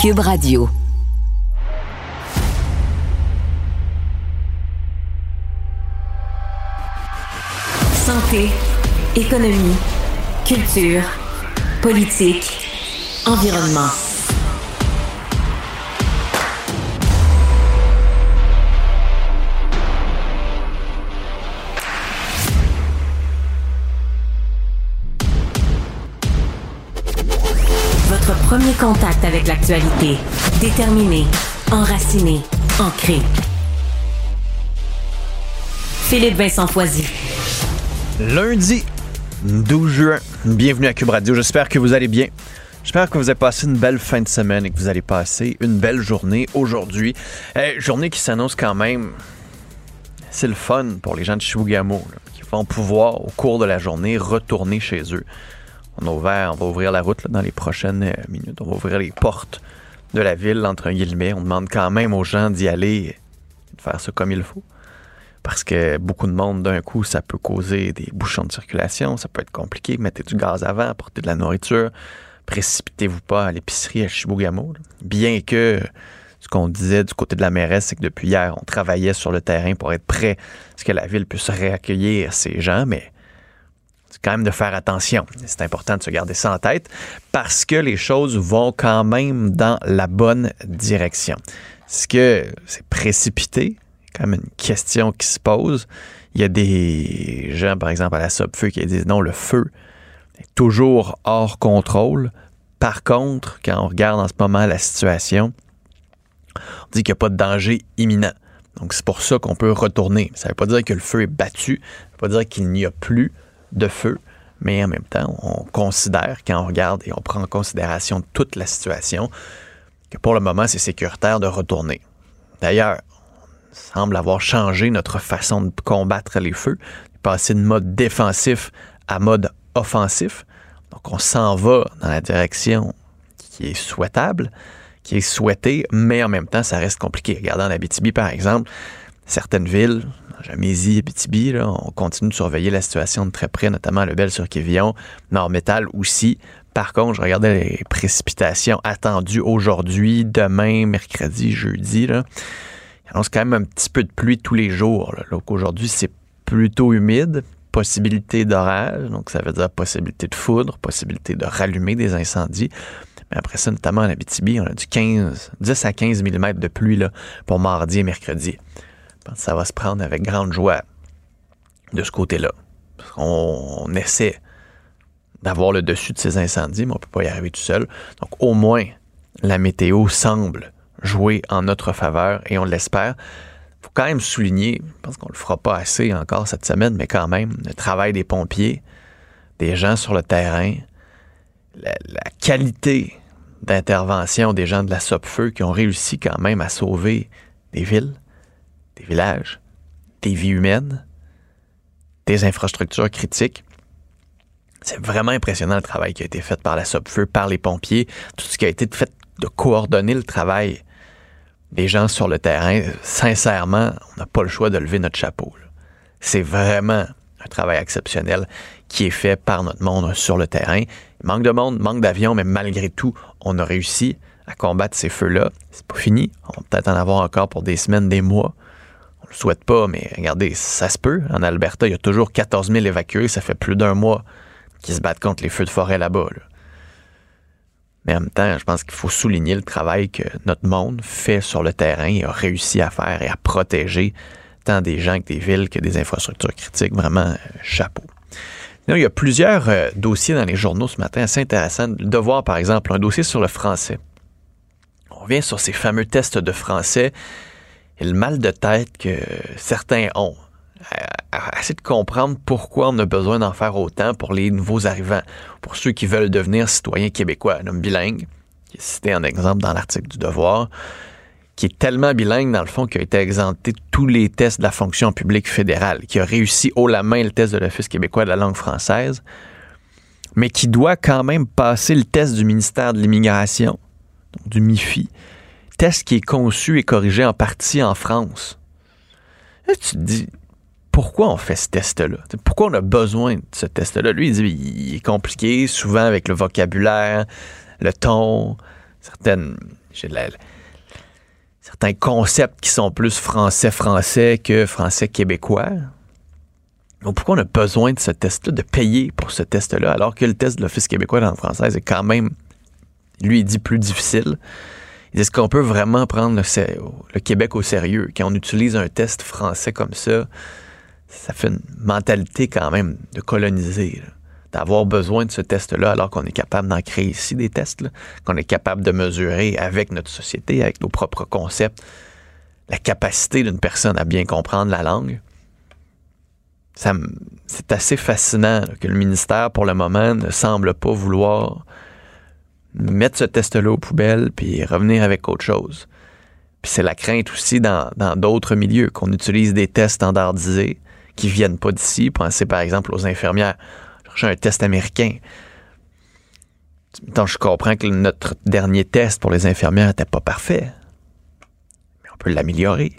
Cube Radio. Santé, économie, culture, politique, environnement. Premier contact avec l'actualité. Déterminé, enraciné, ancré. Philippe Vincent Foisy. Lundi 12 juin, bienvenue à Cube Radio. J'espère que vous allez bien. J'espère que vous avez passé une belle fin de semaine et que vous allez passer une belle journée aujourd'hui. Eh, journée qui s'annonce quand même. C'est le fun pour les gens de Chibougamau qui vont pouvoir, au cours de la journée, retourner chez eux. On va ouvrir la route dans les prochaines euh, minutes. On va ouvrir les portes de la ville, entre guillemets. On demande quand même aux gens d'y aller de faire ça comme il faut. Parce que beaucoup de monde, d'un coup, ça peut causer des bouchons de circulation. Ça peut être compliqué. Mettez du gaz avant, apportez de la nourriture. Précipitez-vous pas à l'épicerie à Chibougamau. Bien que ce qu'on disait du côté de la mairesse, c'est que depuis hier, on travaillait sur le terrain pour être prêt à ce que la ville puisse réaccueillir ces gens, mais c'est quand même de faire attention. C'est important de se garder ça en tête parce que les choses vont quand même dans la bonne direction. Est-ce que c'est précipité? quand même une question qui se pose. Il y a des gens, par exemple, à la Sopfeu qui disent non, le feu est toujours hors contrôle. Par contre, quand on regarde en ce moment la situation, on dit qu'il n'y a pas de danger imminent. Donc, c'est pour ça qu'on peut retourner. Ça ne veut pas dire que le feu est battu, ça ne veut pas dire qu'il n'y a plus de feu, mais en même temps, on considère, quand on regarde et on prend en considération toute la situation, que pour le moment, c'est sécuritaire de retourner. D'ailleurs, on semble avoir changé notre façon de combattre les feux, passer de mode défensif à mode offensif. Donc, on s'en va dans la direction qui est souhaitable, qui est souhaitée, mais en même temps, ça reste compliqué. Regardez en Abitibi, par exemple, certaines villes, Jamésie, Abitibi, là, on continue de surveiller la situation de très près, notamment le Bel sur Quévillon, Nord-Métal aussi. Par contre, je regardais les précipitations attendues aujourd'hui, demain, mercredi, jeudi. Là. Il quand même un petit peu de pluie tous les jours. Aujourd'hui, c'est plutôt humide, possibilité d'orage, donc ça veut dire possibilité de foudre, possibilité de rallumer des incendies. Mais après ça, notamment en Abitibi, on a du 15, 10 à 15 mm de pluie pour mardi et mercredi. Ça va se prendre avec grande joie de ce côté-là. On, essaie d'avoir le dessus de ces incendies, mais on ne peut pas y arriver tout seul. Donc au moins, la météo semble jouer en notre faveur et on l'espère. Il faut quand même souligner, je pense qu'on ne le fera pas assez encore cette semaine, mais quand même, le travail des pompiers, des gens sur le terrain, la, la qualité d'intervention des gens de la SOPFEU qui ont réussi quand même à sauver des villes, des villages, des vies humaines, des infrastructures critiques. C'est vraiment impressionnant le travail qui a été fait par la SOPFEU, par les pompiers, tout ce qui a été fait de coordonner le travail des gens sur le terrain. Sincèrement, on n'a pas le choix de lever notre chapeau. C'est vraiment un travail exceptionnel qui est fait par notre monde sur le terrain. Il manque de monde, manque d'avions, mais malgré tout, on a réussi à combattre ces feux-là. C'est pas fini. On va peut-être en avoir encore pour des semaines, des mois. Le souhaite pas, mais regardez, ça se peut. En Alberta, il y a toujours 14 000 évacués. Ça fait plus d'un mois qu'ils se battent contre les feux de forêt là-bas. là. Mais en même temps, je pense qu'il faut souligner le travail que notre monde fait sur le terrain et a réussi à faire et à protéger tant des gens que des villes que des infrastructures critiques. Vraiment, euh, chapeau. Il y a plusieurs euh, dossiers dans les journaux ce matin assez intéressants. Le devoir, par exemple, un dossier sur le français. On revient sur ces fameux tests de français et le mal de tête que certains ont. Essayer de comprendre pourquoi on a besoin d'en faire autant pour les nouveaux arrivants, pour ceux qui veulent devenir citoyens québécois, un homme bilingue, qui est cité en exemple dans l'article du Devoir, qui est tellement bilingue, dans le fond, qu'il a été exempté de tous les tests de la fonction publique fédérale, qui a réussi haut la main le test de l'Office québécois de la langue française, mais qui doit quand même passer le test du ministère de l'Immigration, donc du MIFI, test qui est conçu et corrigé en partie en France. Là, tu te dis, pourquoi on fait ce test-là? Pourquoi on a besoin de ce test-là? Lui, il dit il est compliqué, souvent avec le vocabulaire, le ton, certaines certains concepts qui sont plus français-français que français-québécois. Donc, pourquoi on a besoin de ce test-là, de payer pour ce test-là, alors que le test de l'Office québécois dans français est quand même, lui, dit plus difficile? Est-ce qu'on peut vraiment prendre le, Québec au sérieux? Quand on utilise un test français comme ça, ça fait une mentalité quand même de coloniser, d'avoir besoin de ce test-là alors qu'on est capable d'en créer ici des tests, qu'on est capable de mesurer avec notre société, avec nos propres concepts, la capacité d'une personne à bien comprendre la langue. C'est assez fascinant que le ministère, pour le moment, ne semble pas vouloir mettre ce test-là aux poubelles puis revenir avec autre chose. Puis c'est la crainte aussi dans d'autres milieux qu'on utilise des tests standardisés qui viennent pas d'ici. Pensez par exemple aux infirmières. J'ai un test américain. je comprends que notre dernier test pour les infirmières n'était pas parfait. Mais on peut l'améliorer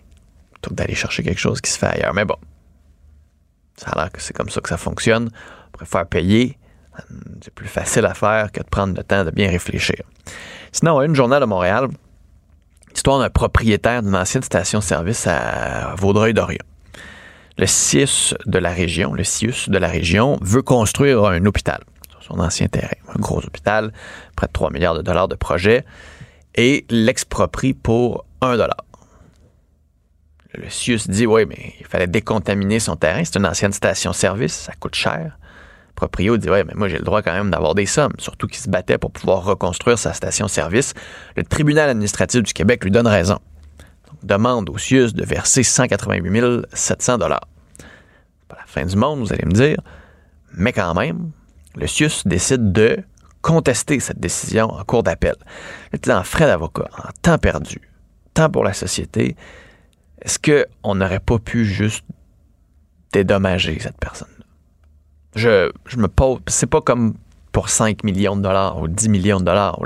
plutôt que d'aller chercher quelque chose qui se fait ailleurs. Mais bon, ça a l'air que c'est comme ça que ça fonctionne. On préfère payer c'est plus facile à faire que de prendre le temps de bien réfléchir. Sinon, a une journal de Montréal, histoire d'un propriétaire d'une ancienne station-service à Vaudreuil-Dorion. Le CIUS de la région, le CIUS de la région veut construire un hôpital sur son ancien terrain, un gros hôpital, près de 3 milliards de dollars de projet, et l'exproprie pour 1 dollar. Le CIUS dit, oui, mais il fallait décontaminer son terrain, c'est une ancienne station-service, ça coûte cher proprio dit Ouais, mais moi j'ai le droit quand même d'avoir des sommes, surtout qu'il se battait pour pouvoir reconstruire sa station-service. Le tribunal administratif du Québec lui donne raison. demande au CIUS de verser 188 700 dollars. Pas la fin du monde, vous allez me dire, mais quand même, le CIUS décide de contester cette décision en cours d'appel. est en frais d'avocat, en temps perdu, temps pour la société. Est-ce qu'on n'aurait pas pu juste dédommager cette personne? Je, me pose, c'est pas comme pour 5 millions de dollars ou 10 millions de dollars ou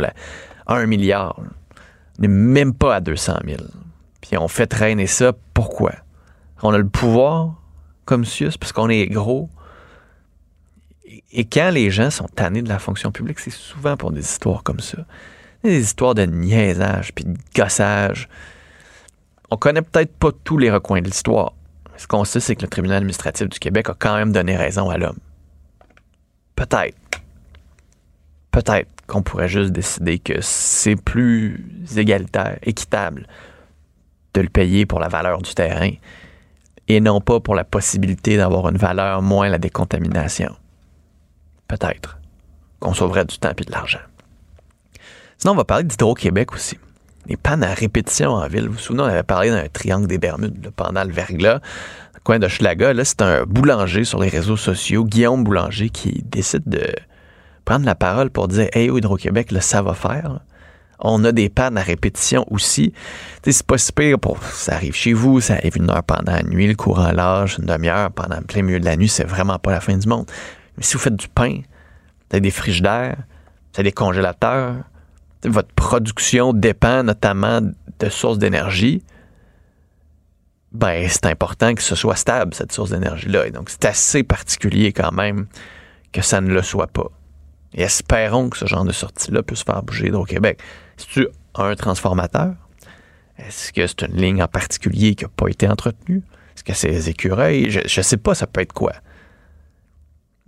1 milliard. On n'est même pas à 200 000. Puis on fait traîner ça, pourquoi? On a le pouvoir comme Sius parce qu'on est gros. Et quand les gens sont tannés de la fonction publique, c'est souvent pour des histoires comme ça. Des histoires de niaisage puis de gossage. On connaît peut-être pas tous les recoins de l'histoire. Ce qu'on sait, c'est que le tribunal administratif du Québec a quand même donné raison à l'homme peut-être, peut-être qu'on pourrait juste décider que c'est plus égalitaire, équitable de le payer pour la valeur du terrain et non pas pour la possibilité d'avoir une valeur moins la décontamination. Peut-être qu'on sauverait du temps et de l'argent. Sinon, on va parler d'Hydro-Québec aussi. Les pannes à répétition en ville. Vous vous souvenez, on avait parlé d'un triangle des Bermudes pendant le verglas coin de Schlaga, là, c'est un boulanger sur les réseaux sociaux, Guillaume Boulanger, qui décide de prendre la parole pour dire Hey, Hydro-Québec, là, ça va faire. On a des pannes à répétition aussi. C'est pas si pire. Ça arrive chez vous, ça arrive une heure pendant la nuit, le courant large, une demi-heure pendant le plein milieu de la nuit, c'est vraiment pas la fin du monde. Mais si vous faites du pain, vous avez des frigidaires, vous avez des congélateurs, votre production dépend notamment de sources d'énergie ben, c'est important que ce soit stable, cette source d'énergie-là. Et donc, c'est assez particulier quand même que ça ne le soit pas. Et espérons que ce genre de sortie-là puisse faire bouger Hydro-Québec. Si tu as un transformateur, est-ce que c'est une ligne en particulier qui n'a pas été entretenue? Est-ce que c'est les écureuils? Je ne sais pas, ça peut être quoi.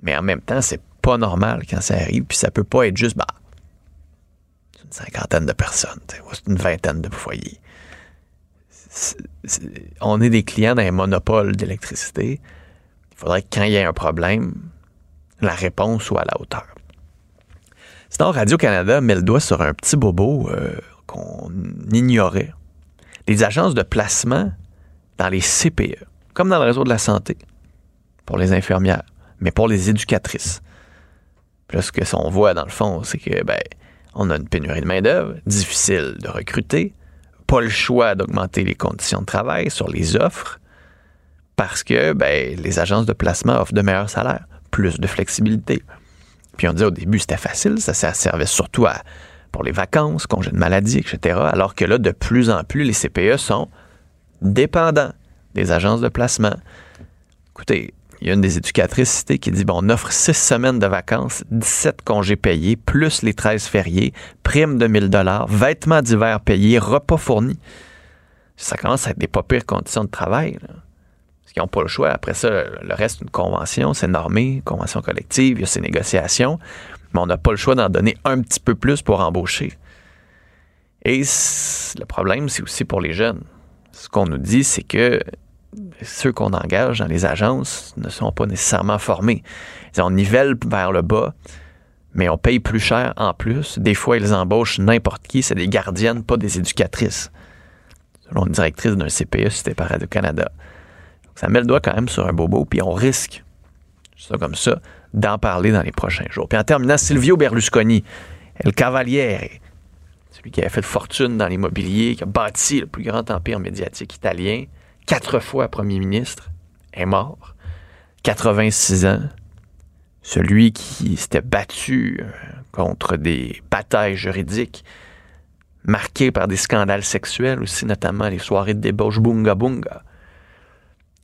Mais en même temps, c'est pas normal quand ça arrive, puis ça peut pas être juste, bah, une cinquantaine de personnes, c'est une vingtaine de foyers on est des clients d'un monopole d'électricité. Il faudrait que quand il y ait un problème, la réponse soit à la hauteur. Sinon, Radio-Canada met le doigt sur un petit bobo euh, qu'on ignorait. Les agences de placement dans les CPE, comme dans le réseau de la santé, pour les infirmières, mais pour les éducatrices. Puis ce qu'on voit dans le fond, c'est que ben, on a une pénurie de main-d'œuvre, difficile de recruter, pas le choix d'augmenter les conditions de travail sur les offres parce que ben, les agences de placement offrent de meilleurs salaires, plus de flexibilité. Puis on dit au début c'était facile, ça, servait surtout pour les vacances, congés de maladie, etc. Alors que là, de plus en plus, les CPE sont dépendants des agences de placement. Écoutez, il y a une des éducatrices citées qui dit bon, on offre six semaines de vacances, 17 congés payés, plus les 13 fériés, prime de 1000 dollars, vêtements d'hiver payés, repas fournis. Ça commence à être des pas pires conditions de travail. Parce qu'ils n'ont pas le choix. Après ça, le reste, une convention, c'est normé, convention collective, il y a ces négociations, mais on n'a pas le choix d'en donner un petit peu plus pour embaucher. Et le problème, c'est aussi pour les jeunes. Ce qu'on nous dit, c'est que ceux qu'on engage dans les agences ne sont pas nécessairement formés. On nivelle vers le bas, mais on paye plus cher en plus. Des fois, ils embauchent n'importe qui. C'est des gardiennes, pas des éducatrices. Selon une directrice d'un CPE c'était par Radio-Canada. Ça met le doigt quand même sur un bobo, puis on risque, ça comme ça, d'en parler dans les prochains jours. Puis en terminant, Silvio Berlusconi, El Cavaliere, celui qui a fait fortune dans l'immobilier, qui a bâti le plus grand empire médiatique italien, quatre fois premier ministre, est mort. 86 ans. Celui qui s'était battu euh, contre des batailles juridiques marquées par des scandales sexuels aussi, notamment les soirées de débauche Bunga Bunga.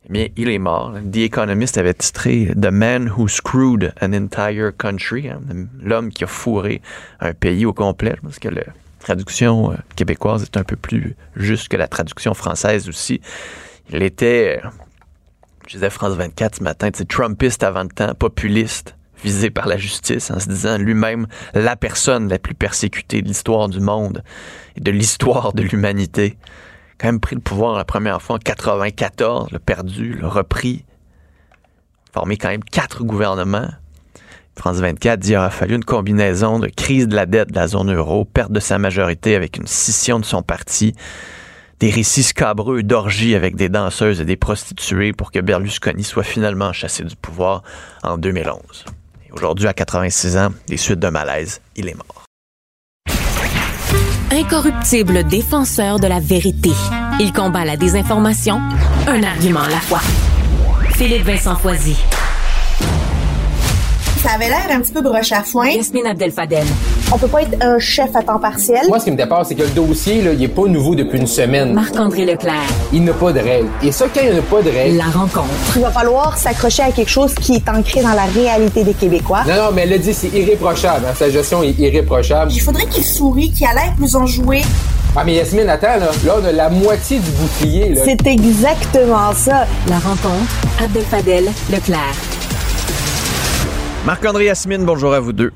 Eh bien, il est mort. The Economist avait titré The Man Who Screwed an Entire Country, hein, l'homme qui a fourré un pays au complet. Parce que la traduction euh, québécoise est un peu plus juste que la traduction française aussi. Il était, je disais France 24 ce matin, Trumpiste avant le temps, populiste, visé par la justice en se disant lui-même la personne la plus persécutée de l'histoire du monde et de l'histoire de l'humanité. Quand même pris le pouvoir la première fois en 94, le perdu, le repris, formé quand même quatre gouvernements. France 24 dit qu'il a fallu une combinaison de crise de la dette de la zone euro, perte de sa majorité avec une scission de son parti, des récits scabreux d'orgies avec des danseuses et des prostituées pour que Berlusconi soit finalement chassé du pouvoir en 2011. Aujourd'hui, à 86 ans, des suites de malaise, il est mort. Incorruptible défenseur de la vérité. Il combat la désinformation, un argument à la fois. Philippe Vincent Foisy ça avait l'air un petit peu broche à foin. Yasmine Abdel-Fadel. On peut pas être un chef à temps partiel. Moi, ce qui me dépasse, c'est que le dossier, là, il est pas nouveau depuis une semaine. Marc-André Leclerc. Il n'a pas de règles. Et ça, quand il n'y a pas de règles... La rencontre. Il va falloir s'accrocher à quelque chose qui est ancré dans la réalité des Québécois. Non, non, mais elle l'a dit, c'est irréprochable. Hein. Sa gestion est irréprochable. Il faudrait qu'il sourie, qu'il a l'air plus enjoué. Ah, mais Yasmine, attends, là. Là, on a la moitié du bouclier, là. C'est exactement ça. La rencontre. Abdel-Fadel Leclerc. Marc-André Yasmine, bonjour à vous deux.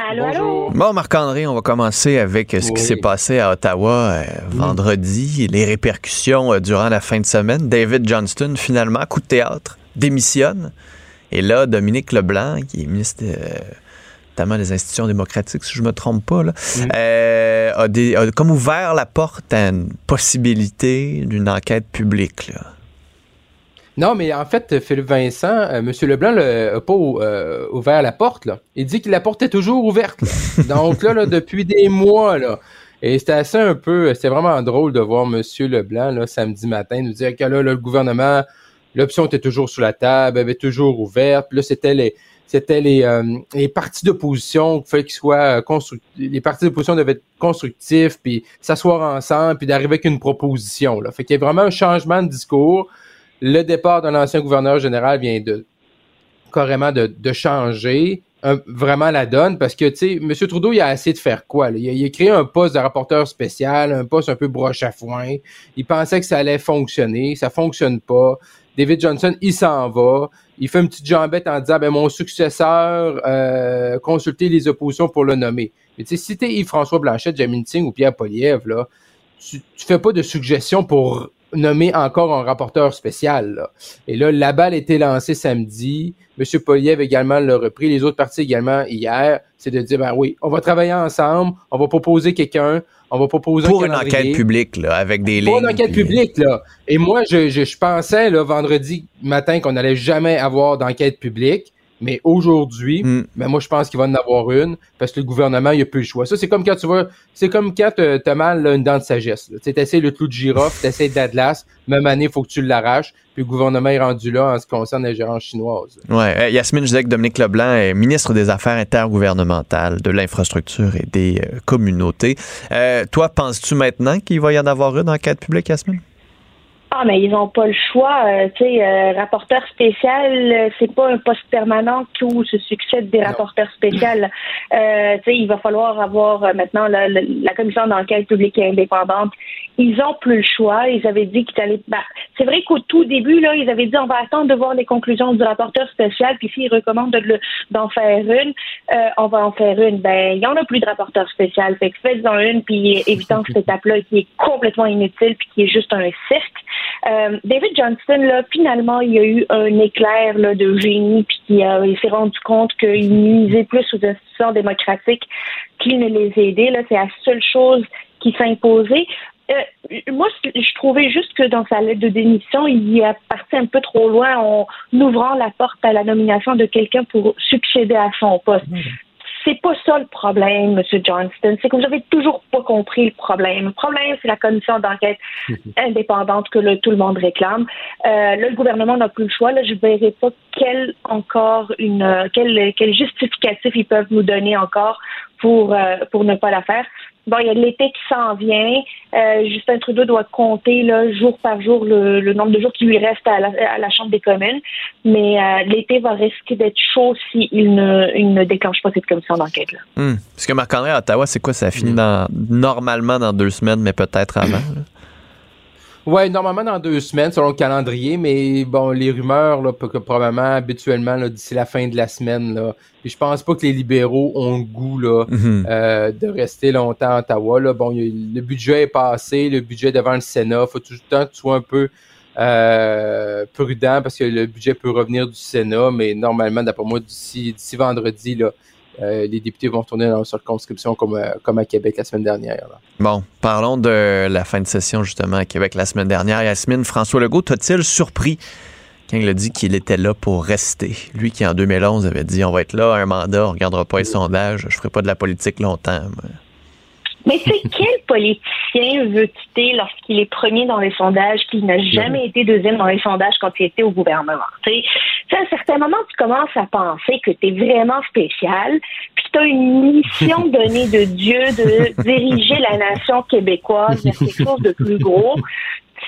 Allô, allô? Bon, Marc-André, on va commencer avec ce qui s'est passé à Ottawa euh, vendredi, les répercussions euh, durant la fin de semaine. David Johnston, finalement, coup de théâtre, démissionne. Et là, Dominique Leblanc, qui est ministre euh, notamment des institutions démocratiques, si je ne me trompe pas, a, a, comme ouvert la porte à une possibilité d'une enquête publique. Là. Non, mais en fait, Philippe Vincent, euh, M. Leblanc n'a pas euh, ouvert la porte. Là. Il dit que la porte est toujours ouverte. Donc là, depuis des mois, là, et c'était assez un peu, c'était vraiment drôle de voir M. Leblanc là, samedi matin nous dire que là, le gouvernement, l'option était toujours sur la table, elle avait toujours ouverte. Puis là, c'était les, c'était les, euh, les partis d'opposition qu'il fallait qu'ils soient constructifs. Les partis d'opposition devaient être constructifs, puis s'asseoir ensemble, puis d'arriver avec une proposition. Là. Fait qu'il y a vraiment un changement de discours le départ d'un ancien gouverneur général vient de carrément de, changer vraiment la donne parce que, tu sais, M. Trudeau, il a essayé de faire quoi? Il, a, créé un poste de rapporteur spécial, un poste un peu broche à foin. Il pensait que ça allait fonctionner. Ça fonctionne pas. David Johnson, il s'en va. Il fait une petite jambette en disant, ben, mon successeur, euh, consulter les oppositions pour le nommer. Mais tu sais, si t'es Yves-François Blanchette, Jamie Ting ou Pierre Poliev, là, tu, tu fais pas de suggestions pour nommé encore un rapporteur spécial. Et là, la balle a été lancée samedi. M. Poliev également l'a repris, les autres partis également hier. C'est de dire, ben oui, on va travailler ensemble, on va proposer quelqu'un, on va proposer Pour une enquête publique, là, avec des lignes. Pour une enquête publique, là. Et moi, je, je, je pensais, là, vendredi matin, qu'on n'allait jamais avoir d'enquête publique. Mais aujourd'hui, hmm. ben moi, je pense qu'il va en avoir une parce que le gouvernement, il a plus le choix. Ça, c'est comme quand tu vois, c'est comme quand t'as mal une dent de sagesse. Tu essaies le clou de girofle, t'essaies d'Atlas, même année, il faut que tu l'arraches. Puis le gouvernement est rendu là en ce qui concerne la gérance chinoise. Ouais. Euh, Yasmine, je disais que Dominique Leblanc est ministre des Affaires intergouvernementales, de l'infrastructure et des euh, communautés. Euh, toi, penses-tu maintenant qu'il va y en avoir une enquête publique, Yasmine? Ah, mais ils n'ont pas le choix. Euh, tu sais, euh, rapporteur spécial, euh, c'est pas un poste permanent où se succèdent des rapporteurs spéciaux. tu sais, il va falloir avoir maintenant la, la commission d'enquête publique et indépendante ils ont plus le choix. Ils avaient dit qu'ils allaient. Ben, c'est vrai qu'au tout début, là, ils avaient dit on va attendre de voir les conclusions du rapporteur spécial, puis s'ils recommandent d'en faire une, euh, on va en faire une. Ben, il n'y en a plus de rapporteur spécial. Fait que faites-en une, puis évitant cette étape-là qui est complètement inutile, puis qui est juste un cirque. Euh, David Johnston, là, finalement, il y a eu un éclair là, de génie, puis il, s'est rendu compte qu'il nuisait plus aux institutions démocratiques qu'il ne les aidait. Là, c'est la seule chose qui s'imposait. Euh, moi, je trouvais juste que dans sa lettre de démission, il y a parti un peu trop loin en ouvrant la porte à la nomination de quelqu'un pour succéder à son poste. C'est pas ça le problème, M. Johnston. C'est que vous avez toujours pas compris le problème. Le problème, c'est la commission d'enquête indépendante que tout le monde réclame. Euh, là, le gouvernement n'a plus le choix. Là, je ne verrai pas quel encore une quel, quel justificatif ils peuvent nous donner encore pour euh, pour ne pas la faire. Bon, il y a l'été qui s'en vient. Euh, Justin Trudeau doit compter là, jour par jour le, nombre de jours qui lui reste à la, Chambre des communes. Mais euh, l'été va risquer d'être chaud s'il ne, il ne déclenche pas cette commission d'enquête-là. Hum. Parce que Marc-André à Ottawa, c'est quoi? Ça finit dans, normalement dans deux semaines, mais peut-être avant. Oui, normalement dans deux semaines selon le calendrier, mais bon, les rumeurs, là, que probablement, habituellement, d'ici la fin de la semaine, là. je pense pas que les libéraux ont le goût là, mhm. euh, de rester longtemps à Ottawa. Là. Bon, le budget est passé, le budget devant le Sénat. faut tout le temps que tu sois un peu euh, prudent parce que le budget peut revenir du Sénat, mais normalement, d'après moi, d'ici vendredi, là, les députés vont retourner dans leur circonscription comme, euh, comme à Québec la semaine dernière. Bon, parlons de la fin de session justement à Québec la semaine dernière. Yasmine, François Legault, t'a-t-il surpris? Quand il a dit qu'il était là pour rester? Lui qui en 2011 avait dit on va être là un mandat, on ne regardera pas les sondages, je ferai pas de la politique longtemps. Mais c'est quel politicien veut quitter lorsqu'il est premier dans les sondages, qu'il n'a jamais été deuxième dans les sondages quand il était au gouvernement? T'sais, à un certain moment, tu commences à penser que tu es vraiment spécial, puis tu as une mission donnée de Dieu de diriger la nation québécoise vers quelque chose de plus gros.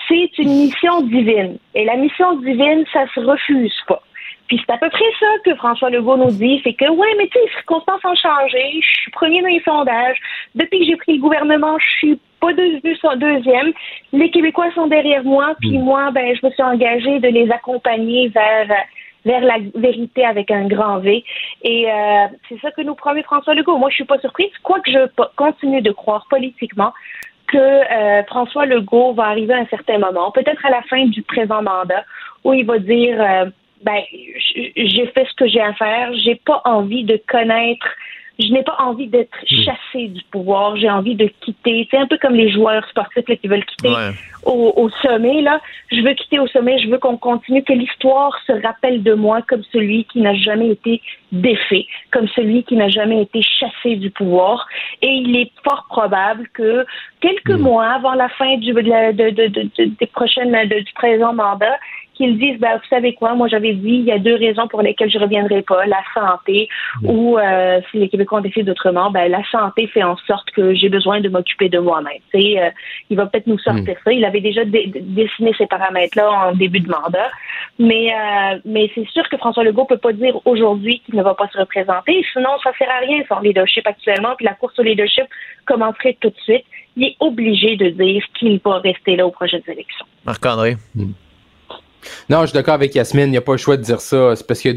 C'est une mission divine. Et la mission divine, ça se refuse pas. Puis c'est à peu près ça que François Legault nous dit, c'est que, ouais, mais tu sais, les circonstances ont changé, je suis premier dans les sondages, depuis que j'ai pris le gouvernement, je suis pas devenu son deuxième, les Québécois sont derrière moi, puis hmm. moi, ben, je me suis engagée de les accompagner vers vers la vérité avec un grand V. Et euh, c'est ça que nous promet François Legault. Moi, je suis pas surprise, quoique je continue de croire politiquement que euh, François Legault va arriver à un certain moment, peut-être à la fin du présent mandat, où il va dire euh, ben j'ai fait ce que j'ai à faire, j'ai pas envie de connaître je n'ai pas envie d'être hmm. chassé du pouvoir, j'ai envie de quitter. C'est un peu comme les joueurs sportifs qui veulent quitter au, sommet. Là, je veux quitter au sommet, je veux qu'on continue, que l'histoire se rappelle de moi comme celui qui n'a jamais été défait, comme celui qui n'a jamais été chassé du pouvoir. Et il est fort probable que quelques hmm. mois avant la fin du, des prochaines, du présent mandat, qu'ils disent, ben, vous savez quoi, moi j'avais dit, il y a deux raisons pour lesquelles je ne reviendrai pas, la santé ou euh, si les Québécois ont décidé d'autrement, ben, la santé fait en sorte que j'ai besoin de m'occuper de moi-même. Euh, il va peut-être nous sortir mm. ça. Il avait déjà dessiné ces paramètres-là en début de mandat, mais euh, mais c'est sûr que François Legault peut pas dire aujourd'hui qu'il ne va pas se représenter, sinon ça sert à rien son leadership actuellement, puis la course au leadership commencerait tout de suite. Il est obligé de dire qu'il va rester là aux prochaines élections. Marc-André. Mm. Non, je suis d'accord avec Yasmine, il n'y a pas le choix de dire ça. C'est parce que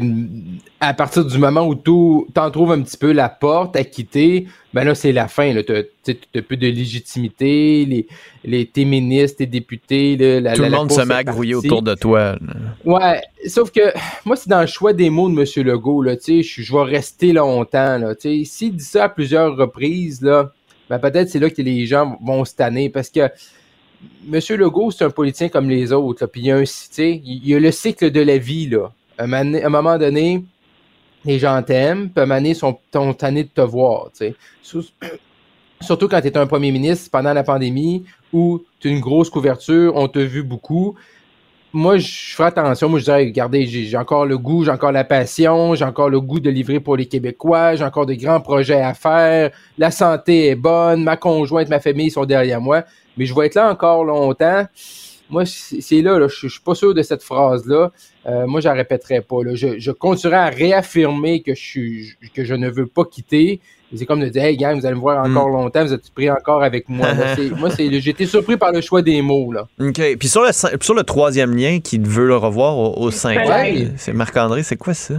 à partir du moment où tu en trouves un petit peu la porte à quitter, ben là, c'est la fin. Tu n'as plus de légitimité, les, les, tes ministres, tes députés. Tout le monde se met à grouiller autour de toi. Ouais, sauf que moi, c'est dans le choix des mots de M. Legault. Là, je, je vais rester longtemps. S'il dit ça à plusieurs reprises, là, ben peut-être c'est là que les gens vont se tanner parce que Monsieur Legault, c'est un politicien comme les autres. Puis il y a un, il y a le cycle de la vie. Là. À un, moment donné, les gens t'aiment, puis à un moment donné, de te voir. Surtout quand tu es un premier ministre pendant la pandémie où tu as une grosse couverture, on t'a vu beaucoup. Moi, je ferai attention. Moi, je dirais, regardez, j'ai encore le goût, j'ai encore la passion, j'ai encore le goût de livrer pour les Québécois, j'ai encore de grands projets à faire, la santé est bonne, ma conjointe, ma famille sont derrière moi mais je vais être là encore longtemps. Moi, c'est là, là je suis pas sûr de cette phrase-là. Euh, moi, je la répéterai pas. Là. Je, je continuerai à réaffirmer que je suis que je ne veux pas quitter. C'est comme de dire, hey gang, vous allez me voir encore mm. longtemps, vous êtes pris encore avec moi. moi, c'est, j'ai été surpris par le choix des mots. Là. OK. Puis sur le, sur le troisième lien qui veut le revoir au, au 5 c'est Marc-André, c'est quoi ça?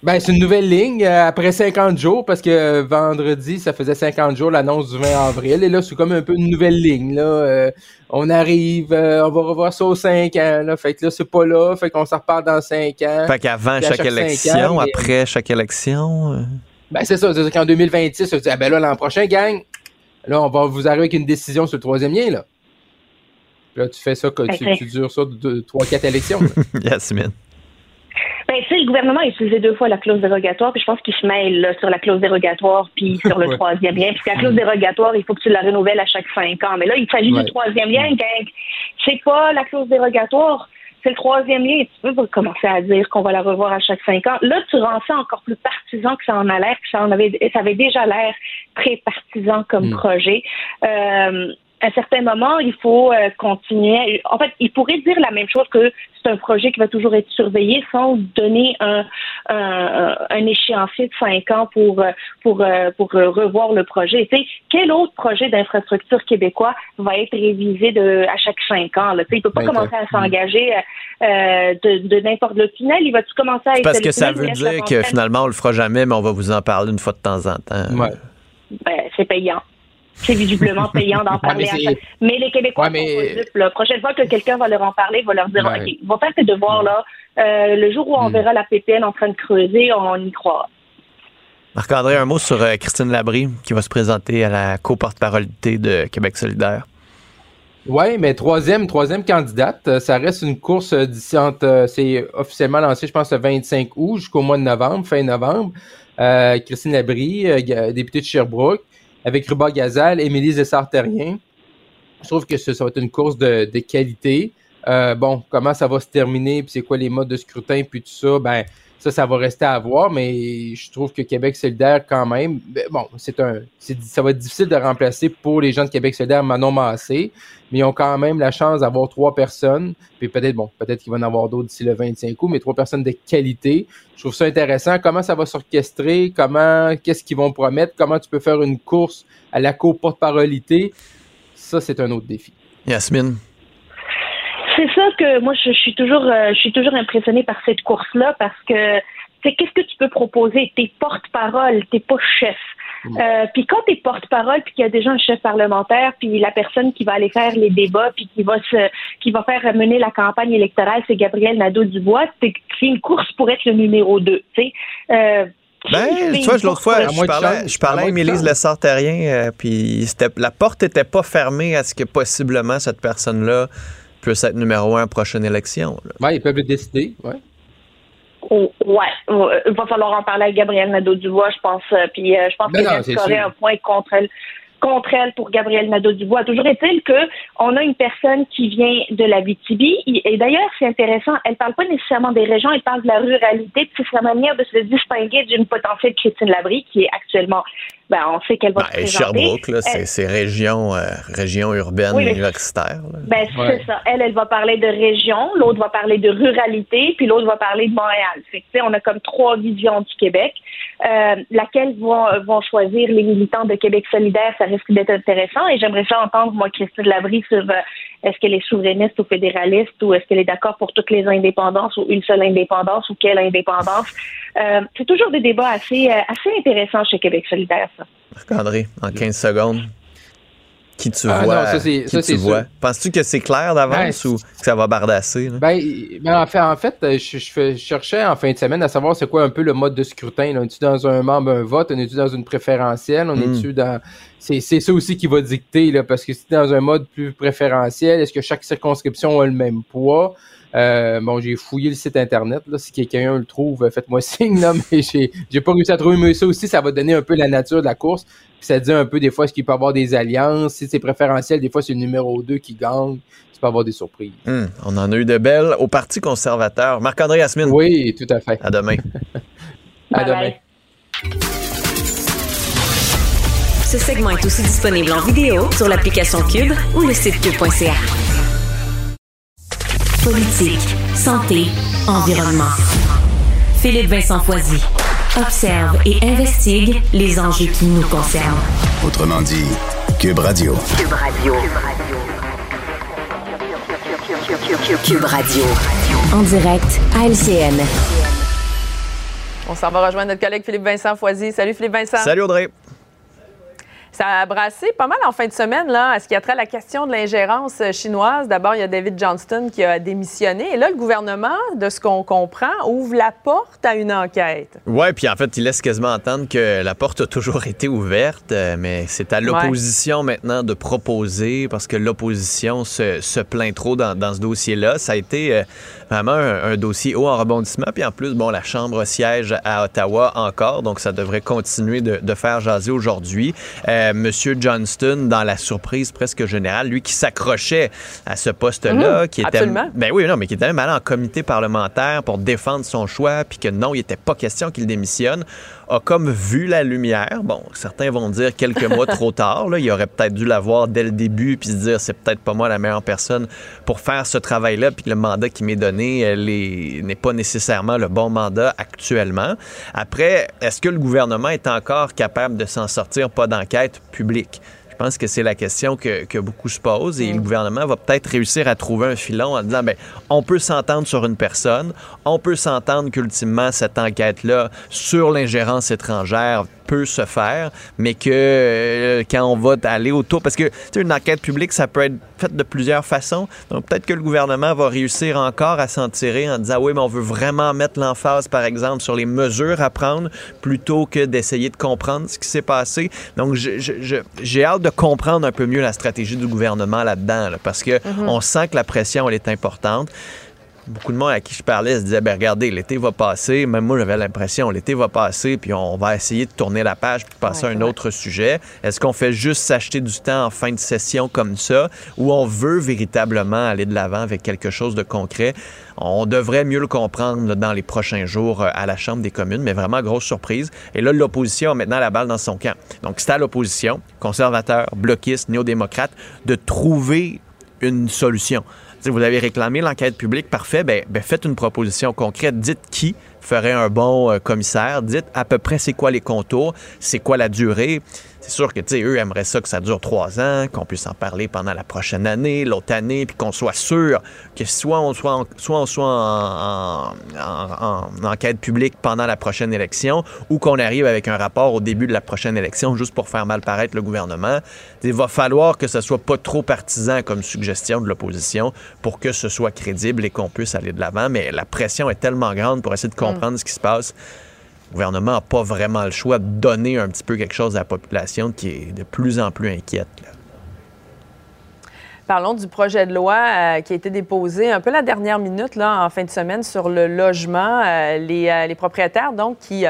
Ben, c'est une nouvelle ligne euh, après 50 jours parce que euh, vendredi, ça faisait 50 jours l'annonce du 20 avril. Et là, c'est comme un peu une nouvelle ligne. Là. Euh, on arrive, on va revoir ça aux 5 ans. Là. Fait que là, c'est pas là. Fait qu'on s'en reparle dans 5 ans. Fait qu'avant chaque, élection, après chaque élection. Ben, c'est ça. C'est qu'en 2026, tu dis, ah ben là, l'an prochain, gang, là, on va vous arriver avec une décision sur le troisième lien. Là, là tu fais ça, tu, tu dures ça de 3-4 élections. Yasmine. Ben, tu sais, le gouvernement a utilisé deux fois la clause dérogatoire, puis je pense qu'il se mêle sur la clause dérogatoire, puis sur le troisième lien. Puis la clause dérogatoire, il faut que tu la renouvelles à chaque cinq ans. Mais là, il s'agit du troisième lien, C'est pas la clause dérogatoire, c'est le troisième lien. Tu peux commencer à dire qu'on va la revoir à chaque cinq ans. Là, tu rends ça encore plus partisan que ça en a l'air, que ça, en avait, ça avait déjà l'air très partisan comme hmm. projet. Euh, à un certain moment, il faut euh, continuer. En fait, il pourrait dire la même chose que c'est un projet qui va toujours être surveillé sans donner un, un, un échéancier de cinq ans pour pour euh, pour revoir le projet. Tu sais, quel autre projet d'infrastructure québécois va être révisé de à chaque cinq ans là? Tu sais, il peut pas commencer à s'engager euh, de, de n'importe le tunnel. Il va-tu commencer à être parce que ça veut dire que finalement on le fera jamais, mais on va vous en parler une fois de temps en temps. Ouais. Ben, c'est payant c'est visiblement payant d'en parler. mais, les Québécois mais... La prochaine fois que quelqu'un va leur en parler, va leur dire OK, va faire tes devoirs là. Euh, le jour où on hmm. verra la PPN en train de creuser, on y croit. Marc-André, un mot sur euh, Christine Labrie qui va se présenter à la co-porte-parolité de Québec solidaire. Oui, mais troisième, troisième candidate, euh, ça reste une course d'ici c'est officiellement lancé, je pense, le 25 août jusqu'au mois de novembre, fin novembre. Christine Labrie, députée de Sherbrooke avec Ruba Gazal, Émilie Zessart-Terrien. Je trouve que ça, va être une course de, qualité. Euh, bon, comment ça va se terminer, puis c'est quoi les modes de scrutin, puis tout ça, ben ça, ça va rester à voir, mais je trouve que Québec solidaire, quand même, ben, bon, c'est un, ça va être difficile de remplacer pour les gens de Québec solidaire Manon Massé, mais ils ont quand même la chance d'avoir trois personnes, puis peut-être, bon, peut-être qu'il va en avoir d'autres d'ici le 25 août, mais trois personnes de qualité. Je trouve ça intéressant. Comment ça va s'orchestrer? Comment, qu'est-ce qu'ils vont promettre? Comment tu peux faire une course à la co-porte-parolité? Ça, c'est un autre défi. Yasmine? C'est ça que moi je, suis toujours euh, je suis toujours impressionnée par cette course là parce que c'est qu'est-ce que tu peux proposer? T'es porte-parole, t'es pas chef. Mm. Euh, puis quand t'es porte-parole, puis qu'il y a déjà un chef parlementaire, puis la personne qui va aller faire les débats, puis qui va se, qui va faire mener la campagne électorale, c'est Gabriel Nadeau-Dubois. C'est une course pour être le numéro 2. Tu sais. Euh, ben, tu vois, l'autre fois, je parlais, je parlais à Émilise Lessard-Terrien, puis la porte était pas fermée à ce que possiblement cette personne-là puisse être numéro un à la prochaine élection. Oui, ils peuvent le décider, ouais. Oh, ouais, il va falloir en parler avec Gabriel Nadeau-Dubois, je pense. Euh, puis euh, je pense qu'il y aurait un point contre elle contre elle pour Gabriel Nadeau-Dubois. Toujours est-il qu'on a une personne qui vient de la BTB et d'ailleurs, c'est intéressant, elle parle pas nécessairement des régions, elle parle de la ruralité, c'est sa manière de se distinguer d'une potentielle Christine Labrie qui est actuellement ben, on sait qu'elle va ben, se présenter. Sherbrooke, là, c'est, région, euh, région urbaine universitaire. Ben, c'est ça. Elle, elle va parler de région, l'autre va parler de ruralité, puis l'autre va parler de Montréal. Fait que, on a comme trois visions du Québec. Euh, laquelle vont, vont choisir les militants de Québec solidaire, ça risque d'être intéressant. Et j'aimerais ça entendre, moi, Christine Labrie, sur euh, est-ce qu'elle est souverainiste ou fédéraliste, ou est-ce qu'elle est d'accord pour toutes les indépendances, ou une seule indépendance, ou quelle indépendance? Euh, c'est toujours des débats assez, euh, assez intéressants chez Québec solidaire, ça. André, en 15 secondes qui tu ah, vois. Non, ça, tu vois. Penses-tu que c'est clair d'avance ben, ou que ça va bardasser? Ben, ben, en fait, en fait je, je, cherchais en fin de semaine à savoir c'est quoi un peu le mode de scrutin. On est-tu dans un membre, un vote? On est-tu dans une préférentielle? On hmm. est-tu dans. C'est, ça aussi qui va dicter, là, parce que si tu dans un mode plus préférentiel, est-ce que chaque circonscription a le même poids? Euh, bon, j'ai fouillé le site internet. Là, si quelqu'un le trouve, faites-moi signe. Là, mais j'ai, j'ai pas réussi à trouver. Mais ça aussi, ça va donner un peu la nature de la course. Puis ça dit un peu des fois ce qu'il peut y avoir des alliances. Si c'est préférentiel, des fois c'est le numéro 2 qui gagne. Tu peux avoir des surprises. Hmm, on en a eu de belles au Parti conservateur. Marc-André Asmine. Oui, tout à fait. À demain. à demain. Ce segment est aussi disponible en vidéo sur l'application Cube ou le site cube.ca. politique, santé, environnement. Philippe Vincent Foisy. Observe et investigue les enjeux qui nous concernent. Autrement dit, Cube Radio. Cube Radio. Cube Radio. En direct à LCN. On s'en va rejoindre notre collègue Philippe Vincent Foisy. Salut Philippe Vincent. Salut Audrey. Ça a brassé pas mal en fin de semaine, là, à ce qui a trait à la question de l'ingérence chinoise. D'abord, il y a David Johnston qui a démissionné. Et là, le gouvernement, de ce qu'on comprend, ouvre la porte à une enquête. Oui, puis en fait, il laisse quasiment entendre que la porte a toujours été ouverte, euh, mais c'est à l'opposition maintenant de proposer, parce que l'opposition se, se, plaint trop dans, dans ce dossier-là. Ça a été euh, vraiment un, dossier haut en rebondissement. Puis en plus, bon, la Chambre siège à Ottawa encore, donc ça devrait continuer de, de faire jaser aujourd'hui. Euh, Monsieur Johnston dans la surprise presque générale, lui qui s'accrochait à ce poste-là, mmh, qui était ben oui, non, mais qui était même allé en comité parlementaire pour défendre son choix, puis que non, il n'était pas question qu'il démissionne a comme vu la lumière. Bon, certains vont dire quelques mois trop tard. Là. Il aurait peut-être dû la voir dès le début puis se dire c'est peut-être pas moi la meilleure personne pour faire ce travail-là puis le mandat qui m'est donné n'est pas nécessairement le bon mandat actuellement. Après, est-ce que le gouvernement est encore capable de s'en sortir? Pas d'enquête publique? Je pense que c'est la question que, beaucoup se posent et le gouvernement va peut-être réussir à trouver un filon en disant, ben, on peut s'entendre sur une personne, on peut s'entendre qu'ultimement, cette enquête-là sur l'ingérence étrangère peut se faire, mais que euh, quand on va aller autour, parce que une enquête publique, ça peut être fait de plusieurs façons. Donc peut-être que le gouvernement va réussir encore à s'en tirer en disant oui, mais on veut vraiment mettre l'emphase, par exemple, sur les mesures à prendre plutôt que d'essayer de comprendre ce qui s'est passé. Donc j'ai hâte de comprendre un peu mieux la stratégie du gouvernement là-dedans, parce que mm-hmm. on sent que la pression elle est importante beaucoup de monde à qui je parlais se disait, ben regardez, l'été va passer. Même moi, j'avais l'impression, l'été va passer, puis on va essayer de tourner la page puis passer à un autre sujet. Est-ce qu'on fait juste s'acheter du temps en fin de session comme ça, ou on veut véritablement aller de l'avant avec quelque chose de concret? On devrait mieux le comprendre dans les prochains jours euh, à la Chambre des communes, mais vraiment grosse surprise. Et là, l'opposition a maintenant la balle dans son camp. Donc, c'est à l'opposition, conservateurs, bloquistes, néo-démocrates, de trouver une solution vous avez réclamé l'enquête publique, parfait, ben, ben, faites une proposition concrète. Dites qui ferait un bon euh, commissaire. Dites à peu près c'est quoi les contours, c'est quoi la durée. C'est sûr que, tu sais, eux aimeraient ça que ça dure trois ans, qu'on puisse en parler pendant la prochaine année, l'autre année, puis qu'on soit sûr que soit on soit, en, soit, on soit en, enquête publique pendant la prochaine élection ou qu'on arrive avec un rapport au début de la prochaine élection juste pour faire mal paraître le gouvernement. Il va falloir que ce soit pas trop partisan comme suggestion de l'opposition pour que ce soit crédible et qu'on puisse aller de l'avant. Mais la pression est tellement grande pour essayer de comprendre comprendre ce qui se passe. Le gouvernement n'a pas vraiment le choix de donner un petit peu quelque chose à la population qui est de plus en plus inquiète. Parlons du projet de loi euh, qui a été déposé un peu la dernière minute, là, en fin de semaine, sur le logement. Euh, les, euh, les, propriétaires, donc, qui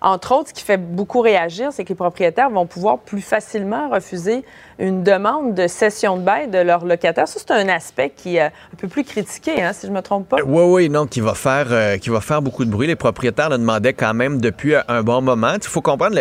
entre autres, ce qui fait beaucoup réagir, c'est que les propriétaires vont pouvoir plus facilement refuser une demande de cession de bail de leurs locataires. Ça, c'est un aspect qui est un peu plus critiqué, hein, si je ne me trompe pas. Oui, oui, non, qui va faire, qui va faire beaucoup de bruit. Les propriétaires le demandaient quand même depuis un bon moment. Il faut comprendre,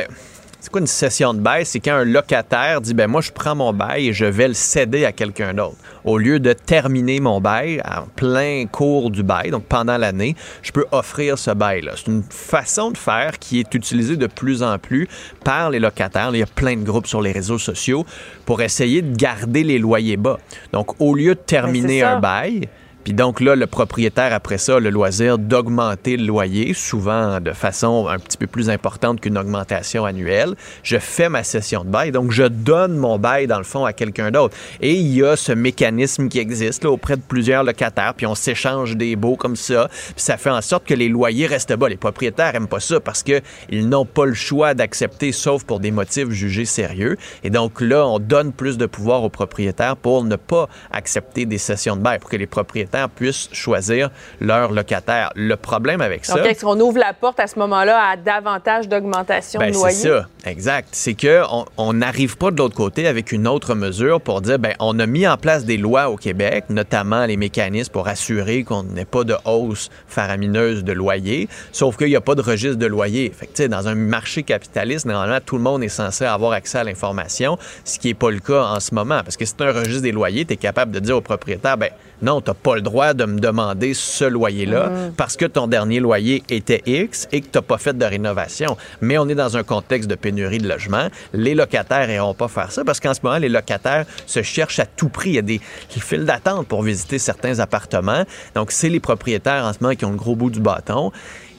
c'est quoi une cession de bail? C'est quand un locataire dit ben moi je prends mon bail et je vais le céder à quelqu'un d'autre. Au lieu de terminer mon bail en plein cours du bail, donc pendant l'année, je peux offrir ce bail-là. C'est une façon de faire qui est utilisée de plus en plus par les locataires. Il y a plein de groupes sur les réseaux sociaux pour essayer de garder les loyers bas. Donc au lieu de terminer un bail, puis donc là, le propriétaire, après ça, le loisir d'augmenter le loyer, souvent de façon un petit peu plus importante qu'une augmentation annuelle. Je fais ma session de bail, donc je donne mon bail, dans le fond, à quelqu'un d'autre. Et il y a ce mécanisme qui existe là, auprès de plusieurs locataires, puis on s'échange des baux comme ça, puis ça fait en sorte que les loyers restent bas. Les propriétaires n'aiment pas ça parce qu'ils n'ont pas le choix d'accepter, sauf pour des motifs jugés sérieux. Et donc là, on donne plus de pouvoir aux propriétaires pour ne pas accepter des sessions de bail, pour que les propriétaires puissent choisir leur locataire. Le problème avec ça. Donc, est-ce qu'on ouvre la porte à ce moment-là à davantage d'augmentation de ben, loyer? C'est ça, exact. C'est qu'on n'arrive pas de l'autre côté avec une autre mesure pour dire, ben, on a mis en place des lois au Québec, notamment les mécanismes pour assurer qu'on n'ait pas de hausse faramineuse de loyer, sauf qu'il n'y a pas de registre de loyer. Fait que, dans un marché capitaliste, normalement, tout le monde est censé avoir accès à l'information, ce qui n'est pas le cas en ce moment. Parce que si tu un registre des loyers, tu es capable de dire au propriétaire, ben, non, tu n'as pas le droit de me demander ce loyer-là Mm. parce que ton dernier loyer était X et que tu n'as pas fait de rénovation. Mais on est dans un contexte de pénurie de logement. Les locataires n'iront pas faire ça parce qu'en ce moment, les locataires se cherchent à tout prix. Il y a des files d'attente pour visiter certains appartements. Donc, c'est les propriétaires en ce moment qui ont le gros bout du bâton.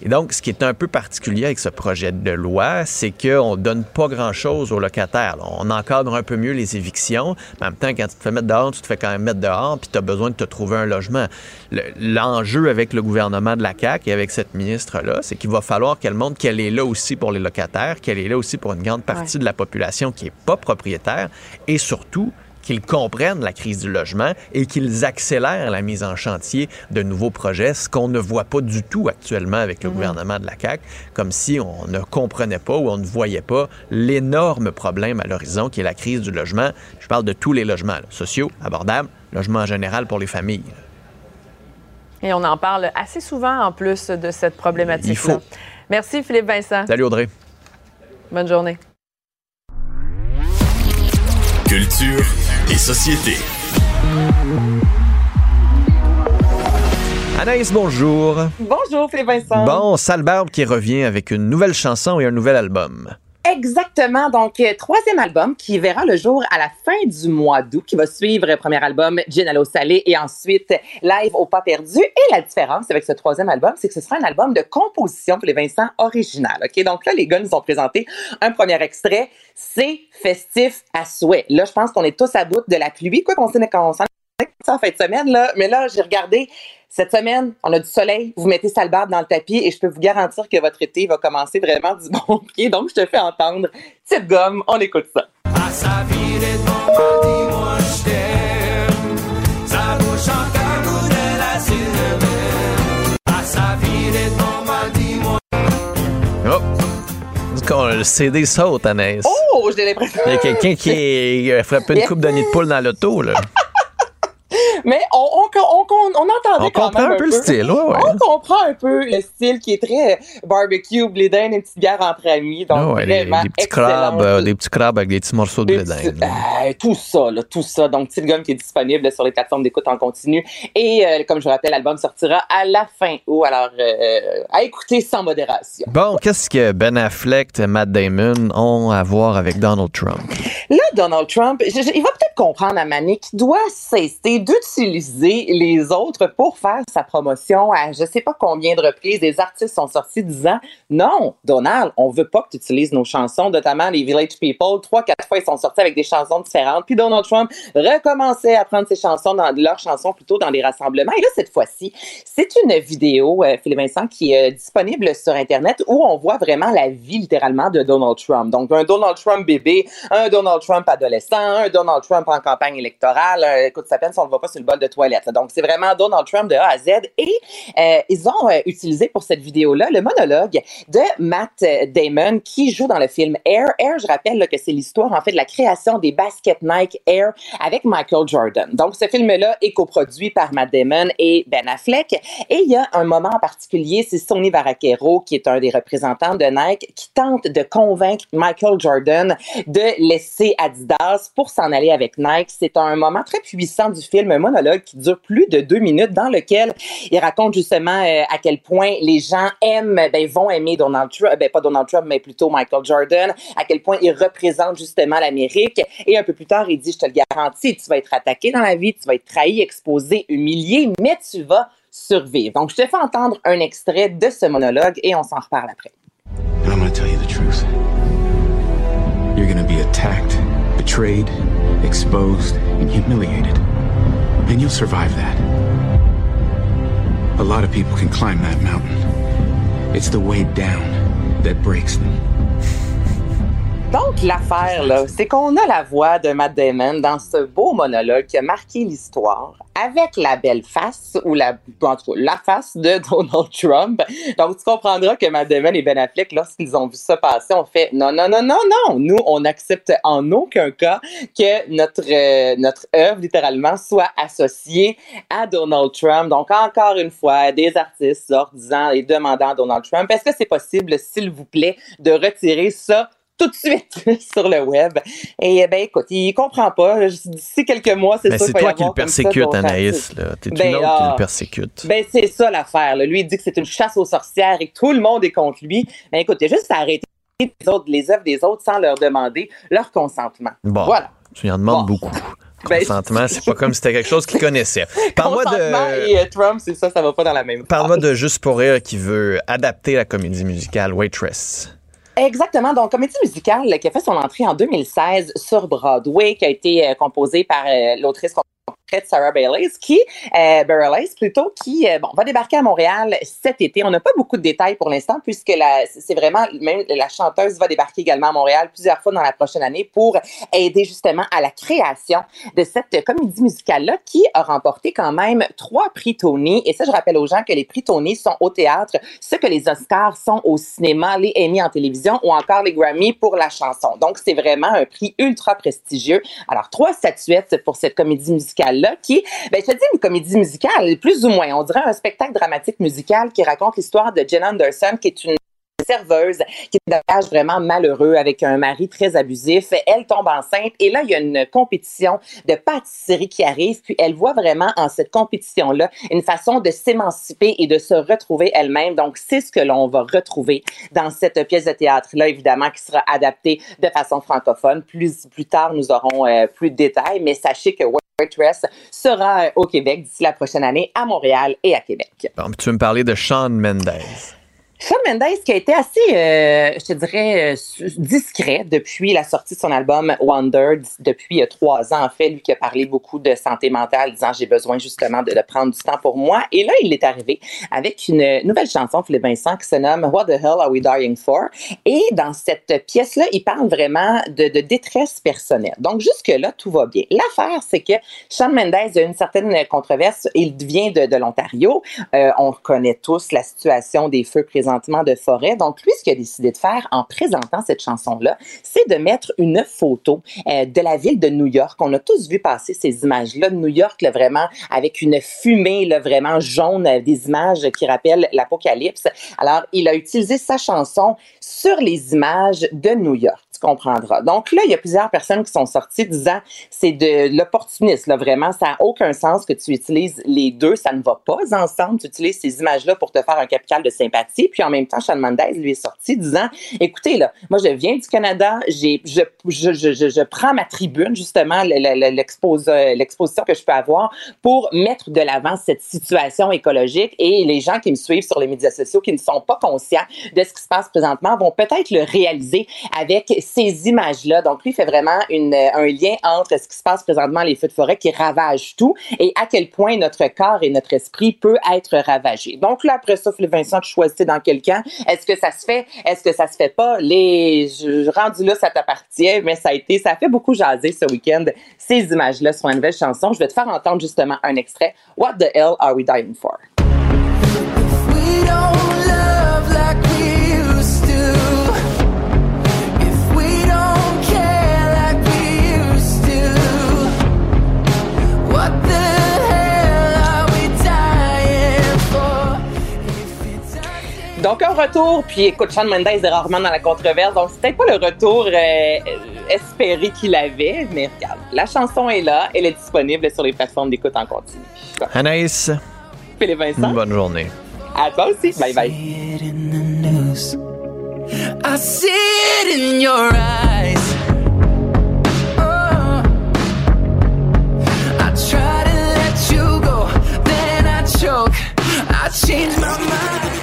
Et donc, ce qui est un peu particulier avec ce projet de loi, c'est qu'on donne pas grand-chose aux locataires. On encadre un peu mieux les évictions. Mais en même temps, quand tu te fais mettre dehors, tu te fais quand même mettre dehors, puis tu as besoin de te trouver un logement. Le- L'enjeu avec le gouvernement de la CAQ et avec cette ministre-là, c'est qu'il va falloir qu'elle montre qu'elle est là aussi pour les locataires, qu'elle est là aussi pour une grande partie de la population qui est pas propriétaire, et surtout qu'ils comprennent la crise du logement et qu'ils accélèrent la mise en chantier de nouveaux projets, ce qu'on ne voit pas du tout actuellement avec le gouvernement de la CAQ, comme si on ne comprenait pas ou on ne voyait pas l'énorme problème à l'horizon qui est la crise du logement. Je parle de tous les logements, là, sociaux, abordables, logements en général pour les familles. Et on en parle assez souvent en plus de cette problématique-là. Il faut. Merci Philippe Vincent. Salut Audrey. Bonne journée. Culture et société. Anaïs, bonjour. Bonjour, Philippe Vincent. Bon, Sale Barbe qui revient avec une nouvelle chanson et un nouvel album. Exactement. Donc, euh, troisième album qui verra le jour à la fin du mois d'août, qui va suivre le premier album, Gin à l'eau salée, et ensuite Live au pas perdu. Et la différence avec ce troisième album, c'est que ce sera un album de composition pour les Vincent original. OK? Donc là, les gars nous ont présenté un premier extrait. C'est festif à souhait. Là, je pense qu'on est tous à bout de la pluie. Quoi qu'on s'en ça en fin de semaine, là. Mais là, j'ai regardé. Cette semaine, on a du soleil. Vous mettez Salbarbe dans le tapis et je peux vous garantir que votre été va commencer vraiment du bon pied. Donc, je te fais entendre Petite gomme. On écoute ça. Oh! Est-ce qu'on- Le CD saute, Anaïs. Oh, j'ai l'impression. Il y a quelqu'un qui a frappé une coupe de nid de poule dans l'auto, là. Mais on, on, on, on, entendait On quand comprend même un peu le style, ouais, ouais. On comprend un peu le style qui est très barbecue, blé d'Inde, une petite bière entre amis. Donc, Ah ouais, vraiment des petits crabes, euh, des petits crabes avec des petits morceaux de blé d'Inde, euh, tout ça, là, tout ça. Donc, Petite Gomme qui est disponible sur les plateformes d'écoute en continu. Et euh, comme je vous rappelle, l'album sortira à la fin août. Alors, euh, à écouter sans modération. Bon, qu'est-ce que Ben Affleck et Matt Damon ont à voir avec Donald Trump? Là, Donald Trump, je- je- il va peut-être comprendre à Mané qu'il doit cesser d'utiliser les autres pour faire sa promotion à je sais pas combien de reprises. Des artistes sont sortis disant non, Donald, on veut pas que tu utilises nos chansons, notamment les Village People. Trois, quatre fois, ils sont sortis avec des chansons différentes. Puis Donald Trump recommençait à prendre ses chansons, dans, leurs chansons plutôt dans les rassemblements. Et là, cette fois-ci, c'est une vidéo, euh, Philippe Vincent, qui est euh, disponible sur Internet où on voit vraiment la vie littéralement de Donald Trump. Donc, un Donald Trump bébé, un Donald Trump adolescent, un Donald Trump en campagne électorale. Euh, écoute, ça peine si on le voit pas sur le bol de toilette. Donc, c'est vraiment Donald Trump de A à Z. Et euh, ils ont euh, utilisé pour cette vidéo-là le monologue de Matt Damon qui joue dans le film Air. Air, je rappelle que c'est l'histoire en fait de la création des baskets Nike Air avec Michael Jordan. Donc, ce film-là est coproduit par Matt Damon et Ben Affleck. Et il y a un moment en particulier, c'est Sonny Vaccaro, qui est un des représentants de Nike, qui tente de convaincre Michael Jordan de laisser Adidas pour s'en aller avec Nike. C'est un moment très puissant du film, monologue qui dure plus de deux minutes, dans lequel il raconte justement euh, à quel point les gens aiment, ben, vont aimer Donald Trump, ben, pas Donald Trump, mais plutôt Michael Jordan, à quel point il représente justement l'Amérique. Et un peu plus tard, il dit, je te le garantis, tu vas être attaqué dans la vie, tu vas être trahi, exposé, humilié, mais tu vas survivre. Donc, je te fais entendre un extrait de ce monologue et on s'en reparle après. You're be attacked, betrayed, exposed, and humiliated. And you'll survive that. A lot of people can climb that mountain. It's the way down that breaks them. Donc, l'affaire, là, c'est qu'on a la voix de Matt Damon dans ce beau monologue qui a marqué l'histoire avec la belle face, ou la, en tout la face de Donald Trump. Donc, tu comprendras que Matt Damon et Ben Affleck, lorsqu'ils ont vu ça passer, ont fait non, non, non, non, non. Nous, on n'accepte en aucun cas que notre, euh, notre œuvre, littéralement, soit associée à Donald Trump. Donc, encore une fois, des artistes sortent disant et demandant à Donald Trump, est-ce que c'est possible, s'il vous plaît, de retirer ça tout de suite sur le web. Et ben écoute, il comprend pas. D'ici quelques mois, c'est ça. C'est toi qui le persécute, Anaïs. T'es une ben, autre qui le ah, persécute. Ben c'est ça l'affaire. Lui, il dit que c'est une chasse aux sorcières et que tout le monde est contre lui. Ben écoute, il a juste à arrêter les, autres, les œuvres des autres sans leur demander leur consentement. Bon, voilà. Tu en demandes beaucoup. Ben, consentement, c'est pas comme si c'était quelque chose qu'il connaissait. Parle-moi de. et euh, Trump, c'est ça, ça va pas dans la même. Parle-moi de Juste pour rire qui veut adapter la comédie musicale Waitress. Exactement. Donc, comédie musicale qui a fait son entrée en 2016 sur Broadway, qui a été euh, composée par euh, de Sarah Bailey, qui, euh, plutôt, qui euh, bon, va débarquer à Montréal cet été. On n'a pas beaucoup de détails pour l'instant, puisque c'est vraiment, même la chanteuse va débarquer également à Montréal plusieurs fois dans la prochaine année pour aider justement à la création de cette comédie musicale-là qui a remporté quand même trois prix Tony. Et ça, je rappelle aux gens que les prix Tony sont au théâtre, ce que les Oscars sont au cinéma, les Emmy en télévision ou encore les Grammy pour la chanson. Donc, c'est vraiment un prix ultra prestigieux. Alors, trois statuettes pour cette comédie musicale qui ben, je te dis, une comédie musicale, plus ou moins. On dirait un spectacle dramatique musical qui raconte l'histoire de Jen Anderson, qui est une qui est un vraiment malheureux avec un mari très abusif. Elle tombe enceinte et là, il y a une compétition de pâtisserie qui arrive. Puis elle voit vraiment en cette compétition-là une façon de s'émanciper et de se retrouver elle-même. Donc, c'est ce que l'on va retrouver dans cette pièce de théâtre-là, évidemment, qui sera adaptée de façon francophone. Plus, plus tard, nous aurons euh, plus de détails, mais sachez que Waitress sera euh, au Québec d'ici la prochaine année, à Montréal et à Québec. tu veux me parler de Sean Mendes. Shawn Mendes qui a été assez, euh, je te dirais, euh, discret depuis la sortie de son album Wonder, depuis euh, trois ans en fait, lui qui a parlé beaucoup de santé mentale, disant j'ai besoin justement de, prendre du temps pour moi. Et là, il est arrivé avec une nouvelle chanson, Philippe Vincent, qui se nomme What the hell are we dying for? Et dans cette pièce-là, il parle vraiment de, détresse personnelle. Donc jusque-là, tout va bien. L'affaire, c'est que Shawn Mendes a une certaine controverse. Il vient de, de l'Ontario. on connaît tous la situation des feux présents Donc, lui, ce qu'il a décidé de faire en présentant cette chanson-là, c'est de mettre une photo euh, de la ville de New York. On a tous vu passer ces images-là de New York, vraiment, avec une fumée vraiment jaune, euh, des images qui rappellent l'apocalypse. Alors, il a utilisé sa chanson sur les images de New York comprendras. Donc là, il y a plusieurs personnes qui sont sorties disant c'est de l'opportunisme, là, vraiment, ça n'a aucun sens que tu utilises les deux, ça ne va pas ensemble. Tu utilises ces images-là pour te faire un capital de sympathie. Puis en même temps, Sean Mendes lui est sorti disant écoutez, là, moi, je viens du Canada, j'ai, je, je, je, je, prends ma tribune, justement, l'exposition que je peux avoir pour mettre de l'avant cette situation écologique et les gens qui me suivent sur les médias sociaux qui ne sont pas conscients de ce qui se passe présentement vont peut-être le réaliser avec ces images-là. Donc, lui, fait vraiment une, euh, un lien entre ce qui se passe présentement, les feux de forêt qui ravagent tout, et à quel point notre corps et notre esprit peut être ravagé. Donc, là, après ça, Vincent, tu choisis dans quel camp. Est-ce que ça se fait? Est-ce que ça se fait pas? Les, je, rendu là, ça t'appartient, mais ça a été, ça a fait beaucoup jaser ce week-end, ces images-là sur une nouvelle chanson. Je vais te faire entendre justement un extrait. What the hell are we dying for? Donc, un retour, puis écoute, Sean Mendes est rarement dans la controverse, donc c'était pas le retour euh, espéré qu'il avait, mais regarde, la chanson est là, elle est disponible sur les plateformes d'écoute en continu. Anaïs, Philippe Vincent. Une bonne journée. À toi aussi. Bye bye. I see it in your eyes. Oh. I try to let you go, then I choke. I change my mind.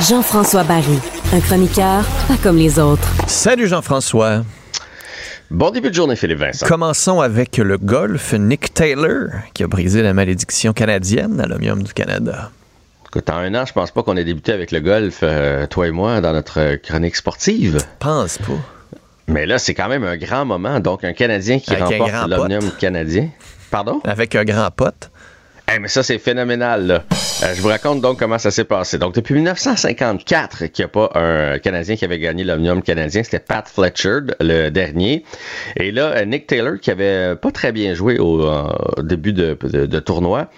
Jean-François Barry, un chroniqueur pas comme les autres. Salut Jean-François. Bon début de journée, Philippe Vincent. Commençons avec le golf. Nick Taylor, qui a brisé la malédiction canadienne à l'Omium du Canada. Écoute, en un an, je pense pas qu'on ait débuté avec le golf, euh, toi et moi, dans notre chronique sportive. Pense pas. Mais là, c'est quand même un grand moment. Donc, un Canadien qui remporte l'Omnium canadien. Pardon? Avec un grand pote. Eh, mais ça, c'est phénoménal. Là. Euh, je vous raconte donc comment ça s'est passé. Donc, depuis 1954, qu'il n'y a pas un Canadien qui avait gagné l'Omnium canadien, c'était Pat Fletcher, le dernier. Et là, euh, Nick Taylor, qui avait pas très bien joué au, début de, de, tournoi,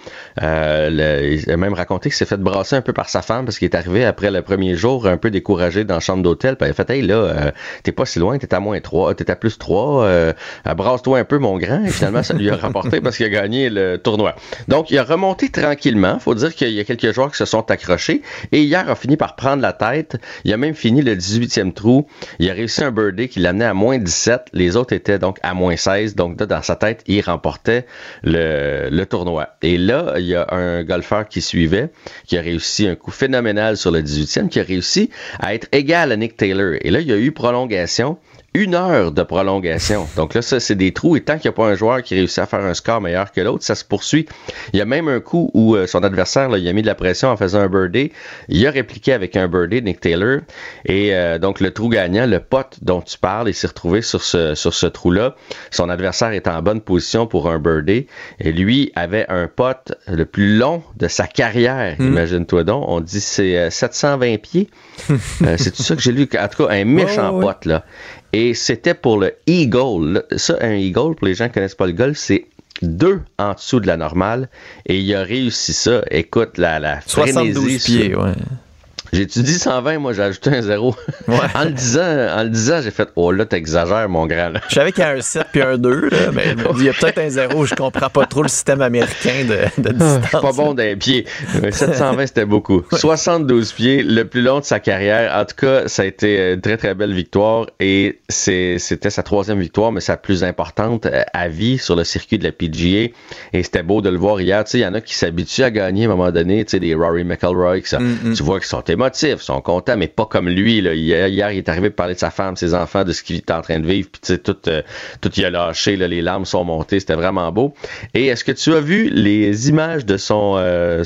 euh, il a même raconté qu'il s'est fait brasser un peu par sa femme parce qu'il est arrivé après le premier jour un peu découragé dans la chambre d'hôtel. Puis il a fait, hey, là, euh, t'es pas si loin, t'es à moins 3, t'es à plus 3, euh, brasse-toi un peu, mon grand. Et finalement, ça lui a rapporté parce qu'il a gagné le tournoi. Donc, il a remonté tranquillement. Faut dire qu'il y a quelques joueurs qui se sont accrochés. Et hier, a fini par prendre la tête. Il a même fini le 18e trou. Il a réussi un birdie qui l'amenait à moins 17. Les autres étaient donc à moins 16. Donc, dans sa tête, il remportait le, le tournoi. Et là, il y a un golfeur qui suivait, qui a réussi un coup phénoménal sur le 18e, qui a réussi à être égal à Nick Taylor. Et là, il y a eu prolongation une heure de prolongation. Donc là, ça, c'est des trous. Et tant qu'il n'y a pas un joueur qui réussit à faire un score meilleur que l'autre, ça se poursuit. Il y a même un coup où euh, son adversaire, là, il a mis de la pression en faisant un birdie. Il a répliqué avec un birdie, Nick Taylor. Et euh, donc, le trou gagnant, le pote dont tu parles, il s'est retrouvé sur ce, sur ce trou-là. Son adversaire est en bonne position pour un birdie. Et lui avait un pote le plus long de sa carrière. Hmm. Imagine-toi donc. On dit c'est 720 euh, pieds. c'est tout ça que j'ai lu? En tout cas, un méchant pote, là. Et c'était pour le Eagle. Ça, un Eagle, pour les gens qui ne connaissent pas le golf, c'est deux en dessous de la normale. Et il a réussi ça. Écoute, la, la 72 pieds, ouais. J'ai-tu dit 120, moi j'ai ajouté un zéro. en le disant, en le disant, j'ai fait Oh là, t'exagères, mon grand. Je savais qu'il y a un 7 puis un 2, là, mais il y a peut-être un zéro. Je comprends pas trop le système américain de, de ah, distance. Pas bon d'un pied. 720, c'était beaucoup. 72 pieds, le plus long de sa carrière. En tout cas, ça a été une très très belle victoire et c'était sa troisième victoire, mais sa plus importante euh, à vie sur le circuit de la PGA. Et c'était beau de le voir hier. Il y en a qui s'habituent à gagner à un moment donné. Tu sais, des Rory McIlroy, ça, mm, mm. tu vois qu'ils sont émotifs, sont contents, mais pas comme lui. Là. Hier, il est arrivé de parler de sa femme, ses enfants, de ce qu'il est en train de vivre, puis tout, euh, tout il a lâché, là, les larmes sont montées, c'était vraiment beau. Et est-ce que tu as vu les images de son, euh,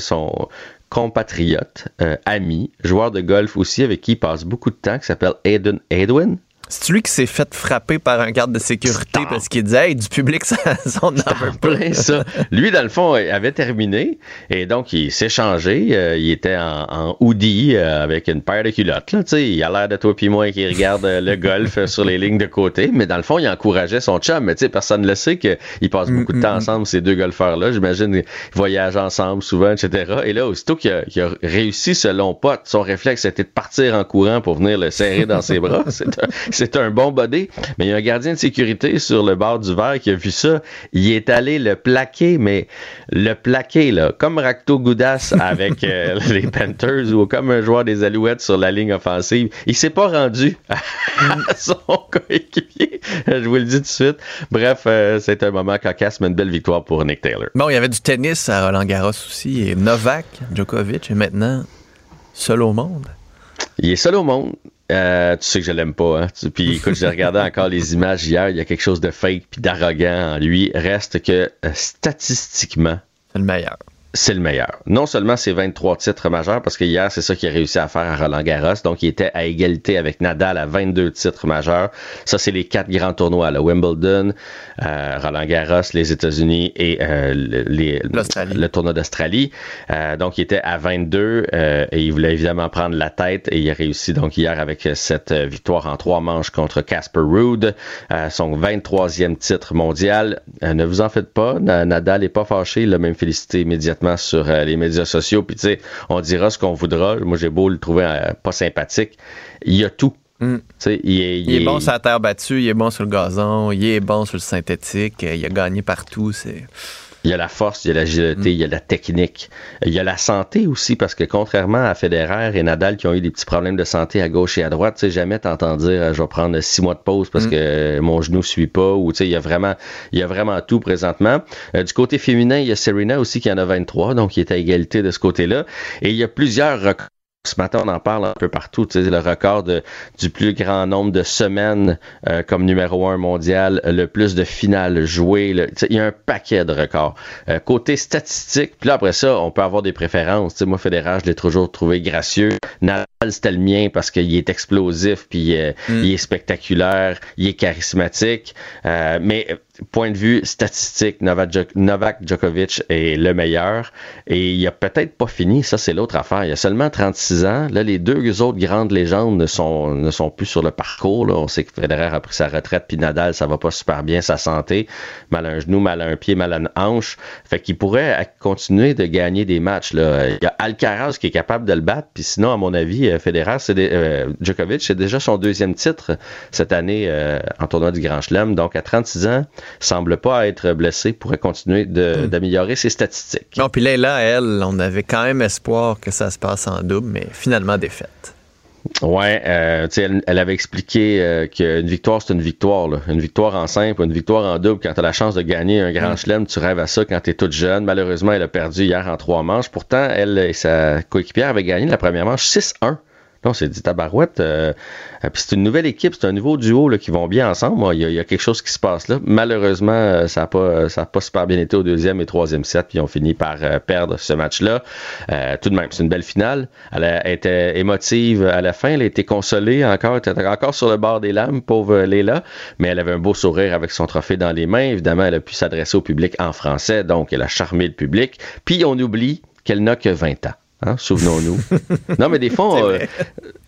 compatriote, euh, ami, joueur de golf aussi, avec qui il passe beaucoup de temps, qui s'appelle Aiden Edwin? C'est lui qui s'est fait frapper par un garde de sécurité parce qu'il disait hey, du public, ça, on en plein ça. Lui, dans le fond, avait terminé et donc il s'est changé. Euh, il était en, en hoodie euh, avec une paire de culottes. Là, il a l'air de toi puis moi qui regarde euh, le golf sur les lignes de côté, mais dans le fond, il encourageait son chum. Mais personne ne le sait qu'ils passent beaucoup de temps mm, mm, mm. ensemble, ces deux golfeurs-là. J'imagine qu'ils voyagent ensemble souvent, etc. Et là, aussitôt qu'il a, a, réussi ce long pote, son réflexe était de partir en courant pour venir le serrer dans ses bras. c'est un bon body, mais il y a un gardien de sécurité sur le bord du verre qui a vu ça. Il est allé le plaquer, mais le plaquer, là, comme Rakto Goudas avec euh, les Panthers ou comme un joueur des Alouettes sur la ligne offensive. Il s'est pas rendu à son coéquipier. Je vous le dis tout de suite. Bref, euh, c'est un moment cocasse, mais une belle victoire pour Nick Taylor. Bon, il y avait du tennis à Roland Garros aussi, et Novak Djokovic est maintenant seul au monde. Il est seul au monde. Euh, tu sais que je l'aime pas. Hein? Puis écoute, j'ai regardé encore les images hier. Il y a quelque chose de fake puis d'arrogant en lui. Reste que euh, statistiquement, c'est le meilleur c'est le meilleur. Non seulement ses 23 titres majeurs, parce que hier, c'est ça qu'il a réussi à faire à Roland Garros. Donc, il était à égalité avec Nadal à 22 titres majeurs. Ça, c'est les quatre grands tournois, le Wimbledon, euh, Roland Garros, les États-Unis et euh, le tournoi d'Australie. Euh, donc, il était à 22 et il voulait évidemment prendre la tête et il a réussi donc hier avec cette victoire en trois manches contre Casper Ruud, son 23e titre mondial. ne vous en faites pas, Nadal n'est pas fâché, il l'a même félicité sur euh, les médias sociaux. Puis tu sais, on dira ce qu'on voudra. Moi, j'ai beau le trouver euh, pas sympathique. Il y a tout. Mm. Il, est, il, est, bon sur la terre battue, il est bon sur le gazon, il est bon sur le synthétique, il a gagné partout. C'est il y a la force, il y a l'agilité, il y a la technique. Il y a la santé aussi, parce que contrairement à Federer et Nadal qui ont eu des petits problèmes de santé à gauche et à droite, tu sais, jamais t'entends dire euh, je vais prendre six mois de pause parce mm. que mon genou suit pas ou tu sais, il y a vraiment, il y a vraiment tout présentement. Euh, du côté féminin, il y a Serena aussi qui en a 23, donc il est à égalité de ce côté-là. Et il y a plusieurs records ce matin, on en parle un peu partout. Tu sais, le record du plus grand nombre de semaines euh, comme numéro un mondial, le plus de finales jouées. il y a un paquet de records. Euh, côté statistique, puis là, après ça, on peut avoir des préférences. Tu sais, moi, Fédéral, je l'ai toujours trouvé gracieux. Nadal, c'était le mien parce qu'il est explosif, puis euh, mm. il est spectaculaire, il est charismatique. mais point de vue statistique, Novak, Djokovic est le meilleur. Et il a peut-être pas fini. Ça, c'est l'autre affaire. Il a seulement 36 ans. Là, les deux autres grandes légendes ne sont, ne sont plus sur le parcours. Là. On sait que Federer a pris sa retraite, puis Nadal, ça va pas super bien, sa santé. Mal à un genou, mal à un pied, mal à une hanche. Fait qu'il pourrait continuer de gagner des matchs. Là. Il y a Alcaraz qui est capable de le battre. Puis sinon, à mon avis, euh, Federer, c'est euh, Djokovic, c'est déjà son deuxième titre cette année euh, en tournoi du Grand Chelem. Donc, à 36 ans, semble pas être blessé, pourrait continuer hmm. d'améliorer ses statistiques. Non, puis là, elle, on avait quand même espoir que ça se passe en double, mais finalement défaite. Ouais, euh, elle, elle, avait expliqué euh, qu'une victoire, c'est une victoire. Là. Une victoire en simple, une victoire en double. Quand tu as la chance de gagner un grand mm. chelem, tu rêves à ça quand tu es toute jeune. Malheureusement, elle a perdu hier en trois manches. Pourtant, elle et sa coéquipière avaient gagné la première manche 6-1 on s'est dit tabarouette. Euh, puis c'est une nouvelle équipe, c'est un nouveau duo là, qui vont bien ensemble. Il y, a, quelque chose qui se passe là. Malheureusement, euh, ça n'a pas, ça a pas super bien été au deuxième et troisième set, puis ils ont fini par euh, perdre ce match-là. tout de même, c'est une belle finale. Elle a été émotive à la fin. Elle a été consolée encore, elle était encore sur le bord des lames, pauvre Léla, mais elle avait un beau sourire avec son trophée dans les mains. Évidemment, elle a pu s'adresser au public en français, donc elle a charmé le public. Puis on oublie qu'elle n'a que 20 ans. Hein, souvenons-nous. non, mais des fois, euh,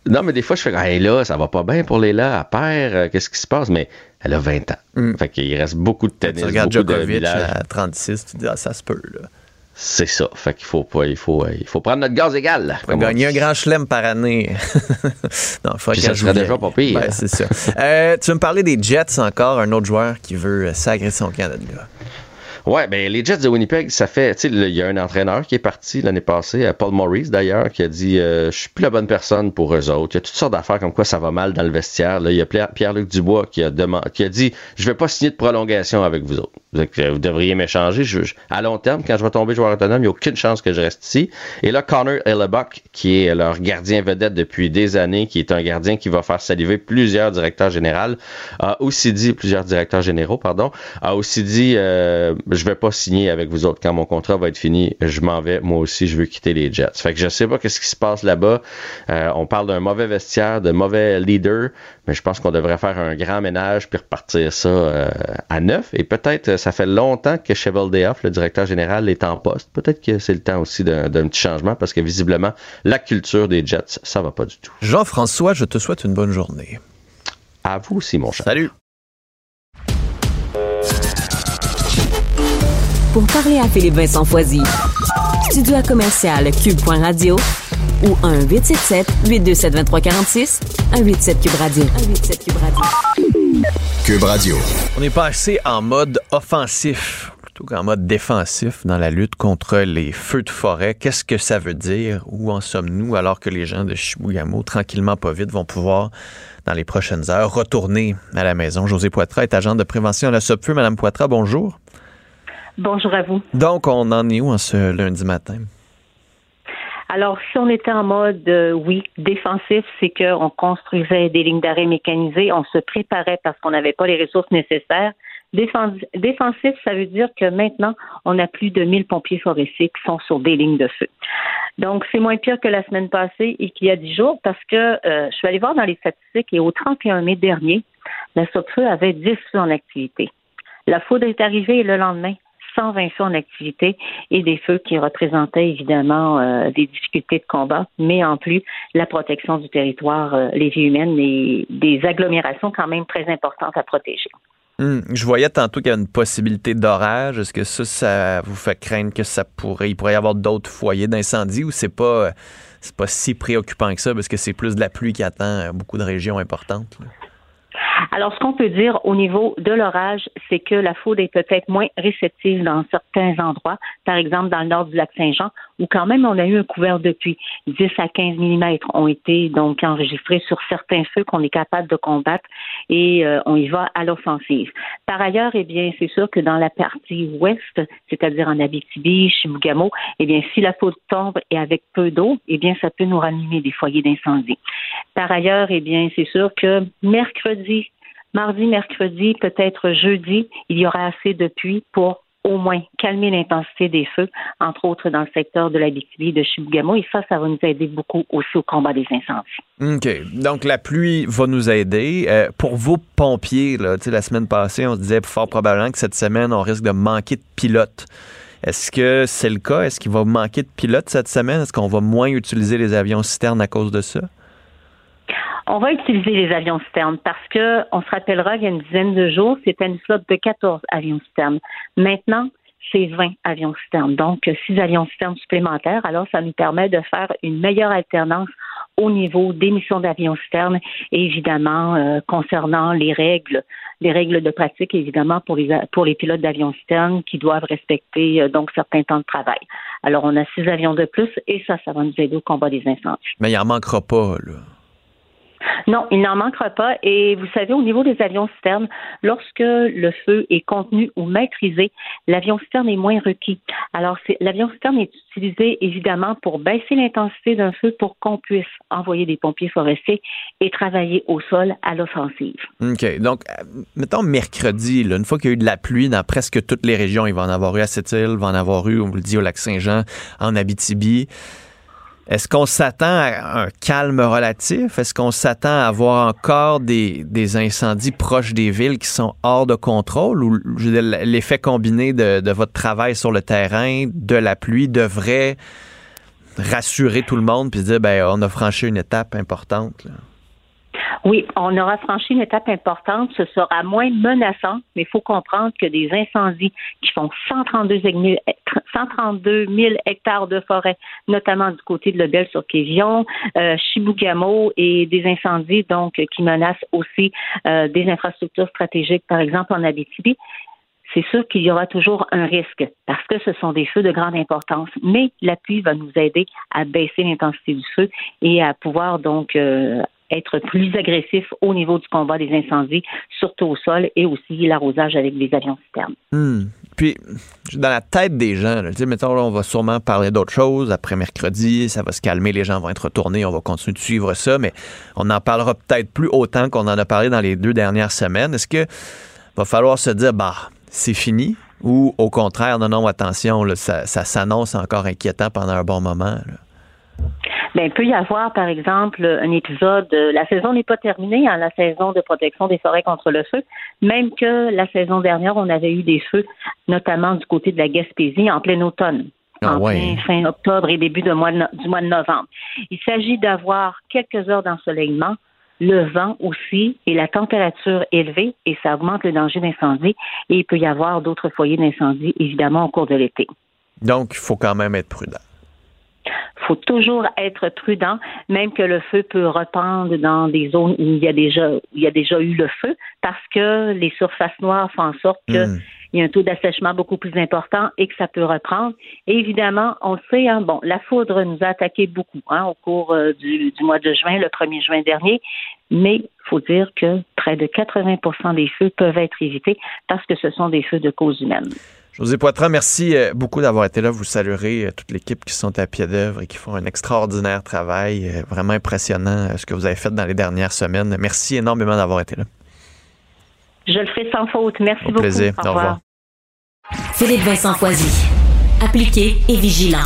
non, mais des fois, je fais, hey, là, ça va pas bien pour Léla, à père, euh, qu'est-ce qui se passe? Mais elle a 20 ans. Mm. Fait qu'il reste beaucoup de tennis. Tu regardes Djokovic à 36, tu dis, ah, ça se peut, là. C'est ça. Fait qu'il faut pas, il faut, il faut prendre notre gaz égal. Faut gagner un grand chelem par année. non, faut ça serait déjà pas pire. Ben, c'est ça. Euh, tu veux me parler des Jets encore, un autre joueur qui veut s'agresser son Canada. Ouais, ben les Jets de Winnipeg, ça fait, tu sais, il y a un entraîneur qui est parti l'année passée, euh, Paul Maurice d'ailleurs, qui a dit, euh, je suis plus la bonne personne pour eux autres. Il y a toutes sortes d'affaires comme quoi ça va mal dans le vestiaire. Là, il y a Pierre-Luc Dubois qui a demandé, qui a dit, je vais pas signer de prolongation avec vous autres. Vous devriez m'échanger. à long terme, quand je vais tomber joueur autonome, il n'y a aucune chance que je reste ici. Et là, Connor Hellebuck, qui est leur gardien vedette depuis des années, qui est un gardien qui va faire saliver plusieurs directeurs généraux, a aussi dit, plusieurs directeurs généraux, pardon, a aussi dit, euh, je vais pas signer avec vous autres. Quand mon contrat va être fini, je m'en vais. Moi aussi, je veux quitter les Jets. Fait que je sais pas qu'est-ce qui se passe là-bas. Euh, on parle d'un mauvais vestiaire, de mauvais leader, mais je pense qu'on devrait faire un grand ménage puis repartir ça euh, à neuf. Et peut-être, ça fait longtemps que Cheval Deoff, le directeur général, est en poste. Peut-être que c'est le temps aussi d'un petit changement parce que visiblement, la culture des Jets, ça va pas du tout. Jean-François, je te souhaite une bonne journée. À vous aussi, mon cher. Salut. Pour parler à Philippe Vincent Foisy. Studio à commercial cube.radio ou 1 877 827 2346 187 Cube Radio. 187 Cube Radio. Cube Radio. On est passé en mode offensif plutôt qu'en mode défensif dans la lutte contre les feux de forêt. Qu'est-ce que ça veut dire? Où en sommes-nous alors que les gens de Chibougamau, tranquillement pas vite, vont pouvoir dans les prochaines heures retourner à la maison? José Poitras est agent de prévention à la SOPFEU. Madame Poitras, bonjour. Bonjour à vous. Donc, on en est où en ce lundi matin? Alors, si on était en mode, euh, oui, défensif, c'est qu'on construisait des lignes d'arrêt mécanisées, on se préparait parce qu'on n'avait pas les ressources nécessaires. Défensif, ça veut dire que maintenant, on a plus de 1000 pompiers forestiers qui sont sur des lignes de feu. Donc, c'est moins pire que la semaine passée et qu'il y a 10 jours parce que euh, je suis allée voir dans les statistiques et au 31 mai dernier, la SOPFEU avait 10 feux en activité. La foudre est arrivée le lendemain 120 feux en activité et des feux qui représentaient évidemment euh, des difficultés de combat, mais en plus la protection du territoire, euh, les vies humaines et des agglomérations quand même très importantes à protéger. Hum, je voyais tantôt qu'il y a une possibilité d'orage. Est-ce que ça, vous fait craindre que ça pourrait, il pourrait y avoir d'autres foyers d'incendie ou c'est pas, c'est pas si préoccupant que ça parce que c'est plus de la pluie qui attend beaucoup de régions importantes? Alors, ce qu'on peut dire au niveau de l'orage, c'est que la foudre est peut-être moins réceptive dans certains endroits, par exemple dans le nord du lac Saint-Jean, où quand même on a eu un couvert de pluie. 10 à 15 mm ont été donc enregistrés sur certains feux qu'on est capable de combattre et euh, on y va à l'offensive. Par ailleurs, eh bien, c'est sûr que dans la partie ouest, c'est-à-dire en Abitibi, Chibougamau, eh bien, si la foudre tombe et avec peu d'eau, eh bien, ça peut nous ranimer des foyers d'incendie. Par ailleurs, eh bien, c'est sûr que mercredi, mardi, mercredi, peut-être jeudi, il y aura assez de pluie pour au moins calmer l'intensité des feux, entre autres dans le secteur de la BTV de Chibougamau. Et ça, ça va nous aider beaucoup aussi au combat des incendies. OK. Donc, la pluie va nous aider. Euh, pour vos pompiers, la semaine passée, on se disait fort probablement que cette semaine, on risque de manquer de pilotes. Est-ce que c'est le cas? Est-ce qu'il va manquer de pilotes cette semaine? Est-ce qu'on va moins utiliser les avions citernes à cause de ça? On va utiliser les avions citernes parce que on se rappellera qu'il y a une dizaine de jours, c'était une flotte de 14 avions citernes. Maintenant, c'est 20 avions citernes. Donc, 6 avions citernes supplémentaires. Alors, ça nous permet de faire une meilleure alternance au niveau d'émissions d'avions citernes et évidemment euh, concernant les règles, les règles de pratique évidemment pour les pour les pilotes d'avions citernes qui doivent respecter euh, donc certains temps de travail. Alors on a six avions de plus et ça, ça va nous aider au combat des incendies. Mais il en manquera pas là. Non, il n'en manquera pas. Et vous savez, au niveau des avions citernes, lorsque le feu est contenu ou maîtrisé, l'avion citerne est moins requis. Alors, l'avion citerne est utilisé évidemment pour baisser l'intensité d'un feu pour qu'on puisse envoyer des pompiers forestiers et travailler au sol à l'offensive. OK. Donc, euh, mettons mercredi, une fois qu'il y a eu de la pluie dans presque toutes les régions, il va en avoir eu à Sept-Îles, il va en avoir eu, on vous le dit, au Lac-Saint-Jean, en Abitibi. Est-ce qu'on s'attend à un calme relatif? Est-ce qu'on s'attend à avoir encore des, incendies proches des villes qui sont hors de contrôle? Ou l'effet combiné de, votre travail sur le terrain, de la pluie, devrait rassurer tout le monde puis dire ben on a franchi une étape importante? Oui, on aura franchi une étape importante. Ce sera moins menaçant, mais il faut comprendre que des incendies qui font 132 000, 132 000 hectares de forêt, notamment du côté de Lebel sur Kévion, euh, Chibougamau, et des incendies donc qui menacent aussi euh, des infrastructures stratégiques, par exemple en Abitibi, c'est sûr qu'il y aura toujours un risque parce que ce sont des feux de grande importance, mais l'appui va nous aider à baisser l'intensité du feu et à pouvoir donc euh, être plus agressif au niveau du combat des incendies, surtout au sol, et aussi l'arrosage avec des avions citernes. Hmm. Puis, dans la tête des gens, là, mettons, là, on va sûrement parler d'autres choses après mercredi, ça va se calmer, les gens vont être retournés, on va continuer de suivre ça, mais on n'en parlera peut-être plus autant qu'on en a parlé dans les deux dernières semaines. Est-ce que va falloir se dire, bah, c'est fini? Ou au contraire, non, non, attention, ça, ça s'annonce encore inquiétant pendant un bon moment? Ben, il peut y avoir, par exemple, un épisode. Euh, la saison n'est pas terminée, hein, la saison de protection des forêts contre le feu. Même que la saison dernière, on avait eu des feux, notamment du côté de la Gaspésie, en plein automne. Ah en fin octobre et début du mois de novembre. Il s'agit d'avoir quelques heures d'ensoleillement, le vent aussi et la température élevée et ça augmente le danger d'incendie et il peut y avoir d'autres foyers d'incendie évidemment au cours de l'été. Donc, il faut quand même être prudent faut toujours être prudent, même que le feu peut reprendre dans des zones où il y a déjà, il y a déjà eu le feu, parce que les surfaces noires font en sorte qu'il hmm. y a un taux d'assèchement beaucoup plus important et que ça peut reprendre. Et évidemment, on le sait, hein, bon, la foudre nous a attaqué beaucoup hein, au cours euh, du, du, mois de juin, le 1er juin dernier, mais il faut dire que près de 80% des feux peuvent être évités parce que ce sont des feux de cause humaine. José Poitras, merci euh, beaucoup d'avoir été là. Vous saluerez euh, toute l'équipe qui sont à pied d'œuvre et qui font un extraordinaire travail. Euh, vraiment impressionnant ce que vous avez fait dans les dernières semaines. Merci énormément d'avoir été là. Je le fais sans faute. Merci beaucoup. plaisir. Au revoir. Philippe Vincent Foisy. Appliqué et vigilant.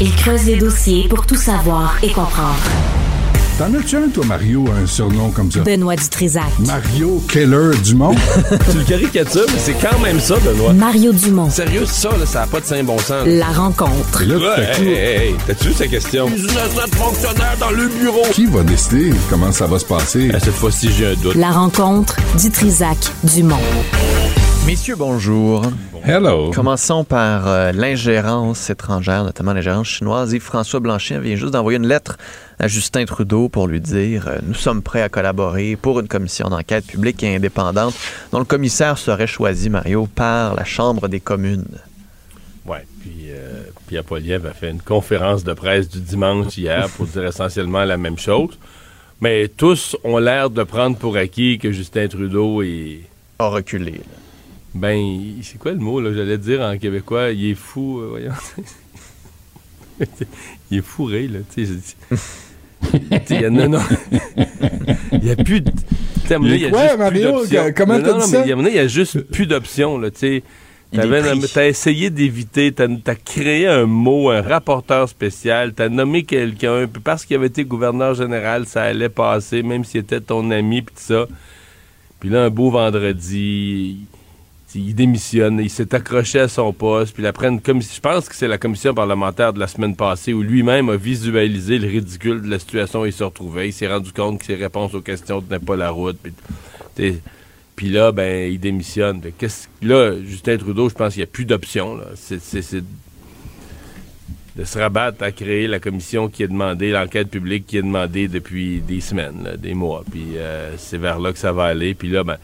Il creuse les dossiers pour tout savoir et comprendre. T'en as-tu un, toi, Mario, un surnom comme ça? Benoît Dutrisac. Mario Keller Dumont? tu le caricatures, mais c'est quand même ça, Benoît. Mario Dumont. Sérieux, ça, là, ça n'a pas de saint bon sens. La rencontre. là, ouais, hey, hey, t'as-tu vu sa question? Une fonctionnaire dans le bureau. Qui va décider comment ça va se passer? cette fois-ci, j'ai un doute. La rencontre du Trisac Dumont. Messieurs, bonjour. Hello. Commençons par euh, l'ingérence étrangère, notamment l'ingérence chinoise. Yves-François Blanchet vient juste d'envoyer une lettre à Justin Trudeau pour lui dire euh, Nous sommes prêts à collaborer pour une commission d'enquête publique et indépendante dont le commissaire serait choisi, Mario, par la Chambre des communes. Oui, puis euh, Pierre Poliev a fait une conférence de presse du dimanche hier pour dire essentiellement la même chose. Mais tous ont l'air de prendre pour acquis que Justin Trudeau est. a reculé. Ben, c'est quoi le mot, là? J'allais dire en québécois, il est fou, euh, voyons. il est fourré, là. Tu sais, non, non. il n'y a plus de. Il y a quoi, Mario? Comment t'as dit ça? Il y a juste plus d'options, là, tu sais. T'as essayé d'éviter, t'as as créé un mot, un rapporteur spécial, t'as nommé quelqu'un, puis parce qu'il avait été gouverneur général, ça allait passer, même s'il était ton ami, puis tout ça. Puis là, un beau vendredi, il, il démissionne, il s'est accroché à son poste, puis après, une je pense que c'est la commission parlementaire de la semaine passée, où lui-même a visualisé le ridicule de la situation où il se retrouvait. Il s'est rendu compte que ses réponses aux questions tenaient pas la route, puis là, ben, il démissionne. Là, Justin Trudeau, je pense qu'il n'y a plus d'option. C'est, de se rabattre à créer la commission qui est demandée, l'enquête publique qui est demandée depuis des semaines, des mois. Puis euh, c'est vers là que ça va aller. Puis là, ben,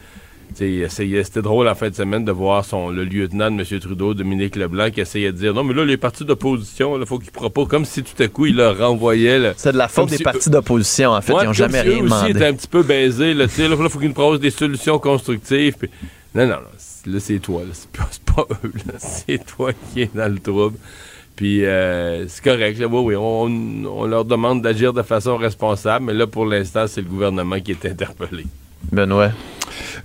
c'était drôle en fin de semaine de voir son, le lieutenant de M. Trudeau, Dominique Leblanc, qui essayait de dire non, mais là, les partis d'opposition, il faut qu'ils proposent, comme si tout à coup, il leur renvoyait. C'est de la faute des si- partis d'opposition, en fait. Ouais, ils n'ont jamais si eux rien aussi demandé. étaient un petit peu baisés. Là, il faut qu'ils nous proposent des solutions constructives. puis- Non, non, non. Là, c'est toi. C'est pas, pas eux. C'est toi qui es dans le trouble. Puis euh, c'est correct. Là, oui, oui, on, on leur demande d'agir de façon responsable, mais là, pour l'instant, c'est le gouvernement qui est interpellé. Benoît.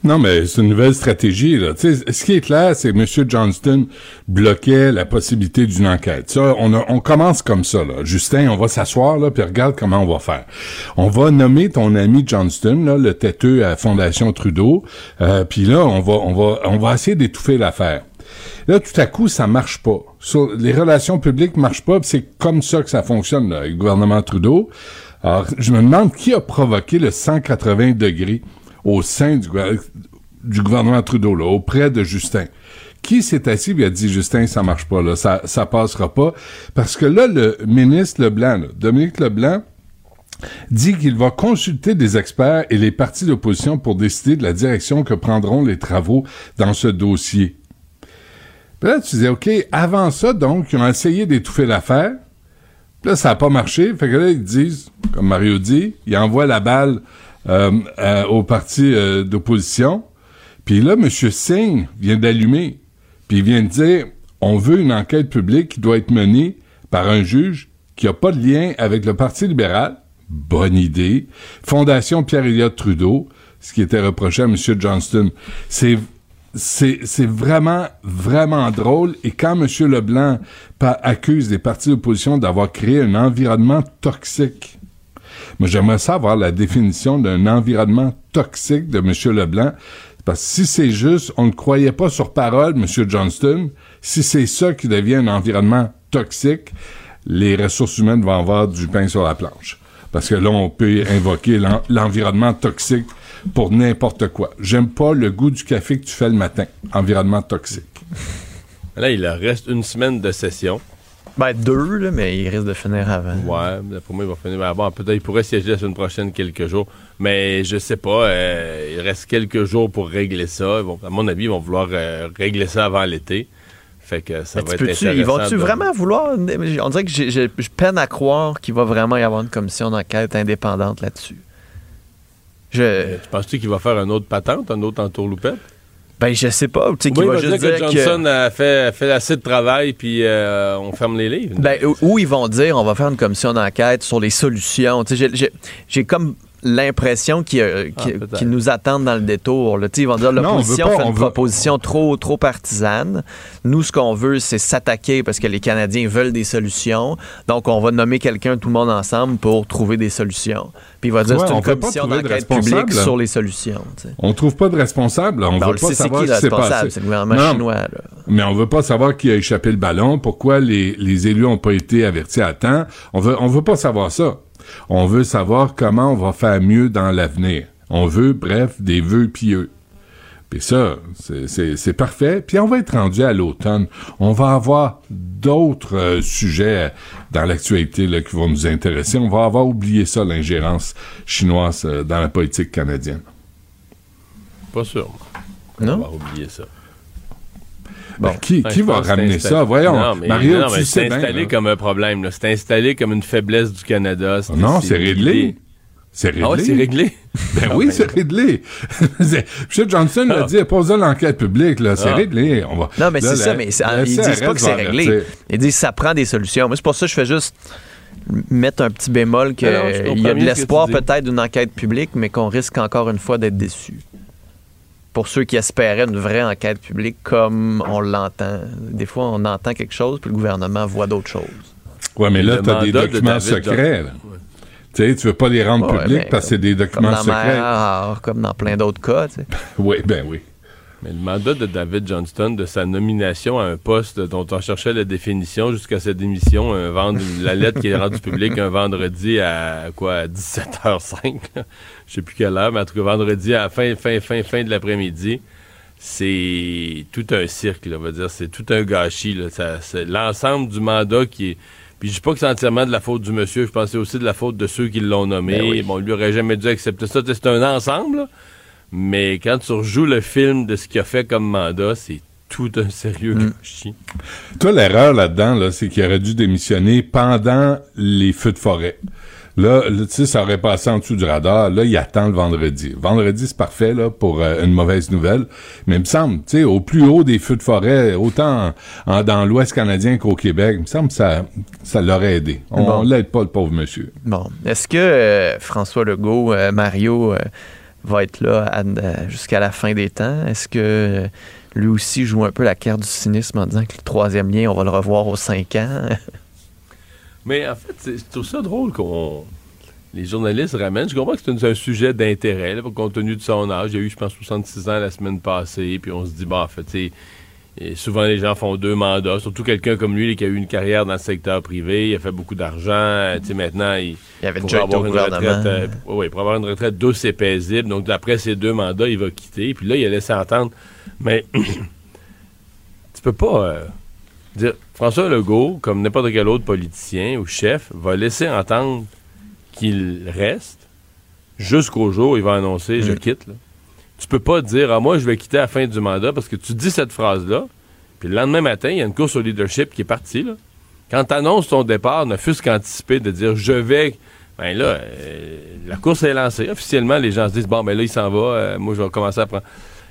Non, mais c'est une nouvelle stratégie. Là. Ce qui est clair, c'est que M. Johnston bloquait la possibilité d'une enquête. Ça, on, commence comme ça. Là. Justin, on va s'asseoir là, puis regarde comment on va faire. On va nommer ton ami Johnston, le têteux à Fondation Trudeau, euh, puis là, on va, on va, on va essayer d'étouffer l'affaire. Là, tout à coup, ça marche pas. Les relations publiques marchent pas, c'est comme ça que ça fonctionne, là, le gouvernement Trudeau. Alors, je me demande qui a provoqué le 180 degrés au sein du, gouver- du gouvernement Trudeau, là, auprès de Justin. Qui s'est assis et a dit, Justin, ça marche pas, ça, ça passera pas? Parce que là, le ministre Leblanc, Dominique Leblanc, dit qu'il va consulter des experts et les partis d'opposition pour décider de la direction que prendront les travaux dans ce dossier. Puis là, tu disais, OK, avant ça, donc, ils ont essayé d'étouffer l'affaire. Puis là, ça n'a pas marché. Fait que là, ils disent, comme Mario dit, ils envoient la balle euh, euh, au parti euh, d'opposition. Puis là, M. Singh vient d'allumer. Puis il vient de dire, on veut une enquête publique qui doit être menée par un juge qui n'a pas de lien avec le Parti libéral. Bonne idée. Fondation Pierre-Éliott Trudeau, ce qui était reproché à M. Johnston. C'est c'est vraiment, vraiment drôle. Et quand M. Leblanc accuse les partis d'opposition d'avoir créé un environnement toxique, moi, j'aimerais savoir la définition d'un environnement toxique de M. Leblanc. Parce que si c'est juste, on ne croyait pas sur parole, M. Johnston, si c'est ça qui devient un environnement toxique, les ressources humaines vont avoir du pain sur la planche. Parce que là, on peut invoquer l'en- l'environnement toxique pour n'importe quoi. J'aime pas le goût du café que tu fais le matin. Environnement toxique. Là, il reste une semaine de session. Ben, deux, là, mais il risque de finir avant. Ouais, pour moi, il va finir avant. Peut-être qu'il pourrait siéger la semaine prochaine quelques jours. Mais je sais pas. euh, il reste quelques jours pour régler ça. Vont- à mon avis, ils vont vouloir euh, régler ça avant l'été. Fait que ça Mais va être intéressant. ils vont-tu de- vraiment vouloir. On dirait que je peine à croire qu'il va vraiment y avoir une commission d'enquête indépendante là-dessus. Je. Tu penses-tu qu'il va faire un autre patente, un autre entourloupette? Ben, je sais pas. Tu sais, va il va juste dire que que- Johnson a, fait, fait assez de travail, puis euh, on ferme les livres. Ben, ou- ou ils vont dire, on va faire une commission d'enquête sur les solutions. Tu sais, J'ai comme l'impression qu'ils euh, Ah, nous attendent dans le détour. là. Ils vont dire, l'opposition fait une veut- proposition trop, trop partisane. Nous, ce qu'on veut, c'est s'attaquer parce que les Canadiens veulent des solutions. Donc, on va nommer quelqu'un, tout le monde ensemble, pour trouver des solutions. Puis il va dire, Ouais, c'est une commission de d'enquête responsable, publique sur les solutions. tu sais. On trouve pas de responsable. On Ben, on veut pas savoir qui s'est passé. C'est le gouvernement Non, chinois. là. Mais on veut pas savoir qui a échappé le ballon, pourquoi les, les élus ont pas été avertis à temps. On veut, on veut pas savoir ça. On veut savoir comment on va faire mieux dans l'avenir. On veut, bref, des vœux pieux. Puis ça, c'est- parfait. Puis on va être rendu à l'automne. On va avoir d'autres euh, sujets dans l'actualité là, qui vont nous intéresser. On va avoir oublié ça, l'ingérence chinoise euh, dans la politique canadienne. Pas sûr. Non? On va oublier ça. Ben, qui va ramener ça? Voyons, Non, mais, Mario, non, tu mais sais c'est installé comme un problème. là. C'est installé comme une faiblesse du Canada. Non, c'est réglé. C'est réglé. Ah ouais, c'est réglé. Ben Ah, oui, ben, c'est réglé. M. Johnson l'a Ah. dit, pose l'enquête publique, là, c'est Ah. réglé. On va, Non, mais là, c'est ça, mais c'est- la ils disent CRS pas que c'est réglé. Ils disent que ça prend des solutions. Moi, c'est pour ça que je fais juste mettre un petit bémol qu'il y a de l'espoir peut-être d'une enquête publique, mais qu'on risque encore une fois d'être déçu. Pour ceux qui espéraient une vraie enquête publique comme on l'entend. Des fois, on entend quelque chose, puis le gouvernement voit d'autres choses. Ouais, mais là, tu as des de documents secrets. là. Tu sais, tu veux pas les rendre Ouais, publics mais parce que c'est des Comme documents dans secrets. Mer, comme dans plein d'autres cas. tu sais. Oui, ben oui. Mais le mandat de David Johnston, de sa nomination à un poste dont on cherchait la définition jusqu'à sa démission, un vendre, la lettre qui est rendue publique un vendredi à quoi à 17h05, là. je sais plus quelle heure, mais en tout cas vendredi à fin, fin, fin, fin de l'après-midi, c'est tout un cirque, là, on va dire, c'est tout un gâchis. là. Ça- c'est l'ensemble du mandat qui est. Puis je dis pas que c'est entièrement de la faute du monsieur, je pense que c'est aussi de la faute de ceux qui l'ont nommé. Ben oui. Bon, on lui aurait jamais dû accepter ça. C'est un ensemble, là. Mais quand tu rejoues le film de ce qu'il a fait comme mandat, c'est tout un sérieux Mm. gâchis. Toi, l'erreur là-dedans, là, c'est qu'il aurait dû démissionner pendant les feux de forêt. Là, là, tu sais, ça aurait passé en dessous du radar. Là, il attend le vendredi. Vendredi, c'est parfait là pour euh, une mauvaise nouvelle. Mais il me semble, tu sais, au plus haut des feux de forêt, autant en- en- dans l'Ouest canadien qu'au Québec, il me semble que ça, ça l'aurait aidé. On, Bon. on l'aide pas, le pauvre monsieur. Bon. Est-ce que euh, François Legault, euh, Mario, euh, va être là euh, jusqu'à la fin des temps? Est-ce que euh, lui aussi joue un peu la carte du cynisme en disant que le troisième lien, on va le revoir aux cinq ans? Mais en fait, c'est- trouve ça drôle qu'on. Les journalistes ramènent. Je comprends que c'est un, sujet d'intérêt, compte tenu de son âge. Il a eu, je pense, 66 ans la semaine passée. Puis on se dit, bah, en fait, et souvent les gens font deux mandats. Surtout quelqu'un comme lui qui a eu une carrière dans le secteur privé. Il a fait beaucoup d'argent. Tu sais, maintenant, il. Il avait pour avoir une retraite, euh, oui, pour avoir une retraite douce et paisible. Donc, après ces deux mandats, il va quitter. Puis là, il a laissé entendre. Mais tu peux pas euh, dire. François Legault, comme n'importe quel autre politicien ou chef, va laisser entendre qu'il reste jusqu'au jour où il va annoncer je Mm. quitte. là. Tu peux pas dire ah moi je vais quitter à la fin du mandat parce que tu dis cette phrase-là, puis le lendemain matin, il y a une course au leadership qui est partie. Là. Quand tu annonces ton départ, ne fût-ce qu'anticiper de dire je vais. Ben là, euh, la course est lancée. Officiellement, les gens se disent bon, ben là, il s'en va, euh, moi, je vais commencer à prendre.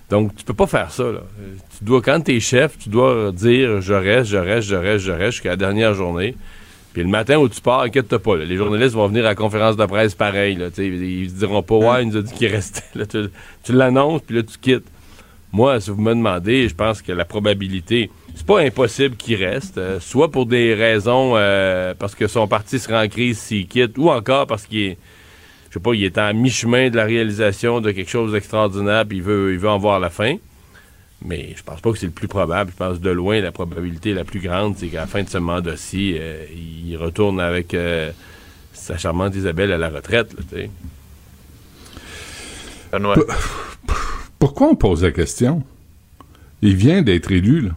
Donc, tu peux pas faire ça. Là. Euh, Tu dois, quand tu es chef, tu dois dire je reste, je reste, je reste, je reste jusqu'à la dernière journée. Puis le matin où tu pars, inquiète-toi pas. les journalistes vont venir à la conférence de presse pareil. Ils, se diront pas Ouais, il nous a dit qu'il restait. Tu l'annonces, puis là, tu quittes. Moi, si vous me demandez, je pense que la probabilité, c'est pas impossible qu'il reste, euh, soit pour des raisons euh, parce que son parti sera en crise s'il quitte, ou encore parce qu'il est, je sais pas, il est en mi-chemin de la réalisation de quelque chose d'extraordinaire, puis il veut, il veut en voir la fin. Mais je pense pas que c'est le plus probable. Je pense de loin, la probabilité la plus grande, c'est qu'à la fin de ce mandat-ci, euh, il retourne avec euh, sa charmante Isabelle à la retraite. là. Pourquoi on pose la question? Il vient d'être élu, là.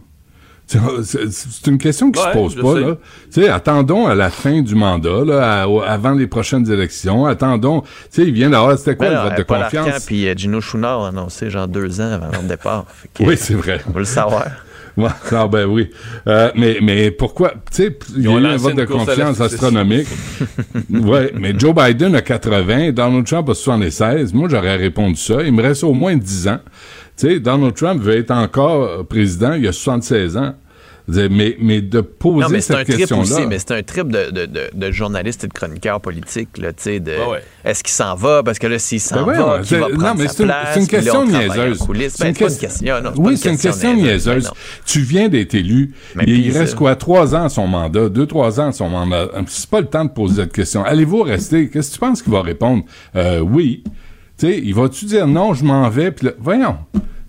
C'est- une question qui Ouais, se pose pas, sais. là. Tu sais, attendons à la fin du mandat, là, à- avant les prochaines élections. Attendons. Tu sais, il vient d'avoir, c'était quoi Ben le non, vote de Paul Arcand confiance? puis euh, Gino Chouinard ont annoncé genre deux ans avant leur départ. Que, Oui, c'est vrai. On veut le savoir. Ouais, ah ben oui. Euh, mais, mais pourquoi? Tu sais, il y a ont eu un vote de confiance astronomique. ouais, mais Joe Biden a 80, Donald Trump a 76. Moi, j'aurais répondu ça. Il me reste au moins 10 ans. Sais, Donald Trump veut être encore euh, président, il a 76 ans. Mais, mais de poser Non, mais c'est un cette question-là... aussi, mais c'est un trip de, de, de, de journaliste et de chroniqueur politique, là, tu sais, de ouais. est-ce qu'il s'en va, parce que là, s'il s'en Ben va, qui va c'est- prendre non, mais sa c'est une, place, c'est une puis là, question niaiseuse. C'est Ben, une question, non, oui, c'est une question niaiseuse. Ben tu viens d'être élu. Mais il reste ça- quoi? Trois ans à son mandat, deux, trois ans à son mandat. C'est pas le temps de poser cette question. Allez-vous rester? Qu'est-ce que tu penses qu'il va répondre? Euh, oui. Tu sais, il va-tu dire non, je m'en vais? Puis là, voyons.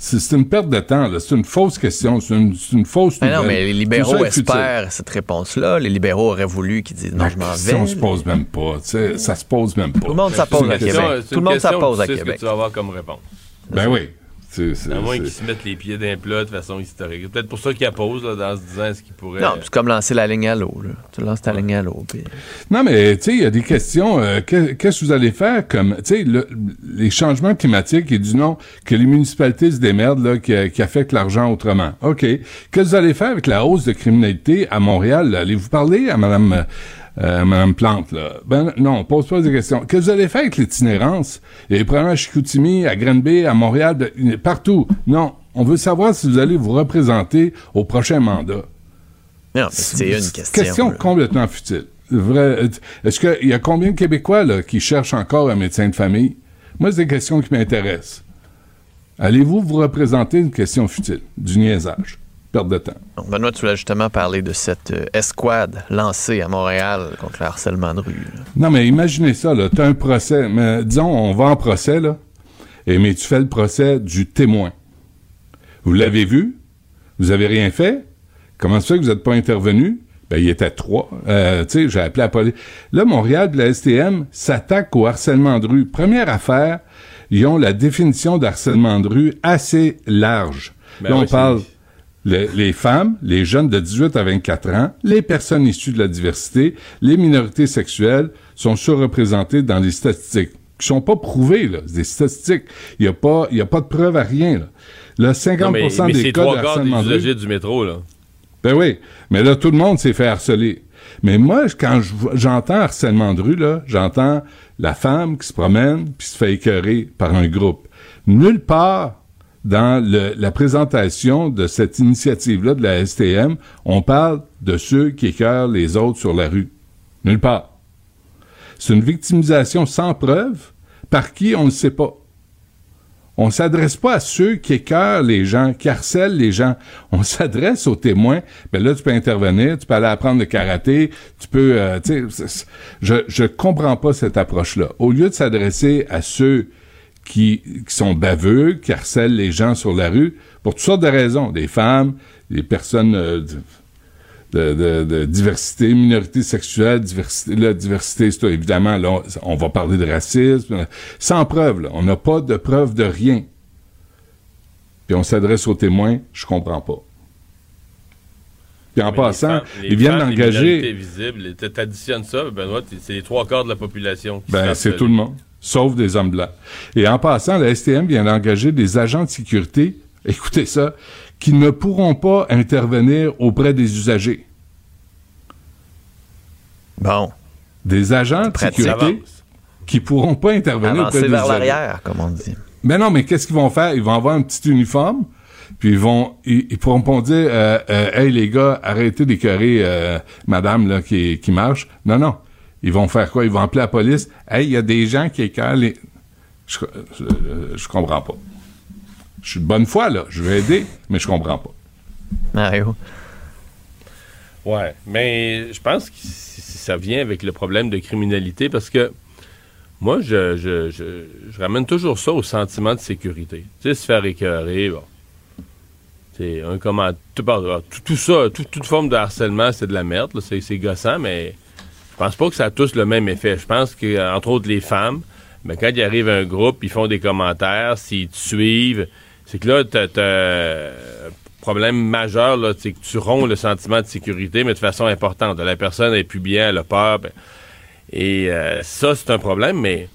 C'est une perte de temps. C'est une fausse question. C'est une, fausse Ben non, mais les libéraux espèrent cette réponse-là. Les libéraux auraient voulu qu'ils disent non, je m'en question vais. se pose même pas. tu sais, ça se pose même pas. Tout le monde, ça C'est pose une à question- Québec. Tout le monde, ça question, pose à Québec. que tu vas avoir comme réponse. Ben oui. À moins qu'ils se mettent les pieds d'un plat de façon historique. Peut-être pour ça qu'ils apposent, là, dans se disant est-ce qu'ils pourraient. Non, c'est comme lancer la ligne à l'eau. là. Tu lances ta ligne à l'eau. puis- Non, mais tu sais, il y a des questions. euh, que- Qu'est-ce que vous allez faire comme, tu sais, le- les changements climatiques et du non que les municipalités se démerdent là, qui, qui affectent l'argent autrement. Ok. Qu'est-ce que vous allez faire avec la hausse de criminalité à Montréal? Allez-vous parler à Madame euh, Madame Plante là Ben non, pose pas des questions. Que vous allez faire avec l'itinérance? Il y a des problèmes à Chicoutimi, à Granby, à Montréal, de- partout. Non, on veut savoir si vous allez vous représenter au prochain mandat. Non, c'est une question. Question là. complètement futile. Vrai, euh, Est-ce qu'il y a combien de Québécois là, qui cherchent encore un médecin de famille? Moi, c'est des questions qui m'intéressent. Allez-vous vous représenter? Une question futile, du niaisage, perte de temps? Benoît, tu voulais justement parler de cette euh, escouade lancée à Montréal contre le harcèlement de rue. là. Non, mais imaginez ça, là. T'as un procès, mais disons, on va en procès, là. Et mais tu fais le procès du témoin. Vous l'avez vu? Vous avez rien fait? Comment ça fait que vous n'êtes pas intervenu? Ben, il était trois. Euh, tu sais, j'ai appelé la police. Là, Montréal, de la STM, s'attaque au harcèlement de rue. Première affaire, ils ont la définition d'harcèlement de rue assez large. Ben là, on oui, c'est- parle le- les femmes, les jeunes de 18 à 24 ans, les personnes issues de la diversité, les minorités sexuelles sont surreprésentées dans les statistiques qui sont pas prouvées, là. C'est des statistiques. Il y a pas, y a pas de preuve à rien, là. Là, 50% Non, mais, mais des cas de des usagers du métro, là. ben oui, mais là, tout le monde s'est fait harceler. Mais moi, quand je- j'entends harcèlement de rue, là, j'entends la femme qui se promène puis se fait écœurer par un groupe. Nulle part dans la présentation de cette initiative-là de la STM, on parle de ceux qui écœurent les autres sur la rue. Nulle part. C'est une victimisation sans preuve. Par qui, on ne sait pas. On s'adresse pas à ceux qui écœurent les gens, qui harcèlent les gens. On s'adresse aux témoins. Ben là, tu peux intervenir, tu peux aller apprendre le karaté, tu peux, euh, je je comprends pas cette approche-là. Au lieu de s'adresser à ceux qui, qui sont baveux, qui harcèlent les gens sur la rue, pour toutes sortes de raisons, des femmes, des personnes euh, de, de, de- de diversité, minorité sexuelle, diversité, là, diversité, c'est évidemment, là, on, on va parler de racisme, sans preuve, là. On n'a pas de preuve de rien. Puis on s'adresse aux témoins, je comprends pas. Puis en Mais passant, les ils viennent d'engager... minorités visibles, t'a- t'additionnes ça, Benoît, c'est les trois quarts de la population. qui Ben, c'est tout le monde, sauf des hommes blancs. Et en passant, la STM vient d'engager des agents de sécurité, écoutez ça, qui ne pourront pas intervenir auprès des usagers. Bon. Des agents de sécurité qui pourront pas intervenir Avancer auprès des vers usagers. l'arrière, comme on dit. Mais non, mais qu'est-ce qu'ils vont faire? Ils vont avoir un petit uniforme, puis ils vont, ils, ils pourront pas dire, euh, euh, hey les gars, arrêtez d'écœurer euh, madame là qui, qui marche. Non, non. Ils vont faire quoi? Ils vont appeler la police. Hey, il y a des gens qui écœurent les... Je, je, je comprends pas. Je suis de bonne foi, là. Je veux aider, mais je comprends pas. Mario. Ouais, mais je pense que ça vient avec le problème de criminalité parce que moi, je, je, je, je ramène toujours ça au sentiment de sécurité. Tu sais, se faire écœurer, bon. C'est un comment. Tout, tout, tout ça, tout- toute forme de harcèlement, c'est de la merde, c'est gossant, mais je pense pas que ça a tous le même effet. Je pense que, entre autres, les femmes, mais quand il arrive un groupe, ils font des commentaires, s'ils te suivent, c'est que là, t'as t'as problème majeur, là, c'est que tu romps le sentiment de sécurité, mais de façon importante. La personne est plus bien, elle a peur. ben, et euh, ça, c'est un problème, mais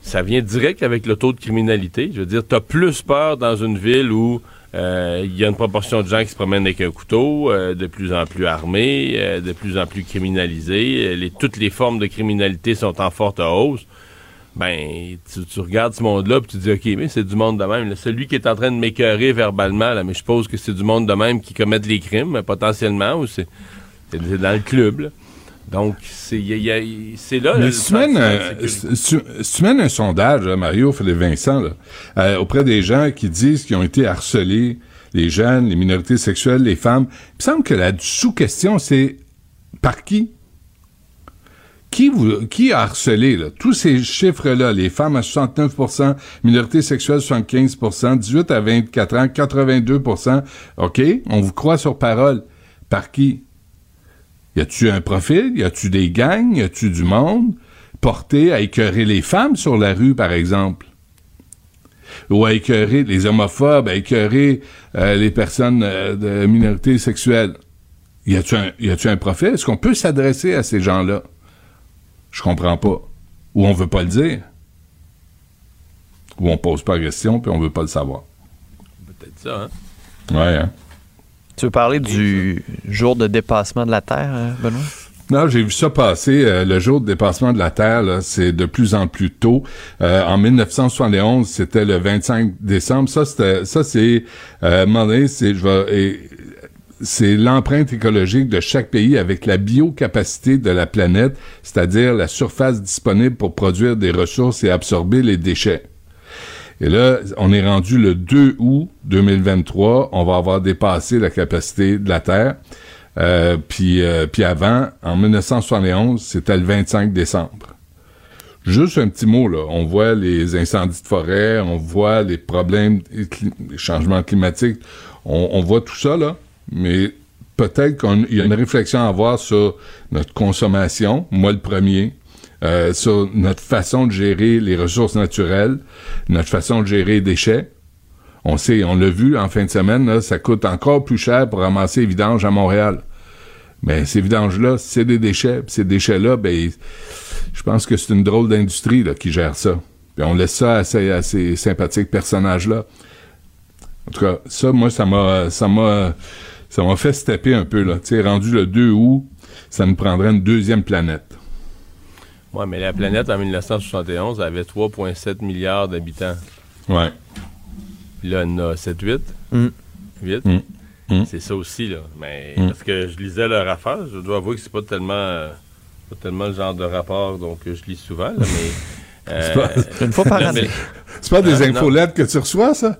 ça vient direct avec le taux de criminalité. Je veux dire, tu as plus peur dans une ville où il y a une proportion de gens qui se promènent avec un couteau, euh, de plus en plus armés, euh, de plus en plus criminalisés. Euh, toutes les formes de criminalité sont en forte hausse. Ben, tu, regardes ce monde-là puis tu dis, OK, mais c'est du monde de même. Celui qui est en train de m'écœurer verbalement, là, mais je suppose que c'est du monde de même qui commettent les crimes, euh, potentiellement, ou c'est dans le club. Donc, c'est là Mais le si tu mènes, si tu un sondage, là, Mario Philippe Vincent, là, euh, auprès des gens qui disent qu'ils ont été harcelés, les jeunes, les minorités sexuelles, les femmes, il me semble que la sous-question, c'est par qui? Qui, vous, qui a harcelé, là? Tous ces chiffres-là, les femmes à 69% minorités sexuelles 75% 18 à 24 ans, 82% OK, on vous croit sur parole. Par qui? Y a-tu un profil? Y a-tu des gangs? Y a-tu du monde porté à écœurer les femmes sur la rue, par exemple? Ou à écœurer les homophobes, à écœurer euh, les personnes euh, de minorités sexuelles? Y a-tu un, y a-tu un profil? Est-ce qu'on peut s'adresser à ces gens-là? Je comprends pas. Ou on veut pas le dire. Ou on pose pas la question puis on veut pas le savoir. Peut-être ça, hein? Ouais, hein? Tu veux parler du jour de dépassement de la Terre, euh, Benoît? Non, j'ai vu ça passer. euh, le jour de dépassement de la Terre, c'est de plus en plus tôt. Euh, en 1971, c'était le 25 décembre. Ça, c'était, ça c'est, euh, c'est, je vais, c'est l'empreinte écologique de chaque pays avec la biocapacité de la planète, c'est-à-dire la surface disponible pour produire des ressources et absorber les déchets. Et là, on est rendu le 2 août 2023. On va avoir dépassé la capacité de la Terre. Euh, puis, euh, puis avant, en 1971, c'était le 25 décembre. Juste un petit mot, là. On voit les incendies de forêt, on voit les problèmes, les changements climatiques. On, on voit tout ça, là. Mais peut-être qu'il y a une réflexion à avoir sur notre consommation, moi le premier, euh, sur notre façon de gérer les ressources naturelles, notre façon de gérer les déchets. On sait, on l'a vu en fin de semaine, ça coûte encore plus cher pour ramasser les vidanges à Montréal. Mais ces vidanges-là, c'est des déchets. Puis ces déchets-là, ben, je pense que c'est une drôle d'industrie là, qui gère ça. Puis on laisse ça à ces, sympathiques personnages-là. En tout cas, ça, moi, ça m'a, ça m'a, ça m'a fait stepper un peu là. Tu rendu le 2 août, ça nous prendrait une deuxième planète. Ouais, mais la planète en 1971 avait 3,7 milliards d'habitants. Ouais. Puis là, on a 7-8. Mm. 8. Mm. Mm. C'est ça aussi, là. Mais Mm. parce que je lisais leur affaire, je dois avouer que c'est pas tellement, euh, pas tellement le genre de rapport donc, que je lis souvent, là, mais. euh, C'est pas- Une fois par non, année. mais- C'est pas des Euh, infolettes que tu reçois, ça?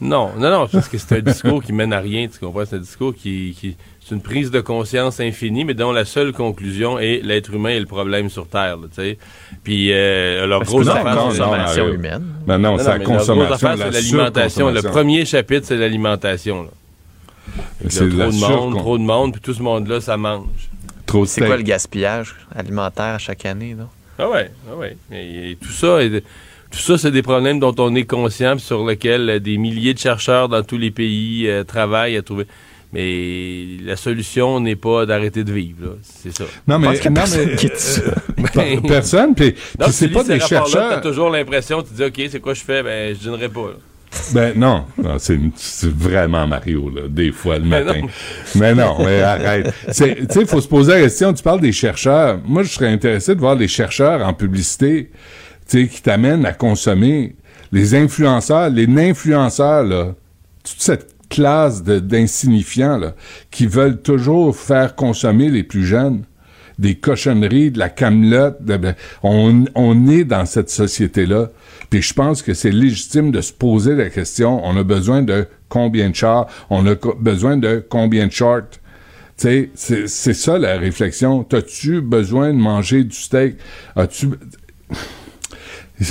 Non, non, non, parce que c'est un discours qui mène à rien, tu comprends? C'est un discours qui, qui- c'est une prise de conscience infinie, mais dont la seule conclusion est l'être humain est le problème sur Terre, tu sais. Puis euh, leur grosse non, affaire, non, c'est non, consommation humaine. Ben non, c'est la consommation, la c'est l'alimentation. Le premier chapitre, c'est l'alimentation. C'est la trop de monde, trop de monde, puis tout ce monde-là, ça mange. Trop de C'est quoi le gaspillage alimentaire à chaque année, là? Ah ouais, ah ouais. Et, et tout ça, est- tout ça, c'est des problèmes dont on est conscient, sur lesquels euh, des milliers de chercheurs dans tous les pays euh, travaillent à trouver. Mais la solution n'est pas d'arrêter de vivre, là. c'est ça. Non, mais, a non, personne mais, qui dit ça. euh, per- personne, puis c'est pas des chercheurs. T'as toujours l'impression, tu dis, OK, c'est quoi je fais? Ben, je dînerai pas. là. Ben non, non c'est, vraiment Mario, là, des fois le Mais matin. non. Mais non, mais arrête. Tu sais, il faut se poser la question, tu parles des chercheurs. Moi, je serais intéressé de voir les chercheurs en publicité, qui t'amènent à consommer. Les influenceurs, les influenceurs, là, toute cette classe d'insignifiants, là, qui veulent toujours faire consommer les plus jeunes des cochonneries, de la camelote. de- on, on est dans cette société-là. Puis je pense que c'est légitime de se poser la question, on a besoin de combien de chars, on a besoin de combien de shorts? C'est ça la réflexion. T'as-tu besoin de manger du steak? As-tu...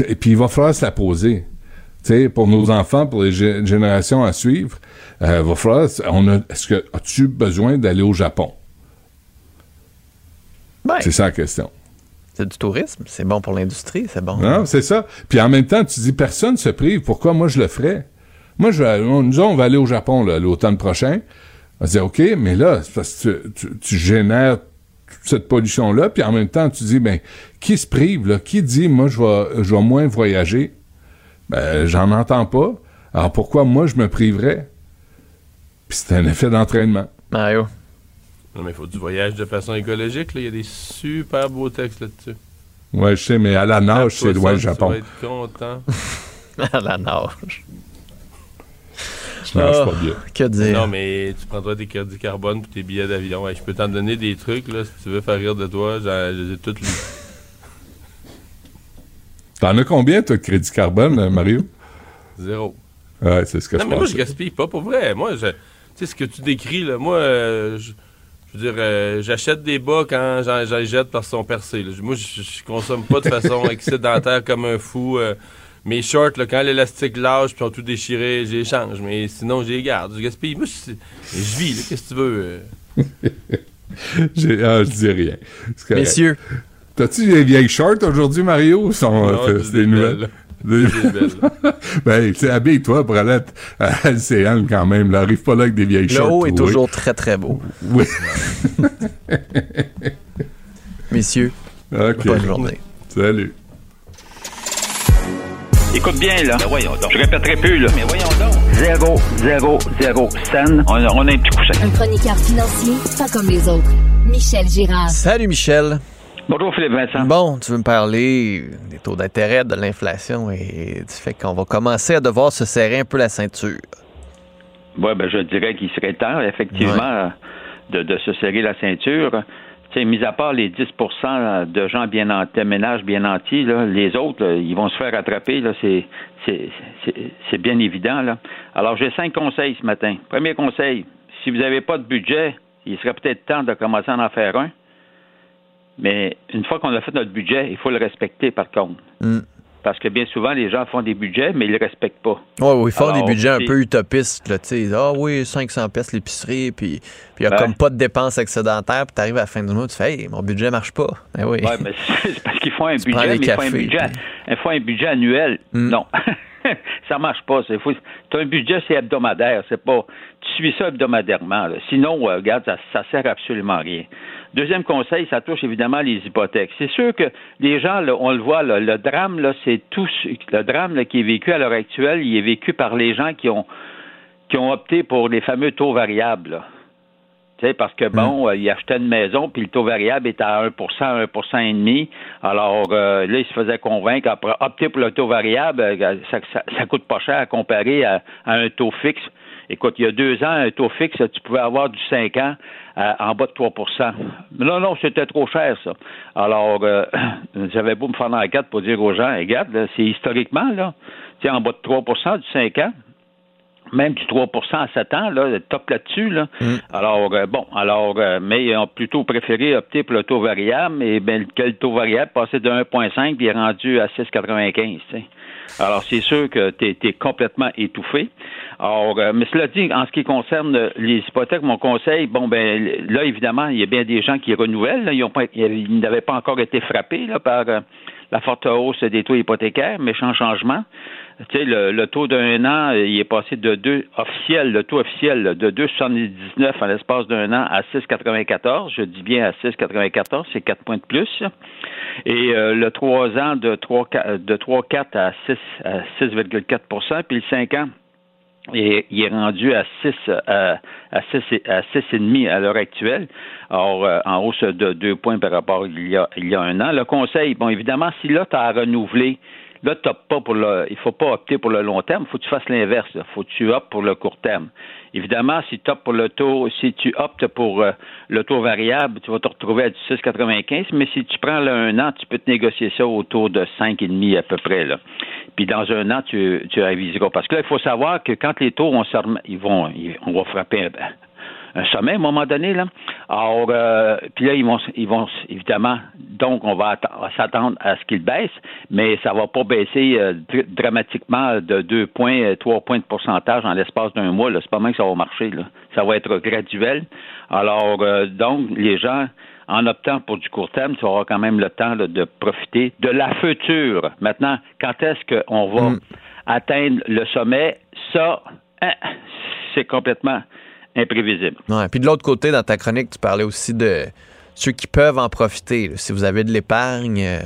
Et puis il va falloir se la poser. Tu sais, pour nos enfants, pour les gé- générations à suivre, euh, va falloir... On a, est-ce que as-tu besoin d'aller au Japon? Ben, C'est ça la question. c'est du tourisme. C'est bon pour l'industrie. C'est bon. Non, c'est ça. Puis en même temps, tu dis, personne se prive. Pourquoi moi je le ferais? Moi, je vais, on- nous, on va aller au Japon là, l'automne prochain. On va dire, OK, mais là, c'est parce que tu, tu- tu génères cette pollution-là, puis en même temps, tu dis, ben, qui se prive, là? Qui dit, moi, je vais, je vais moins voyager? Ben, j'en entends pas. Alors pourquoi moi, je me priverais? Puis c'est un effet d'entraînement. Mario. Non, mais il faut du voyage de façon écologique. là. Il y a des super beaux textes là-dessus. Ouais, je sais, mais à la nage, c'est loin le Japon. Tu vas être content. À la nage. Nage Ah, pas bien. Que dire? Non, mais tu prendras tes crédits carbone pour tes billets d'avion. Ouais, je peux t'en donner des trucs, là, si tu veux faire rire de toi. j'en- Je les ai tous lus. T'en as combien, toi, de crédit carbone, euh, Mario? Zéro. Ouais, c'est ce que non, je mais moi, je gaspille pas pour vrai. Moi, je, tu sais, ce que tu décris, là, moi, euh, je, je veux dire, euh, j'achète des bas quand j'en, j'en jette parce qu'ils sont percés. là. Moi, je, je consomme pas de façon excédentaire comme un fou. euh, mes shorts, là, quand l'élastique lâche puis ont tout déchiré, je les change. Mais sinon, je les garde. Je gaspille. Moi, je, je vis, là, qu'est-ce que tu veux? euh? J'ai- ah, je dis rien. Messieurs. T'as-tu des vieilles shorts aujourd'hui, Mario? ou Sont, Non, euh, c'est des des nouvelles. Des- ben, tu habille-toi pour aller à à LCN quand même. Là, arrive pas là avec des vieilles Le shorts. haut est toujours très, très beau. Oui. Messieurs, bonne journée. Salut. Écoute bien, là. Je répéterai plus, là. Mais voyons donc. Zéro, zéro, zéro scène. On a, on a un petit coussin. Un chroniqueur financier, pas comme les autres. Michel Girard. Salut Michel. Bonjour, Philippe Vincent. Bon, tu veux me parler des taux d'intérêt, de l'inflation et du fait qu'on va commencer à devoir se serrer un peu la ceinture. Oui, ben, je dirais qu'il serait temps, effectivement, de, de se serrer la ceinture. Mis à part les 10% de gens bien en de ménages bien nantis, les autres, ils vont se faire attraper. C'est, bien évident. Alors, j'ai cinq conseils ce matin. Premier conseil, si vous n'avez pas de budget, il serait peut-être temps de commencer à en faire un. Mais une fois qu'on a fait notre budget, il faut le respecter, par contre. Mm. Parce que bien souvent, les gens font des budgets, mais ils ne le respectent pas. Ouais, oui, ils font Alors, des budgets un c'est- peu utopistes, là, tu. Ah oui, 500 pièces l'épicerie, puis il n'y a comme pas de dépenses excédentaires, puis t'arrives à la fin du mois, tu fais, hey, mon budget marche pas. Ben oui. Ouais, mais c'est parce qu'ils font un Tu budget, mais ils font un budget, puis- ils font un budget annuel. Non. ça marche pas. Tu as un budget, c'est hebdomadaire. C'est pas. Tu suis ça hebdomadairement. là. Sinon, euh, regarde, ça, ça sert absolument à rien. Deuxième conseil, ça touche évidemment les hypothèques. C'est sûr que les gens, là, on le voit, là, le drame, là, c'est tout. Le drame là, qui est vécu à l'heure actuelle, il est vécu par les gens qui ont qui ont opté pour les fameux taux variables. Tu sais, parce que bon, euh, il achetait une maison, puis le taux variable était à 1% 1% et demi. Alors euh, là, il se faisait convaincre, après opter pour le taux variable, euh, ça, ça, ça coûte pas cher à comparer à, à un taux fixe. Écoute, il y a deux ans, un taux fixe, tu pouvais avoir du 5 ans euh, en bas de 3 Mais Non, non, c'était trop cher, ça. Alors, euh, j'avais beau me faire l'enquête pour dire aux gens, regarde, là, c'est historiquement, là, tu sais, en bas de 3% du 5 ans, même du 3% à 7 ans, là, top là-dessus. Là. Alors, euh, bon, alors, euh, mais ils ont plutôt préféré opter pour le taux variable, et bien, le taux variable? Passé de 1,5 puis est rendu à 6,95. tu sais. Alors, c'est sûr que tu es, complètement étouffé. Alors, euh, mais cela dit, en ce qui concerne euh, les hypothèques, mon conseil, bon, ben là, évidemment, il y a bien des gens qui renouvellent. là. ils, n'avaient pas encore été frappés là, par euh, la forte hausse des taux hypothécaires, méchant changement. Tu sais, le, taux d'un an, euh, il est passé de 2 officiel, le taux officiel de 2,79 en l'espace d'un an à 6,94. Je dis bien à 6,94, c'est 4 points de plus. Et euh, le 3 ans de 3,4 de 3,4 à 6 à 6,4% puis le 5 ans et il est rendu à 6 à, à 6 et- à 6,5 à l'heure actuelle. Alors, euh, en hausse de 2 points par rapport à il y a, il y a un an. Le conseil, bon, évidemment, si tu as à renouveler, là, tu pas pour le. Il faut pas opter pour le long terme, il faut que tu fasses l'inverse. Il faut que tu optes pour le court terme. Évidemment, si tu optes pour le taux, si tu optes pour euh, le taux variable, tu vas te retrouver à du 6,95, mais si tu prends un an, tu peux te négocier ça autour de 5,5 à peu près. Là. Puis dans un an, tu, tu réviseras. Parce que là, il faut savoir que quand les taux vont se ils vont, ils- on va frapper un, sommet à un moment donné. Là. Alors, euh, puis là, ils vont, ils vont évidemment, donc on va s'attendre à ce qu'ils baissent, mais ça va pas baisser euh, dr- dramatiquement de 2 points, euh, 3 points de pourcentage en l'espace d'un mois. Là. C'est pas mal que ça va marcher. Là. Ça va être graduel. Alors, euh, donc, les gens, en optant pour du court terme, tu auras quand même le temps là, de profiter de la future. Maintenant, quand est-ce qu'on va atteindre le sommet? Ça, hein, c'est complètement imprévisible. Ouais. Puis de l'autre côté, dans ta chronique, tu parlais aussi de ceux qui peuvent en profiter. là. Si vous avez de l'épargne, euh,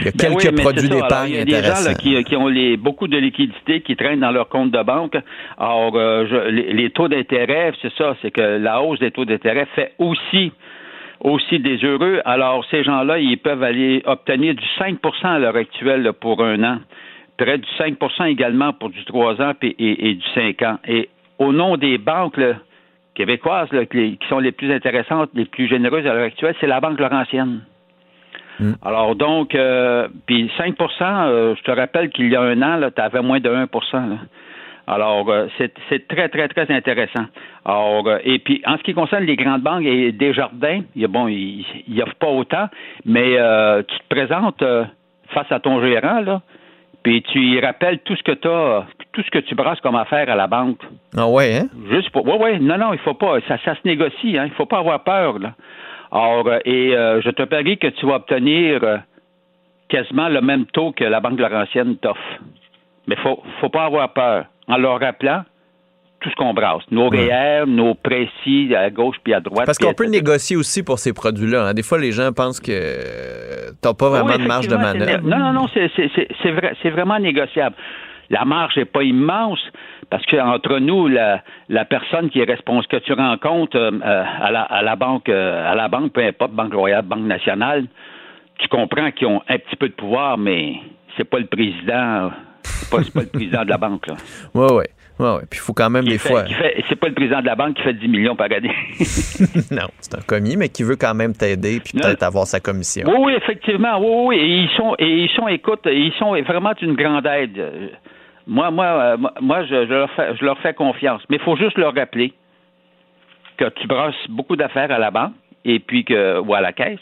il y a Ben quelques oui, produits d'épargne Il y a des gens là, intéressants. qui, qui ont les, beaucoup de liquidités qui traînent dans leur compte de banque. Alors, euh, je- les, les taux d'intérêt, c'est ça, c'est que la hausse des taux d'intérêt fait aussi aussi des heureux. Alors, ces gens-là, ils peuvent aller obtenir du 5% à l'heure actuelle là, pour un an. Près du 5% également pour du 3 ans puis- et, et du 5 ans. Et au nom des banques là, québécoises là, qui, sont les plus intéressantes, les plus généreuses à l'heure actuelle, c'est la Banque Laurentienne. Alors donc, euh, puis 5% euh, je te rappelle qu'il y a un an, tu avais moins de 1 là. Alors, euh, c'est très, très, très intéressant. Alors, euh, et puis, en ce qui concerne les grandes banques et Desjardins, il y a, bon, ils n'y offrent pas autant, mais euh, tu te présentes face à ton gérant, là, puis tu lui rappelles tout ce que tu as, tout ce que tu brasses comme affaire à la banque. Ah ouais, hein? Juste pour. Oui, oui, non, non, il faut pas. Ça, ça se négocie, hein. Il faut pas avoir peur, là. Alors, euh, et euh, je te parie que tu vas obtenir euh, quasiment le même taux que la Banque Laurentienne t'offre. Mais faut, faut pas avoir peur. En leur rappelant tout ce qu'on brasse. Nos REER, nos précis à gauche puis à droite. Parce qu'on peut négocier aussi pour ces produits-là. hein. Des fois, les gens pensent que t'as pas vraiment Oui, de marge de manœuvre. Non, non, non, c'est, c'est, c'est, c'est vrai, c'est vraiment négociable. La marge n'est pas immense parce que entre nous, la, la personne qui est responsable, que tu rencontres euh, euh, à, la, à la banque, euh, à la banque, peu importe, Banque Royale, Banque Nationale, tu comprends qu'ils ont un petit peu de pouvoir, mais c'est pas le président, c'est pas, pas le président de la banque. Là. Ouais, ouais. Ouais, ouais. Puis il faut quand même Qui des fait- fois. C'est pas le président de la banque qui fait 10 millions par année. non, c'est un commis, mais qui veut quand même t'aider puis peut-être avoir sa commission. Oui, oui, effectivement. Oui, oui. Et ils sont, et ils sont, écoute, ils sont vraiment une grande aide. Moi, moi, euh, moi, je, je leur fais, je leur fais confiance. Mais il faut juste leur rappeler que tu brasses beaucoup d'affaires à la banque et puis que, ou à la caisse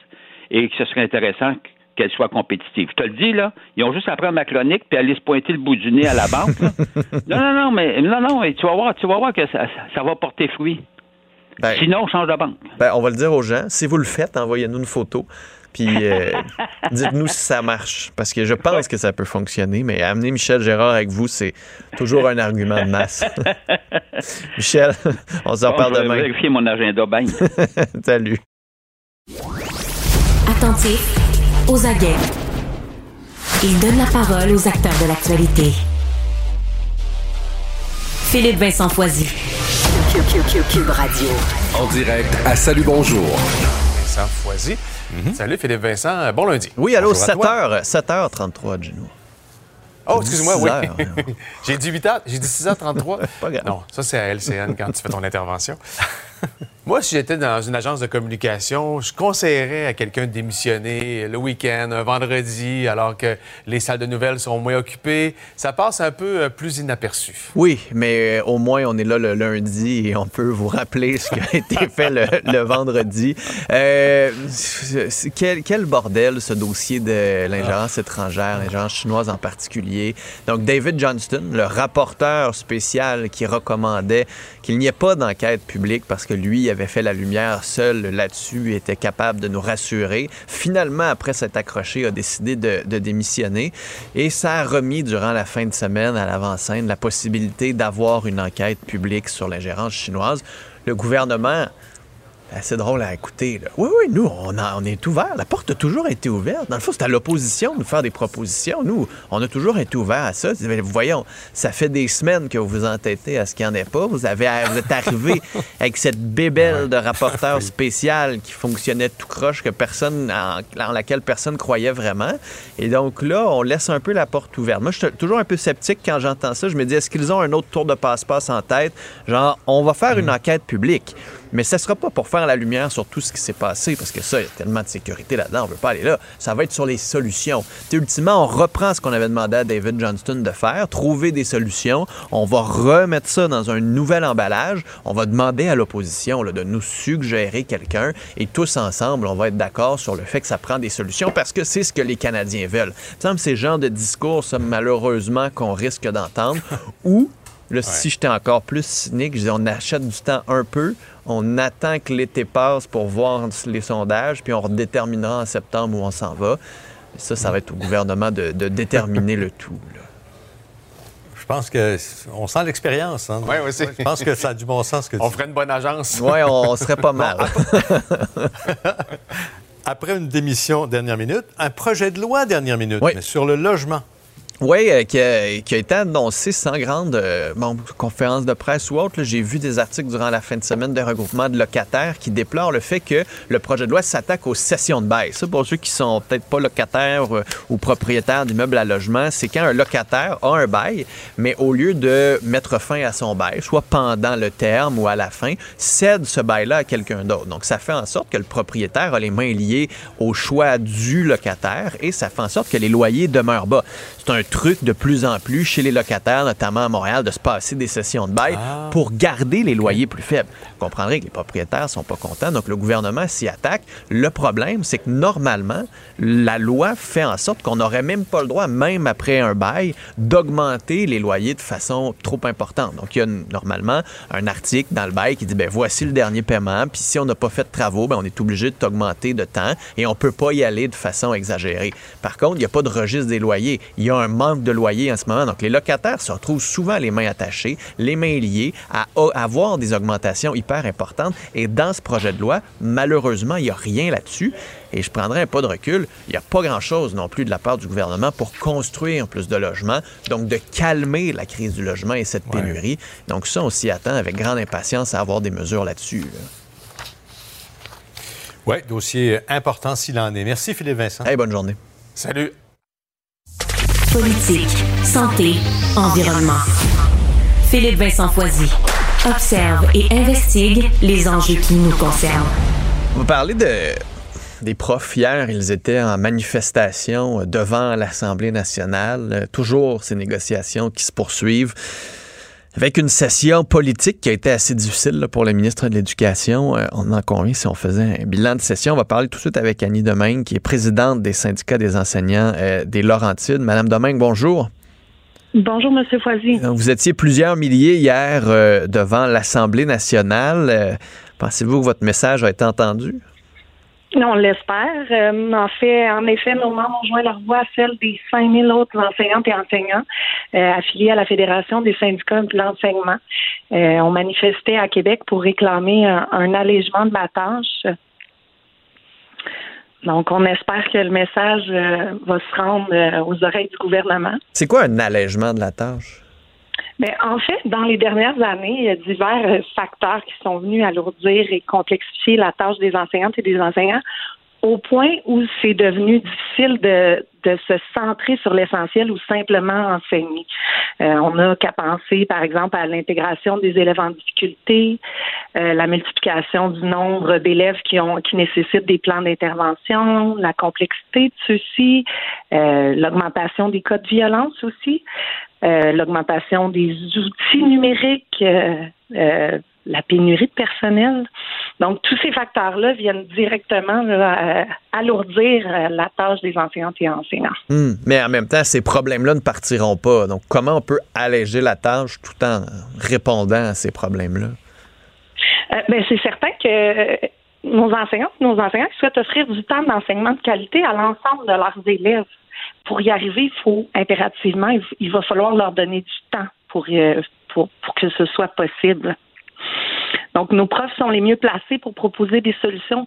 et que ce serait intéressant qu'elles soient compétitives. Je te le dis, là, ils ont juste à prendre ma chronique puis aller se pointer le bout du nez à la banque. là. non, non, non, mais non, non, et tu vas voir, tu vas voir que ça, ça va porter fruit. Sinon, on change de banque. Ben, on va le dire aux gens. Si vous le faites, envoyez-nous une photo. Puis euh, dites-nous si ça marche. Parce que je pense que ça peut fonctionner, mais amener Michel Gérard avec vous, c'est toujours un argument de masse. Michel, on s'en Bon, parle je vais demain. vérifier mon agenda. Bang. Salut. Attentif, aux aguets. Il donne la parole aux acteurs de l'actualité. Philippe Vincent Foisy. Cube Radio. En direct à Salut Bonjour. Vincent Foisy. Salut Philippe Vincent, bon lundi. Oui, allô, Bonjour à toi. 7h, 7h33, Gino. Oh, excuse-moi, oui. 10 heures. j'ai dit 8 heures, j'ai dit 6h33. Pas grave. Non, ça c'est à LCN quand tu fais ton intervention. Moi, si j'étais dans une agence de communication, je conseillerais à quelqu'un de démissionner le week-end, un vendredi, alors que les salles de nouvelles sont moins occupées. Ça passe un peu euh, plus inaperçu. Oui, mais euh, au moins, on est là le lundi et on peut vous rappeler ce qui a été fait le, le vendredi. Euh, quel, quel bordel, ce dossier de l'ingérence étrangère, l'ingérence chinoise en particulier? Donc, David Johnston, le rapporteur spécial qui recommandait qu'il n'y ait pas d'enquête publique parce que lui avait fait la lumière seul là-dessus était capable de nous rassurer. Finalement, après s'être accroché, a décidé de, de démissionner. Et ça a remis durant la fin de semaine à l'avant-scène la possibilité d'avoir une enquête publique sur l'ingérence chinoise. Le gouvernement, assez drôle à écouter. là. Oui, oui, nous, on, a- on est ouvert. La porte a toujours été ouverte. Dans le fond, c'est à l'opposition de nous faire des propositions. Nous, on a toujours été ouvert à ça. Mais Voyons, ça fait des semaines que vous vous entêtez à ce qu'il n'y en ait pas. Vous, avez, vous êtes arrivé avec cette bébelle de rapporteur spécial qui fonctionnait tout croche, que personne, en, en laquelle personne croyait vraiment. Et donc là, on laisse un peu la porte ouverte. Moi, je suis toujours un peu sceptique quand j'entends ça. Je me dis, est-ce qu'ils ont un autre tour de passe-passe en tête? Genre, on va faire une enquête publique. Mais ce ne sera pas pour faire la lumière sur tout ce qui s'est passé, parce que ça, il y a tellement de sécurité là-dedans, on ne veut pas aller là. Ça va être sur les solutions. Tu sais, ultimement, on reprend ce qu'on avait demandé à David Johnston de faire, trouver des solutions. On va remettre ça dans un nouvel emballage. On va demander à l'opposition de nous suggérer quelqu'un, et tous ensemble, on va être d'accord sur le fait que ça prend des solutions, parce que c'est ce que les Canadiens veulent. Il semble que c'est le genre de discours, ça, malheureusement, qu'on risque d'entendre, ou Là, si j'étais encore plus cynique, je disais on achète du temps un peu, on attend que l'été passe pour voir les sondages, puis on redéterminera en septembre où on s'en va. Ça, ça va être au gouvernement de, de déterminer le tout. là. Je pense que on sent l'expérience. Hein? Oui, oui, c'est- Je pense que ça a du bon sens. Que On tu ferait une bonne agence. Ouais, on, on serait pas mal. Après une démission dernière minute, un projet de loi dernière minute, Oui. mais sur le logement. Oui, euh, qui, a, qui a été annoncé sans grande euh, bon, conférence de presse ou autre. J'ai vu des articles durant la fin de semaine de regroupement de locataires qui déplorent le fait que le projet de loi s'attaque aux cessions de bail. Ça, pour ceux qui sont peut-être pas locataires euh, ou propriétaires d'immeubles à logement, c'est quand un locataire a un bail, mais au lieu de mettre fin à son bail, soit pendant le terme ou à la fin, cède ce bail-là à quelqu'un d'autre. Donc, ça fait en sorte que le propriétaire a les mains liées au choix du locataire et ça fait en sorte que les loyers demeurent bas. C'est un truc de plus en plus chez les locataires, notamment à Montréal, de se passer des sessions de bail pour garder les loyers plus faibles. Vous comprendrez que les propriétaires sont pas contents, donc le gouvernement s'y attaque. Le problème, c'est que normalement, la loi fait en sorte qu'on n'aurait même pas le droit, même après un bail, d'augmenter les loyers de façon trop importante. Donc, il y a normalement un article dans le bail qui dit, ben voici le dernier paiement, puis si on n'a pas fait de travaux, ben on est obligé de t'augmenter de temps et on peut pas y aller de façon exagérée. Par contre, il n'y a pas de registre des loyers. Il y a un manque de loyers en ce moment. Donc, les locataires se retrouvent souvent les mains attachées, les mains liées, à avoir des augmentations hyper importantes. Et dans ce projet de loi, malheureusement, il n'y a rien là-dessus. Et je prendrai un pas de recul. Il n'y a pas grand-chose non plus de la part du gouvernement pour construire plus de logements, donc de calmer la crise du logement et cette pénurie. Donc ça, on s'y attend avec grande impatience à avoir des mesures là-dessus. là. Oui, dossier important s'il en est. Merci Philippe Vincent. Hey, bonne journée. Salut. Politique, santé, environnement. Philippe Vincent Foisy. Observe et investigue les enjeux qui nous concernent. On va parler de, des profs. Hier, ils étaient en manifestation devant l'Assemblée nationale. Toujours ces négociations qui se poursuivent. Avec une session politique qui a été assez difficile là, pour le ministre de l'Éducation. Euh, on en convient si on faisait un bilan de session. On va parler tout de suite avec Annie Domingue, qui est présidente des syndicats des enseignants euh, des Laurentides. Madame Domingue, bonjour. Bonjour, M. Foisy. Vous étiez plusieurs milliers hier euh, devant l'Assemblée nationale. Pensez-vous que votre message a été entendu? On l'espère. Euh, en fait, en effet, nos membres ont joint leur voix à celle des 5000 autres enseignantes et enseignants euh, affiliés à la Fédération des syndicats de l'enseignement. Euh, on manifestait à Québec pour réclamer un, un allègement de la tâche. Donc, on espère que le message va se rendre aux oreilles du gouvernement. C'est quoi un allègement de la tâche? Mais en fait, dans les dernières années, il y a divers euh, facteurs qui sont venus alourdir et complexifier la tâche des enseignantes et des enseignants au point où c'est devenu difficile de, de se centrer sur l'essentiel ou simplement enseigner. Euh, on n'a qu'à penser, par exemple, à l'intégration des élèves en difficulté, euh, la multiplication du nombre d'élèves qui ont qui nécessitent des plans d'intervention, la complexité de ceux-ci, euh, l'augmentation des cas de violence aussi, euh, l'augmentation des outils numériques, euh, euh, la pénurie de personnel. Donc, tous ces facteurs-là viennent directement là, alourdir la tâche des enseignantes et enseignants. Hmm. Mais en même temps, ces problèmes-là ne partiront pas. Donc, comment on peut alléger la tâche tout en répondant à ces problèmes-là? Euh, ben, c'est certain que nos enseignantes et nos enseignants souhaitent offrir du temps d'enseignement de qualité à l'ensemble de leurs élèves. Pour y arriver, il faut impérativement, il, va falloir leur donner du temps pour, euh, pour, pour que ce soit possible. Donc, nos profs sont les mieux placés pour proposer des solutions.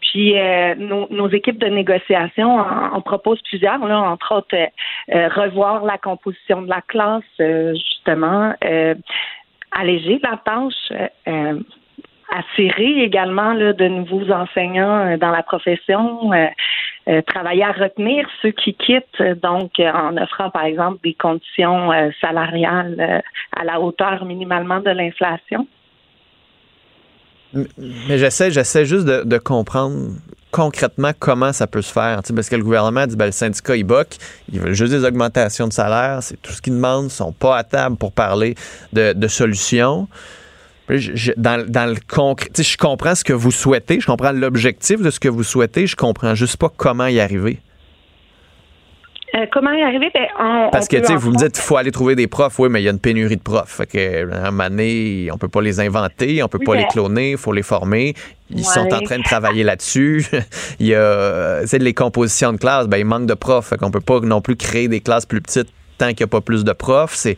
Puis, euh, nos, nos équipes de négociation en, en proposent plusieurs, là, entre autres, euh, euh, revoir la composition de la classe, euh, justement, euh, alléger la tâche, attirer également de nouveaux enseignants euh, dans la profession, euh, euh, travailler à retenir ceux qui quittent, donc en offrant par exemple des conditions salariales à la hauteur minimalement de l'inflation. Mais j'essaie, j'essaie juste de, comprendre concrètement comment ça peut se faire. Parce que le gouvernement dit ben, le syndicat IBOC, ils veulent juste des augmentations de salaire, c'est tout ce qu'ils demandent, ils sont pas à table pour parler de solutions. Je- je- dans, dans le concret, je comprends ce que vous souhaitez, je comprends l'objectif de ce que vous souhaitez, je comprends juste pas comment y arriver. Euh, comment y arriver? Ben, on- Parce on que, tu sais, vous me dites qu'il faut aller trouver des profs. Oui, mais il y a une pénurie de profs. Fait que, à un moment donné, on peut pas les inventer, on peut Oui, pas les cloner, il faut les former. Ils Ouais. sont en train de travailler là-dessus. il y a, euh, tu les compositions de classes, ben, il manque de profs. Fait qu'on peut pas non plus créer des classes plus petites tant qu'il n'y a pas plus de profs. C'est,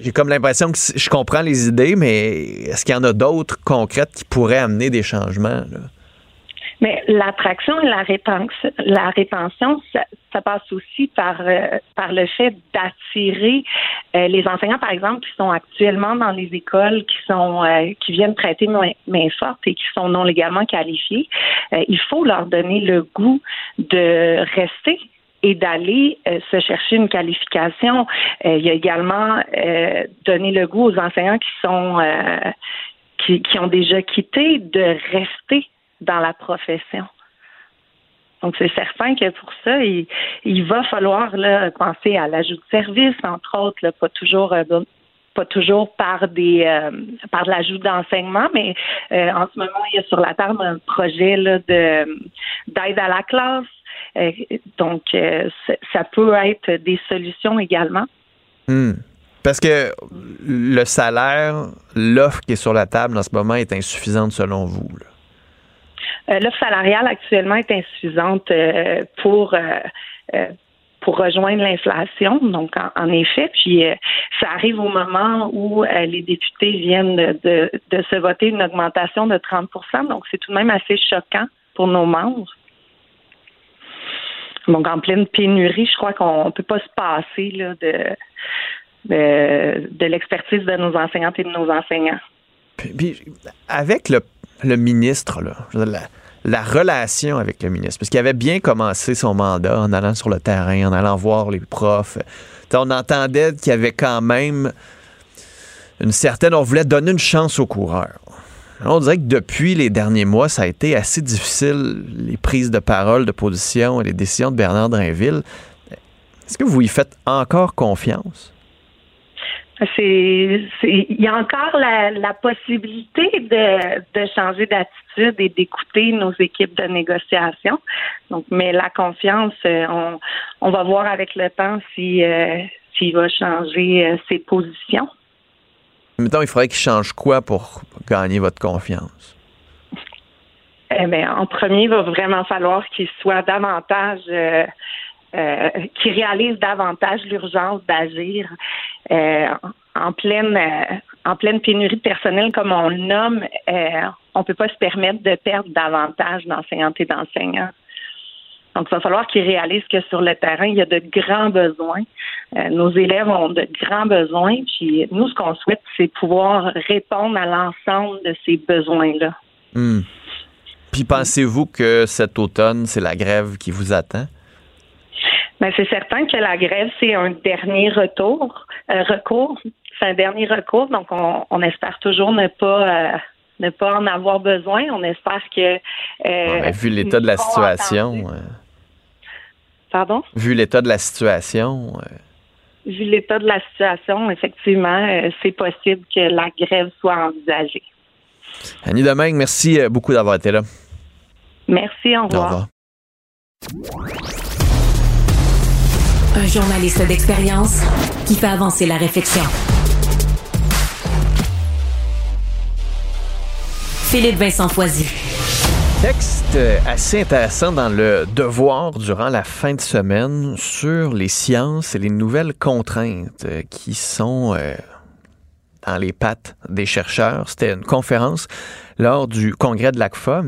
j'ai comme l'impression que je comprends les idées, mais est-ce qu'il y en a d'autres concrètes qui pourraient amener des changements? Mais l'attraction et la rétention, la rétention ça, ça passe aussi par, euh, par le fait d'attirer euh, les enseignants, par exemple, qui sont actuellement dans les écoles, qui sont euh, qui viennent prêter main, main forte et qui sont non légalement qualifiés. Euh, il faut leur donner le goût de rester et d'aller euh, se chercher une qualification. Euh, il y a également euh, donné le goût aux enseignants qui sont euh, qui, qui ont déjà quitté de rester dans la profession. Donc, c'est certain que pour ça, il, va falloir là, penser à l'ajout de services, entre autres, pas toujours pas toujours par des par l'ajout d'enseignement, mais en ce moment, il y a sur la table un projet là, de d'aide à la classe. Euh, donc, euh, ça- peut être des solutions également. Hmm. Parce que le salaire, l'offre qui est sur la table en ce moment est insuffisante selon vous. Euh, L'offre salariale actuellement est insuffisante pour pour rejoindre l'inflation. Donc, en, en effet, puis euh, ça arrive au moment où euh, les députés viennent de, de, de se voter une augmentation de 30% Donc, c'est tout de même assez choquant pour nos membres. Donc, en pleine pénurie, je crois qu'on ne peut pas se passer de, de, l'expertise de nos enseignantes et de nos enseignants. Puis, avec le, le ministre, là, la, la relation avec le ministre, parce qu'il avait bien commencé son mandat en allant sur le terrain, en allant voir les profs. On entendait qu'il y avait quand même une certaine, on voulait donner une chance aux coureurs. On dirait que depuis les derniers mois, ça a été assez difficile, les prises de parole, de position et les décisions de Bernard Drinville. Est-ce que vous y faites encore confiance? Il y a encore la, possibilité de, changer d'attitude et d'écouter nos équipes de négociation. Donc, mais la confiance, euh, on, on va voir avec le temps si euh, s'il va changer euh, ses positions. Mettons, il faudrait qu'il change quoi pour gagner votre confiance? Eh bien, en premier, il va vraiment falloir qu'il soit davantage euh, qui réalise davantage l'urgence d'agir euh, en pleine euh, en pleine pénurie de personnel comme on le nomme, on peut pas se permettre de perdre davantage d'enseignantes et d'enseignants. Donc, il va falloir qu'ils réalisent que sur le terrain, il y a de grands besoins. nos élèves ont de grands besoins. Puis nous, ce qu'on souhaite, c'est pouvoir répondre à l'ensemble de ces besoins-là. Hmm. Puis pensez-vous que cet automne, c'est la grève qui vous attend? Mais c'est certain que la grève, c'est un dernier retour, euh, recours. C'est un dernier recours, donc on, espère toujours ne pas euh, ne pas en avoir besoin. On espère que euh, vu l'état de la situation. Pardon? Vu l'état de la situation. Vu l'état de la situation, effectivement, c'est possible que la grève soit envisagée. Annie Domingue, merci beaucoup d'avoir été là. Merci, Au revoir. Un journaliste d'expérience qui fait avancer la réflexion. Philippe Vincent Foisy. Texte assez intéressant dans le Devoir durant la fin de semaine sur les sciences et les nouvelles contraintes qui sont euh, dans les pattes des chercheurs. C'était une conférence lors du congrès de l'ACFA,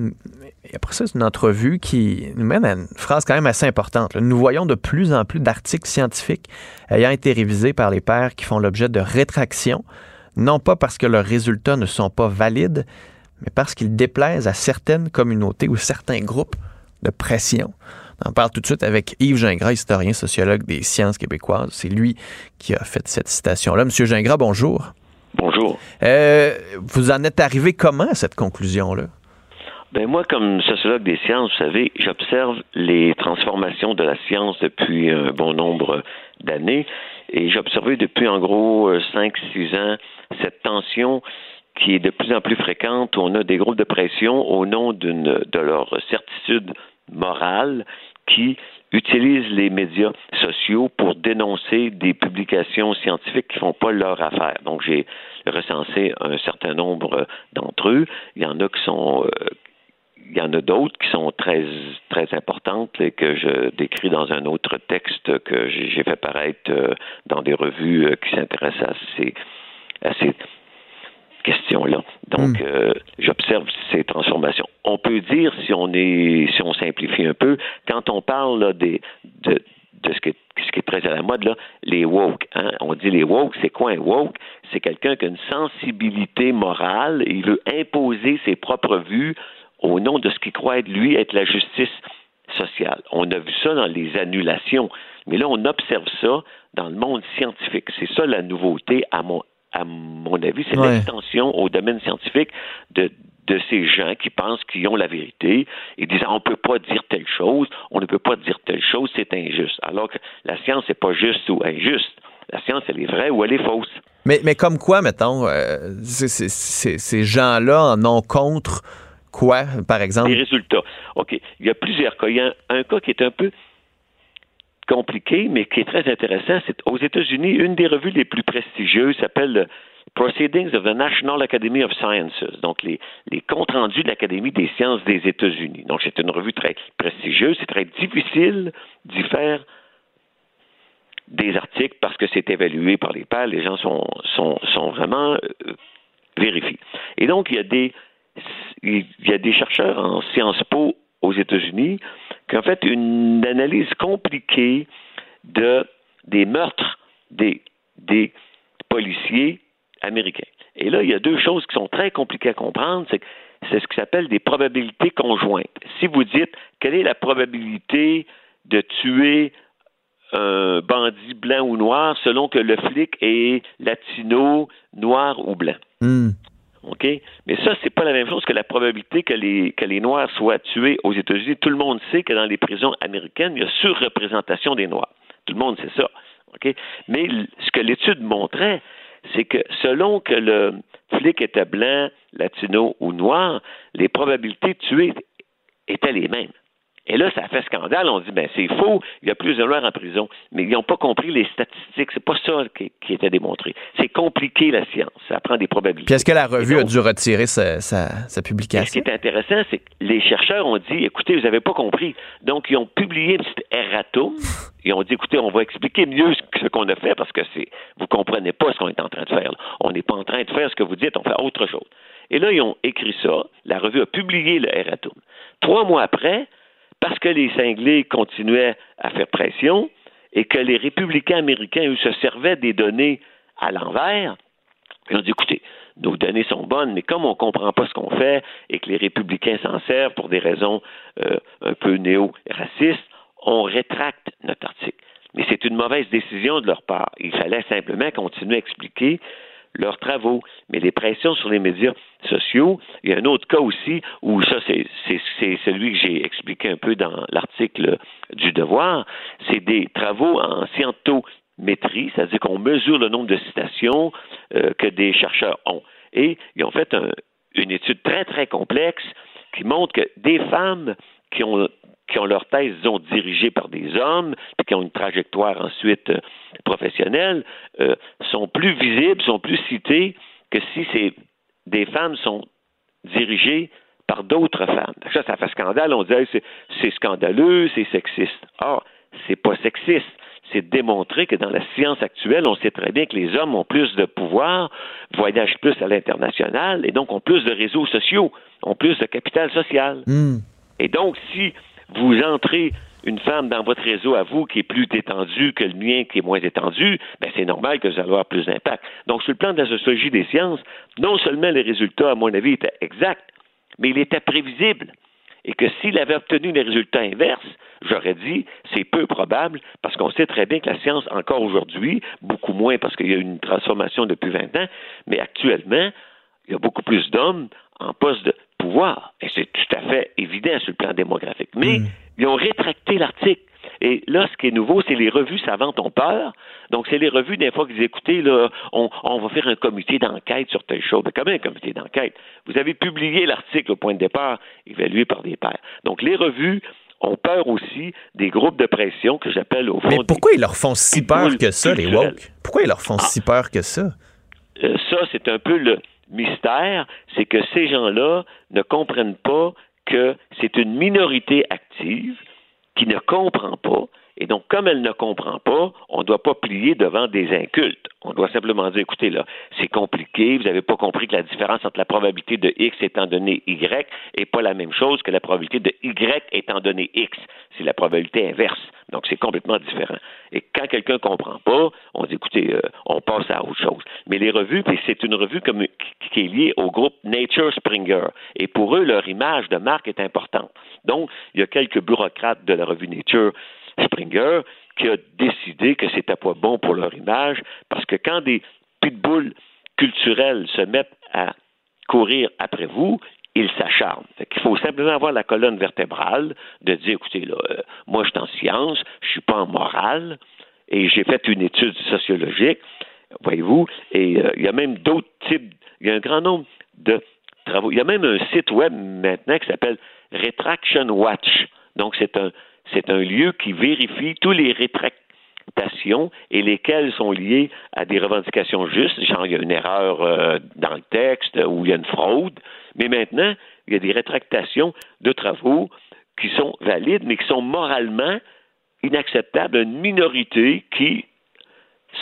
et après ça, c'est une entrevue qui nous mène à une phrase quand même assez importante. Nous voyons de plus en plus d'articles scientifiques ayant été révisés par les pairs qui font l'objet de rétraction, non pas parce que leurs résultats ne sont pas valides, mais parce qu'ils déplaisent à certaines communautés ou certains groupes de pression. On en parle tout de suite avec Yves Gingras, historien sociologue des sciences québécoises. C'est lui qui a fait cette citation-là. Monsieur Gingras, bonjour. Bonjour. Euh, vous en êtes arrivé comment à cette conclusion-là? Ben moi, comme sociologue des sciences, vous savez, j'observe les transformations de la science depuis un bon nombre d'années et j'ai observé depuis en gros 5-6 ans cette tension qui est de plus en plus fréquente. On a des groupes de pression au nom d'une de leur certitude morale qui utilisent les médias sociaux pour dénoncer des publications scientifiques qui font pas leur affaire. Donc j'ai recensé un certain nombre d'entre eux. Il y en a qui sont euh, il y en a d'autres qui sont très très importantes et que je décris dans un autre texte que j'ai fait paraître euh, dans des revues euh, qui s'intéressent à ces questions-là. Donc, hmm. euh, j'observe ces transformations. On peut dire, si on est, si on simplifie un peu, quand on parle des, de, de ce qui, est, ce qui est très à la mode, là, les woke. Hein? On dit les woke, c'est quoi un woke? C'est quelqu'un qui a une sensibilité morale, il veut imposer ses propres vues au nom de ce qu'il croit être, lui, être la justice sociale. On a vu ça dans les annulations, mais là, on observe ça dans le monde scientifique. C'est ça la nouveauté, à mon, à mon avis, c'est l'extension au domaine scientifique de, de ces gens qui pensent qu'ils ont la vérité et disent on ne peut pas dire telle chose, on ne peut pas dire telle chose, c'est injuste. Alors que la science n'est pas juste ou injuste. La science, elle est vraie ou elle est fausse. Mais, mais comme quoi, mettons, euh, ces gens-là en ont contre Quoi, par exemple? Les résultats. OK. Il y a plusieurs cas. Il y a un, cas qui est un peu compliqué, mais qui est très intéressant. C'est aux États-Unis, une des revues les plus prestigieuses s'appelle Proceedings of the National Academy of Sciences, donc les, les comptes rendus de l'Académie des sciences des États-Unis. Donc c'est une revue très prestigieuse. C'est très difficile d'y faire des articles parce que c'est évalué par les pairs. Les gens sont, sont, sont vraiment euh, vérifiés. Et donc, il y a des il y a des chercheurs en Sciences Po aux États-Unis qui ont fait une analyse compliquée de, des meurtres des, des policiers américains. Et là, il y a deux choses qui sont très compliquées à comprendre. C'est c'est ce qui s'appelle des probabilités conjointes. Si vous dites quelle est la probabilité de tuer un bandit blanc ou noir selon que le flic est latino, noir ou blanc? Hmm. OK? Mais ça, c'est pas la même chose que la probabilité que les, que les Noirs soient tués aux États-Unis. Tout le monde sait que dans les prisons américaines, il y a surreprésentation des Noirs. Tout le monde sait ça. OK? Mais ce que l'étude montrait, c'est que selon que le flic était blanc, latino ou noir, les probabilités de tuer étaient les mêmes. Et là, ça a fait scandale. On dit, ben c'est faux, il y a plus de noirs en prison. Mais ils n'ont pas compris les statistiques. C'est pas ça qui, qui était démontré. C'est compliqué, la science. Ça prend des probabilités. Puis est-ce que la revue a dû retirer sa, sa, sa Et ce publication? qui est intéressant, c'est que les chercheurs ont dit, écoutez, vous n'avez pas compris. Donc, ils ont publié une petite erratum. Ils ont dit, écoutez, on va expliquer mieux ce ce qu'on a fait parce que c'est, vous comprenez pas ce qu'on est en train de faire. là. On n'est pas en train de faire ce que vous dites, on fait autre chose. Et là, ils ont écrit ça. La revue a publié le erratum. Trois mois après, parce que les cinglés continuaient à faire pression et que les républicains américains, eux, se servaient des données à l'envers, ils ont dit, écoutez, nos données sont bonnes, mais comme on ne comprend pas ce qu'on fait et que les républicains s'en servent pour des raisons euh, un peu néo-racistes, on rétracte notre article. Mais c'est une mauvaise décision de leur part. Il fallait simplement continuer à expliquer leurs travaux. Mais les pressions sur les médias sociaux, il y a un autre cas aussi où ça, c'est celui que j'ai expliqué un peu dans l'article du Devoir. C'est des travaux en scientométrie, c'est-à-dire qu'on mesure le nombre de citations euh, que des chercheurs ont. Et ils ont fait un- une étude très, très complexe qui montre que des femmes qui ont qui ont leur thèse, disons, dirigée par des hommes, puis qui ont une trajectoire ensuite euh, professionnelle, euh, sont plus visibles, sont plus citées que si ces, des femmes sont dirigées par d'autres femmes. Ça, ça fait scandale. On dit Hey, c'est, c'est scandaleux, c'est sexiste. Or, c'est pas sexiste. C'est démontrer que dans la science actuelle, on sait très bien que les hommes ont plus de pouvoir, voyagent plus à l'international et donc ont plus de réseaux sociaux, ont plus de capital social. Hmm. Et donc, si vous entrez une femme dans votre réseau à vous qui est plus étendu que le mien qui est moins étendu, ben c'est normal que vous allez avoir plus d'impact. Donc, sur le plan de la sociologie des sciences, non seulement les résultats, à mon avis, étaient exacts, mais il était prévisible. Et que s'il avait obtenu les résultats inverses, j'aurais dit, c'est peu probable, parce qu'on sait très bien que la science, encore aujourd'hui, beaucoup moins parce qu'il y a eu une transformation depuis 20 ans, mais actuellement, il y a beaucoup plus d'hommes en poste de pouvoir. Et c'est tout à fait évident sur le plan démographique. Mais ils ont rétracté l'article. Et là, ce qui est nouveau, c'est les revues savantes ont peur. Donc, c'est les revues, des fois, que vous écoutez, là, on, on va faire un comité d'enquête sur telle chose. Mais comment un comité d'enquête? Vous avez publié l'article au point de départ, évalué par des pairs. Donc, les revues ont peur aussi des groupes de pression que j'appelle au fond. Mais pourquoi ils leur font si peur que ça, les woke? Pourquoi ils leur font si peur que ça? Euh, ça, c'est un peu le mystère, c'est que ces gens-là ne comprennent pas que c'est une minorité active qui ne comprend pas. Et donc, comme elle ne comprend pas, on ne doit pas plier devant des incultes. On doit simplement dire, écoutez, là, c'est compliqué, vous n'avez pas compris que la différence entre la probabilité de X étant donné Y n'est pas la même chose que la probabilité de Y étant donné X. C'est la probabilité inverse. Donc, c'est complètement différent. Et quand quelqu'un ne comprend pas, on dit, écoutez, euh, on passe à autre chose. Mais les revues, puis c'est une revue qui est liée au groupe Nature Springer. Et pour eux, leur image de marque est importante. Donc, il y a quelques bureaucrates de la revue Nature Springer qui a décidé que c'était pas bon pour leur image parce que quand des pitbulls culturels se mettent à courir après vous, ils s'acharnent. Qu'il faut simplement avoir la colonne vertébrale de dire, écoutez, euh, moi, je suis en science, je suis pas en morale, et j'ai fait une étude sociologique, voyez-vous, et euh, il y a même d'autres types, il y a un grand nombre de travaux. Il y a même un site web maintenant qui s'appelle Retraction Watch. Donc, c'est un, c'est un lieu qui vérifie tous les rétractations et lesquelles sont liées à des revendications justes, genre il y a une erreur euh, dans le texte ou il y a une fraude. Mais maintenant, il y a des rétractations de travaux qui sont valides, mais qui sont moralement inacceptables à une minorité qui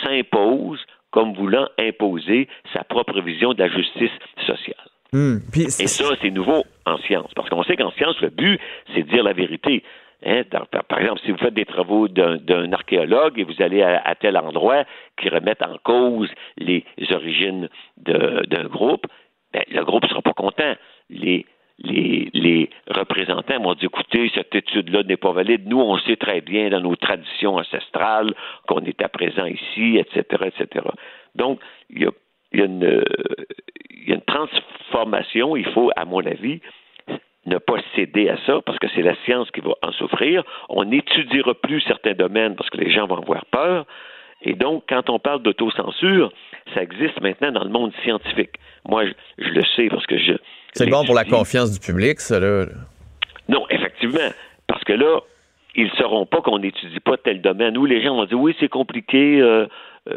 s'impose comme voulant imposer sa propre vision de la justice sociale. Hmm. Et ça, c'est nouveau en science, parce qu'on sait qu'en science, le but, c'est de dire la vérité. Hein, par, exemple, si vous faites des travaux d'un archéologue et vous allez à, à tel endroit qui remettent en cause les origines d'un groupe, ben, le groupe ne sera pas content. Les, représentants m'ont dit, écoutez, cette étude-là n'est pas valide. Nous, on sait très bien dans nos traditions ancestrales qu'on était présent ici, etc., etc. Donc, il y a, y a une transformation. Il faut, à mon avis, ne pas céder à ça parce que c'est la science qui va en souffrir. On n'étudiera plus certains domaines parce que les gens vont avoir peur. Et donc, quand on parle d'autocensure, ça existe maintenant dans le monde scientifique. Moi, je, je le sais parce que je. C'est bon pour la confiance du public, ça, là. Non, effectivement. Parce que là, ils ne sauront pas qu'on n'étudie pas tel domaine. Où les gens vont dire oui, c'est compliqué. Euh, euh,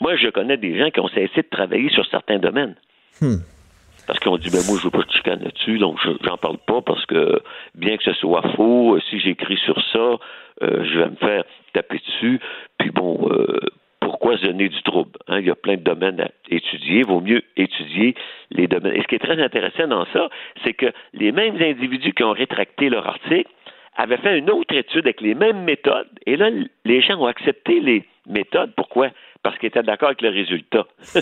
moi, je connais des gens qui ont cessé de travailler sur certains domaines. Hmm. Parce qu'on dit, ben moi, je veux pas de chicane là-dessus, donc je j'en parle pas parce que, bien que ce soit faux, si j'écris sur ça, euh, je vais me faire taper dessus. Puis bon, euh, pourquoi se donner du trouble? hein? Il y a plein de domaines à étudier. Vaut mieux étudier les domaines. Et ce qui est très intéressant dans ça, c'est que les mêmes individus qui ont rétracté leur article avaient fait une autre étude avec les mêmes méthodes. Et là, les gens ont accepté les méthodes. Pourquoi? Parce qu'ils étaient d'accord avec le résultat.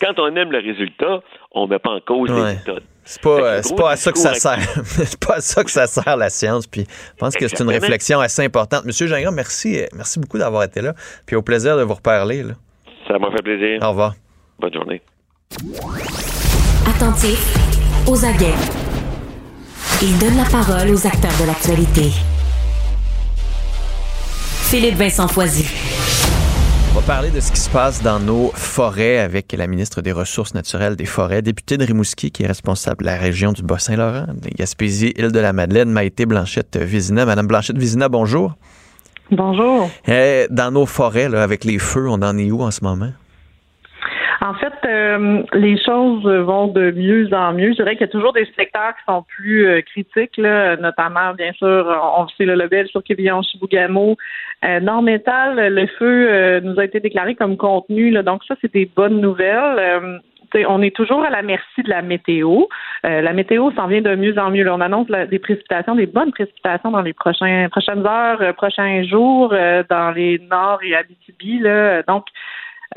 Quand on aime le résultat, on ne met pas en cause Ouais. les méthodes. C'est pas, euh, c'est pas à ça que ça sert. c'est pas à ça que ça sert la science. Puis je pense que c'est une réflexion assez importante. Monsieur Gingras, merci, euh, merci beaucoup d'avoir été là. Puis au plaisir de vous reparler. là. Ça m'a fait plaisir. Au revoir. Bonne journée. Attentif, aux aguets. Il donne la parole aux acteurs de l'actualité. Philippe Vincent Foisy. On va parler de ce qui se passe dans nos forêts avec la ministre des Ressources naturelles des Forêts, députée de Rimouski, qui est responsable de la région du Bas-Saint-Laurent, de Gaspésie, Île-de-la-Madeleine, Maïté Blanchette-Vizina. Madame Blanchette-Vizina, bonjour. Bonjour. Eh, dans nos forêts, là, avec les feux, on en est où en ce moment? En fait, euh, les choses vont de mieux en mieux. Je dirais qu'il y a toujours des secteurs qui sont plus euh, critiques, là, notamment, bien sûr, on sait le Lebel sur Quévillon, Chibougamau. Euh, Nord-Métal, le feu euh, nous a été déclaré comme contenu, là, donc ça, c'est des bonnes nouvelles. Euh, on est toujours à la merci de la météo. Euh, la météo s'en vient de mieux en mieux. On annonce la- des précipitations, des bonnes précipitations dans les prochains, prochaines heures, euh, prochains jours euh, dans les Nord et Abitibi. Là. Donc,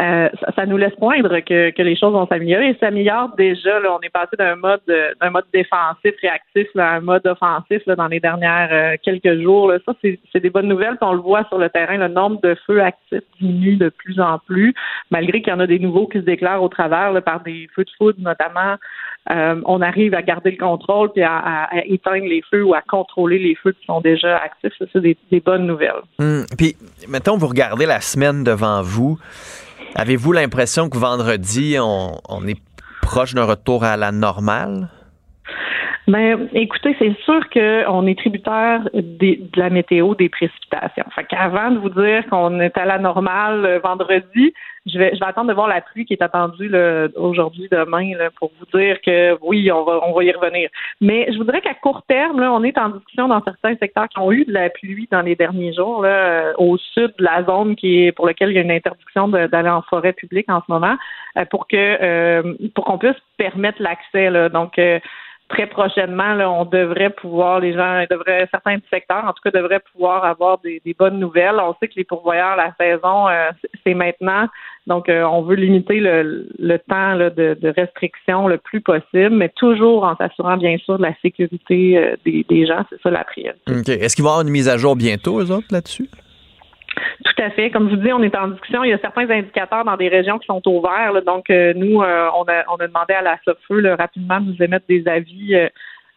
euh, ça, nous laisse poindre que, les choses vont s'améliorer et s'améliorent déjà. On est passé d'un mode euh, d'un mode défensif, réactif, à un mode offensif dans les dernières euh, quelques jours. Ça, c'est des bonnes nouvelles. On le voit sur le terrain, le nombre de feux actifs diminue de plus en plus, malgré qu'il y en a des nouveaux qui se déclarent au travers par des feux de foudre notamment. On arrive à garder le contrôle puis à, éteindre les feux ou à contrôler les feux qui sont déjà actifs. C'est des, des bonnes nouvelles. Hum, Puis, mettons, vous regardez la semaine devant vous. Avez-vous l'impression que vendredi, on, est proche d'un retour à la normale? Ben, écoutez, c'est sûr qu'on est tributaire de la météo des précipitations. Fait qu'avant de vous dire qu'on est à la normale euh, vendredi, je vais, je vais attendre de voir la pluie qui est attendue aujourd'hui, demain, là, pour vous dire que oui, on va, on va y revenir. Mais je voudrais qu'à court terme, là, on est en discussion dans certains secteurs qui ont eu de la pluie dans les derniers jours, là, euh, au sud de la zone qui est pour laquelle il y a une interdiction d'aller en forêt publique en ce moment, euh, pour que euh, pour qu'on puisse permettre l'accès. Donc euh, très prochainement, on devrait pouvoir, les gens devraient, certains secteurs, en tout cas, devraient pouvoir avoir des, bonnes nouvelles. On sait que les pourvoyeurs, la saison, euh, c'est- maintenant. Donc, euh, on veut limiter le, temps de, restriction le plus possible, mais toujours en s'assurant, bien sûr, de la sécurité euh, des, gens. C'est ça la priorité. Est-ce qu'ils vont avoir une mise à jour bientôt, eux autres, là-dessus? Tout à fait. Comme je vous dis, on est en discussion. Il y a certains indicateurs dans des régions qui sont ouverts. là. Donc, euh, nous, euh, on, a, on a demandé à la SOFE là, rapidement de nous émettre des avis euh,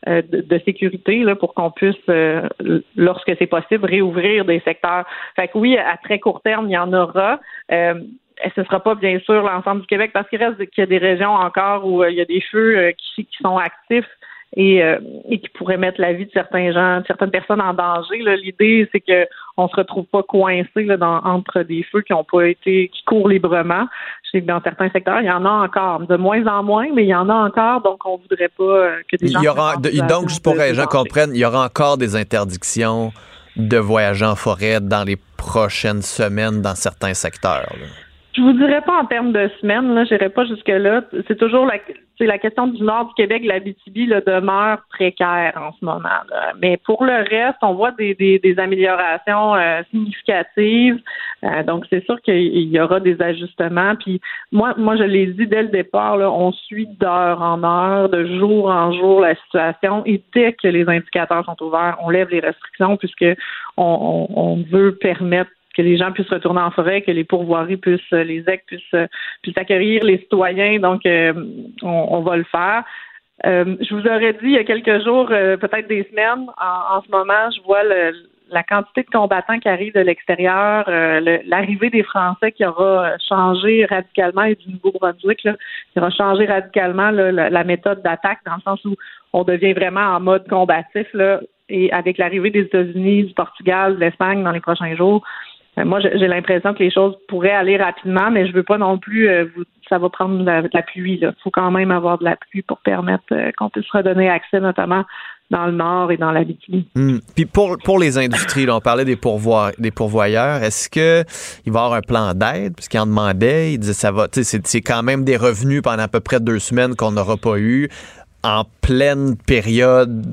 euh, de, sécurité là, pour qu'on puisse, euh, lorsque c'est possible, réouvrir des secteurs. Fait que oui, à très court terme, il y en aura. Euh, ce ne sera pas bien sûr l'ensemble du Québec parce qu'il reste qu'il y a des régions encore où il y a des feux qui, qui sont actifs et, euh, et qui pourraient mettre la vie de certains gens, de certaines personnes en danger. L'idée, c'est que on se retrouve pas coincé là, dans, entre des feux qui ont pas été, qui courent librement. Je sais que dans certains secteurs, il y en a encore, de moins en moins, mais il y en a encore, donc on voudrait pas euh, que des gens. Il y aura, de- donc, juste pour que les gens comprennent, il y aura encore des interdictions de voyager en forêt dans les prochaines semaines dans certains secteurs. là. Je vous dirais pas en termes de semaines, là, j'irai pas jusque là. C'est toujours la, c'est la question du nord du Québec, la BTB, là, demeure précaire en ce moment. là. Mais pour le reste, on voit des, des, des améliorations euh, significatives. Euh, donc, c'est sûr qu'il y aura des ajustements. Puis moi, moi, je l'ai dit dès le départ, là, on suit d'heure en heure, de jour en jour la situation. Et dès que les indicateurs sont ouverts, on lève les restrictions puisque on, on, on veut permettre que les gens puissent retourner en forêt, que les pourvoiries puissent, les EC puissent, puissent accueillir les citoyens. Donc, euh, on, va le faire. Euh, je vous aurais dit il y a quelques jours, euh, peut-être des semaines, en, ce moment, je vois le, la quantité de combattants qui arrivent de l'extérieur, euh, l'arrivée des Français qui aura changé radicalement et du Nouveau-Brunswick, qui aura changé radicalement là, la, la, méthode d'attaque dans le sens où on devient vraiment en mode combatif. Là, et avec l'arrivée des États-Unis, du Portugal, de l'Espagne dans les prochains jours, euh, moi, j'ai l'impression que les choses pourraient aller rapidement, mais je veux pas non plus. Euh, vous, ça va prendre de la, pluie. Il faut quand même avoir de la pluie pour permettre euh, qu'on puisse redonner accès, notamment dans le nord et dans la Bitibi. Mmh. Puis pour, pour les industries, là, on parlait des, des pourvoyeurs. Est-ce que il va y avoir un plan d'aide? Puisqu'ils en demandaient, ils disaient ça va, c'est quand même des revenus pendant à peu près deux semaines qu'on n'aura pas eu en pleine période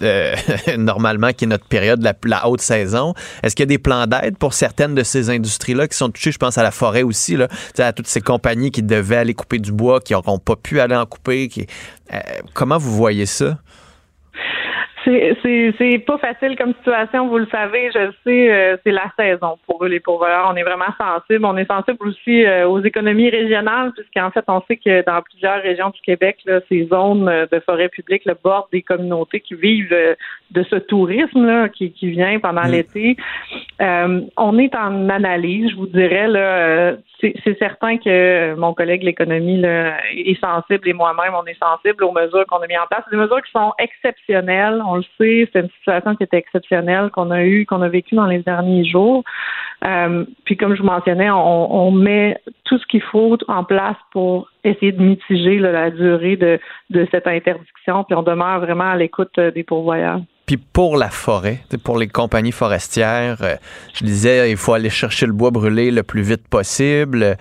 euh, normalement, qui est notre période, la, haute saison. Est-ce qu'il y a des plans d'aide pour certaines de ces industries-là qui sont touchées? Je pense à la forêt aussi, là, à toutes ces compagnies qui devaient aller couper du bois, qui n'auront pas pu aller en couper. Qui, euh, comment vous voyez ça? C'est pas facile comme situation, vous le savez. Je le sais, euh, c'est la saison pour eux, les pourvoyeurs. On est vraiment sensible. On est sensible aussi euh, aux économies régionales, puisqu'en fait, on sait que dans plusieurs régions du Québec, là, ces zones de forêt publique le bordent des communautés qui vivent euh, de ce tourisme là, qui, qui vient pendant mmh. l'été. Euh, on est en analyse, je vous dirais. là c'est certain que mon collègue l'économie est sensible et moi-même, on est sensible aux mesures qu'on a mis en place. Des mesures qui sont exceptionnelles. On le sait, c'est une situation qui était exceptionnelle qu'on a eue, qu'on a vécue dans les derniers jours. Euh, puis comme je vous mentionnais, on, on met tout ce qu'il faut en place pour essayer de mitiger là, la durée de, de cette interdiction. Puis on demeure vraiment à l'écoute des pourvoyeurs. Puis pour la forêt, pour les compagnies forestières, euh, je disais, il faut aller chercher le bois brûlé le plus vite possible.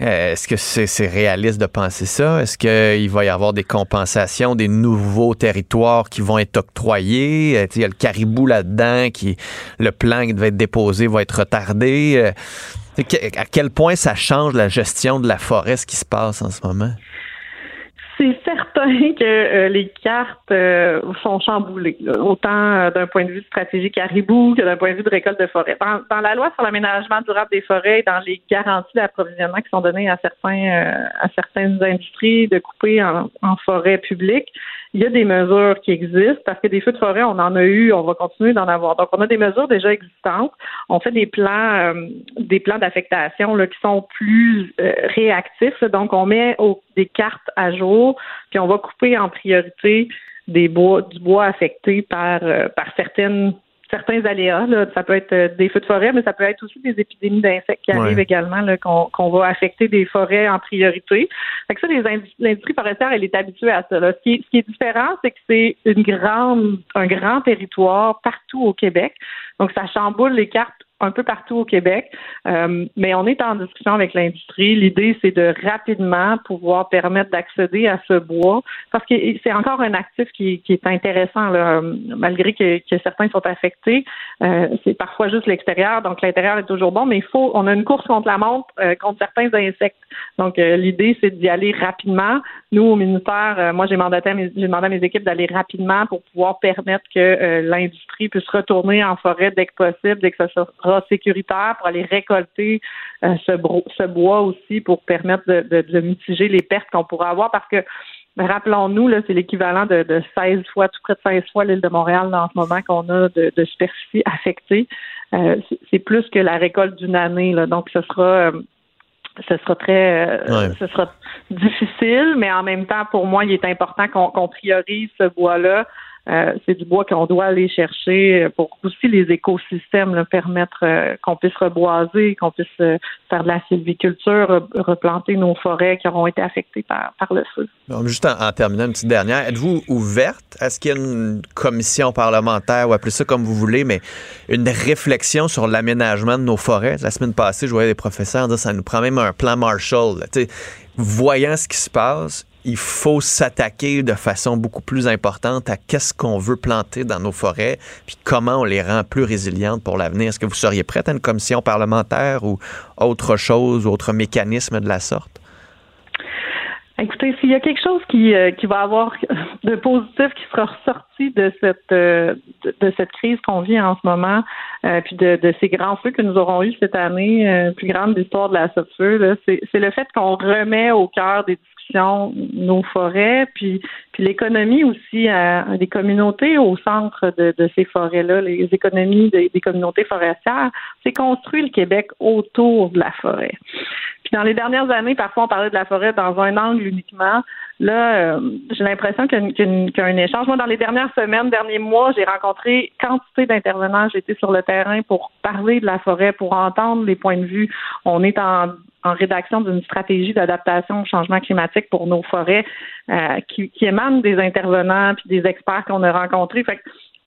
Euh, est-ce que c'est réaliste de penser ça? Est-ce qu'il va y avoir des compensations, des nouveaux territoires qui vont être octroyés? Euh, il y a le caribou là-dedans, qui le plan qui devait être déposé va être retardé. À quel point ça change la gestion de la forêt, ce qui se passe en ce moment? c'est certain que euh, les cartes euh, sont chamboulées, autant euh, d'un point de vue stratégique caribou que d'un point de vue de récolte de forêt. Dans, la loi sur l'aménagement durable des forêts, dans les garanties d'approvisionnement qui sont données à certains à certaines industries de couper en forêt publique, il y a des mesures qui existent parce que des feux de forêt, on en a eu, on va continuer d'en avoir. Donc, on a des mesures déjà existantes. On fait des plans, euh, des plans d'affectation qui sont plus euh, réactifs. Donc, on met des cartes à jour, puis on va couper en priorité des bois, du bois affecté par, euh, par certaines certains aléas. Là. Ça peut être euh, des feux de forêt, mais ça peut être aussi des épidémies d'insectes qui arrivent également, qu'on qu'on va affecter des forêts en priorité. Fait que ça, l'industrie forestière, elle est habituée à ça. Là. Ce, qui est, ce qui est différent, c'est que c'est une grande, un grand territoire partout au Québec. Donc, ça chamboule les cartes un peu partout au Québec, euh, mais on est en discussion avec l'industrie. L'idée, c'est de rapidement pouvoir permettre d'accéder à ce bois, parce que c'est encore un actif qui, qui est intéressant, là, malgré que, que, certains sont affectés. Euh, c'est parfois juste l'extérieur, donc l'intérieur est toujours bon, mais il faut, on a une course contre la montre euh, contre certains insectes. Donc euh, l'idée, c'est d'y aller rapidement. Nous, au ministère, euh, moi, j'ai mandaté, j'ai demandé à mes équipes d'aller rapidement pour pouvoir permettre que l'industrie puisse retourner en forêt dès que possible, dès que ça sera sécuritaire pour aller récolter euh, ce, ce, bois aussi pour permettre de, de, de mitiger les pertes qu'on pourrait avoir parce que Rappelons-nous, là, c'est l'équivalent de, de 16 fois, tout près de 16 fois l'île de Montréal en ce moment qu'on a de, de superficie affectée. Euh, c'est plus que la récolte d'une année. Là. Donc, ce sera euh, ce sera très euh, ce sera difficile, mais en même temps, pour moi, il est important qu'on qu priorise ce bois-là euh, c'est du bois qu'on doit aller chercher pour aussi les écosystèmes, permettre euh, qu'on puisse reboiser, qu'on puisse euh, faire de la sylviculture, replanter nos forêts qui auront été affectées par, le feu. Juste en, en, terminant, une petite dernière, êtes-vous ouverte? À ce qu'il y ait une commission parlementaire, ou appelez ça comme vous voulez, mais une réflexion sur l'aménagement de nos forêts? La semaine passée, je voyais des professeurs dire ça nous prend même un plan Marshall. Là, voyant ce qui se passe, il faut s'attaquer de façon beaucoup plus importante à qu'est-ce qu'on veut planter dans nos forêts, puis comment on les rend plus résilientes pour l'avenir. Est-ce que vous seriez prête à une commission parlementaire ou autre chose, autre mécanisme de la sorte? Écoutez, s'il y a quelque chose qui, euh, qui va avoir de positif qui sera ressorti de cette euh, de, cette crise qu'on vit en ce moment, euh, puis de, de, ces grands feux que nous aurons eus cette année, plus grande de l'histoire de la feu, c'est le fait qu'on remet au cœur des nos forêts, puis puis l'économie aussi, des communautés au centre de, de ces forêts-là, les économies des, des communautés forestières, c'est construire le Québec autour de la forêt. Puis dans les dernières années, parfois on parlait de la forêt dans un angle uniquement. Là, euh, j'ai l'impression qu'il y, a un échange. Moi, dans les dernières semaines, derniers mois, j'ai rencontré quantité d'intervenants. Été sur le terrain pour parler de la forêt, pour entendre les points de vue. On est en, rédaction d'une stratégie d'adaptation au changement climatique pour nos forêts euh, qui, qui émane des intervenants puis des experts qu'on a rencontrés. Fait que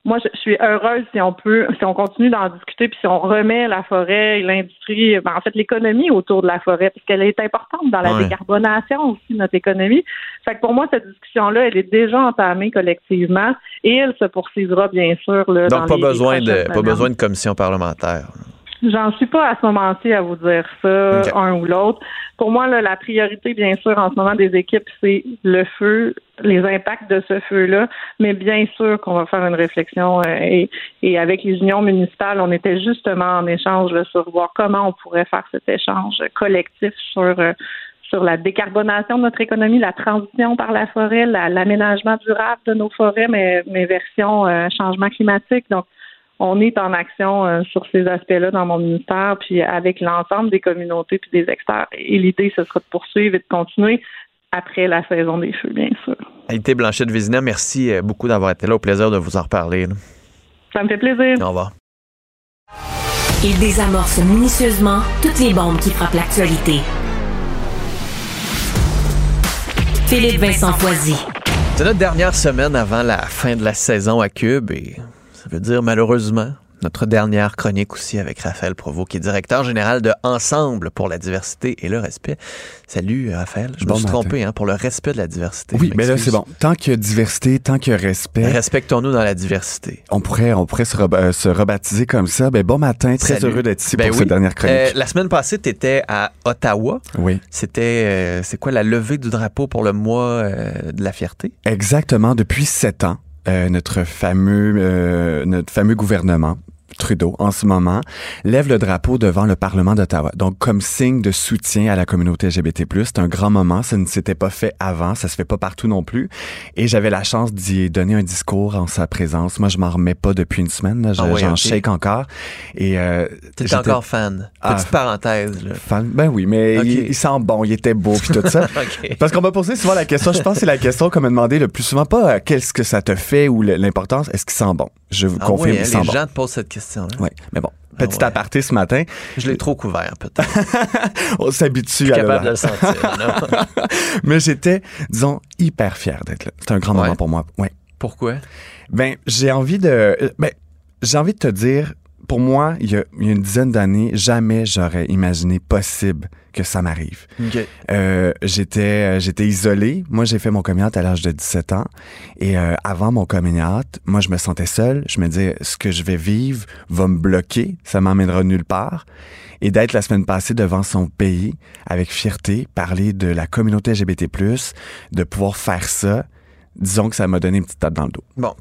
moi, je suis heureuse si on peut, si on continue d'en discuter, puis si on remet la forêt et l'industrie, ben, en fait, l'économie autour de la forêt, parce qu'elle est importante dans la décarbonation aussi de notre économie. Fait que pour moi, cette discussion-là, elle est déjà entamée collectivement et elle se poursuivra bien sûr. Là, Donc, pas besoin de, pas besoin de commission parlementaire. J'en suis pas à ce moment-ci à vous dire ça, un ou l'autre. Pour moi, la priorité, bien sûr, en ce moment des équipes, c'est le feu, les impacts de ce feu-là. Mais bien sûr qu'on va faire une réflexion euh, et, avec les unions municipales, on était justement en échange sur voir comment on pourrait faire cet échange collectif sur euh, sur la décarbonation de notre économie, la transition par la forêt, l'aménagement durable de nos forêts, mais, mais version euh, changement climatique. Donc, on est en action euh, sur ces aspects-là dans mon ministère, puis avec l'ensemble des communautés puis des experts. Et l'idée, ce sera de poursuivre et de continuer après la saison des feux, bien sûr. Haïté Blanchette Vézina, merci euh, beaucoup d'avoir été là. Au plaisir de vous en reparler. Ça me fait plaisir. Au revoir. Il désamorce minutieusement toutes les bombes qui frappent l'actualité. Philippe Vincent Foisy. C'est notre dernière semaine avant la fin de la saison à Cube et ça veut dire malheureusement notre dernière chronique aussi avec Raphaël Provost, qui est directeur général de Ensemble pour la diversité et le respect. Salut Raphaël, je me suis trompé hein, pour le respect de la diversité. Oui, mais là c'est bon. Tant a diversité, tant a respect. Respectons-nous dans la diversité. On pourrait, on pourrait se, euh, rebaptiser comme ça. Ben, bon matin, très heureux d'être ici ben pour cette dernière chronique. Euh, la semaine passée, tu étais à Ottawa. Oui. C'était, euh, c'est quoi la levée du drapeau pour le mois de la fierté? Exactement, depuis sept ans. Euh, notre fameux euh, notre fameux gouvernement Trudeau, en ce moment, lève le drapeau devant le Parlement d'Ottawa. Donc, comme signe de soutien à la communauté LGBT+, c'est un grand moment. Ça ne s'était pas fait avant. Ça se fait pas partout non plus. Et j'avais la chance d'y donner un discours en sa présence. Moi, je m'en remets pas depuis une semaine. J'en ah shake encore. Et, euh, T'es encore fan. Ah, Petite parenthèse, là. Fan, ben oui, mais il, sent bon, il était beau, puis tout ça. Parce qu'on m'a posé souvent la question, je pense que c'est la question qu'on m'a demandé le plus souvent, pas euh, qu'est-ce que ça te fait ou l'importance, est-ce qu'il sent bon? Je vous ah confirme, il sent les gens te posent cette question. Oui, mais bon. Ah petit aparté ce matin. Je l'ai trop couvert, peut-être. On s'habitue à capable de le sentir. mais j'étais, disons, hyper fier d'être là. C'est un grand moment pour moi. Ouais. Pourquoi? Ben, j'ai envie de. Euh, ben, j'ai envie de te dire, pour moi, il y a, une dizaine d'années, jamais j'aurais imaginé possible que ça m'arrive. Euh, j'étais euh, j'étais isolé. Moi, j'ai fait mon coming à l'âge de 17 ans. Et euh, avant mon coming moi, je me sentais seul. Je me disais, ce que je vais vivre va me bloquer. Ça m'emmènera nulle part. Et d'être la semaine passée devant son pays avec fierté, parler de la communauté LGBT+, de pouvoir faire ça, disons que ça m'a donné une petite tape dans le dos. Bon,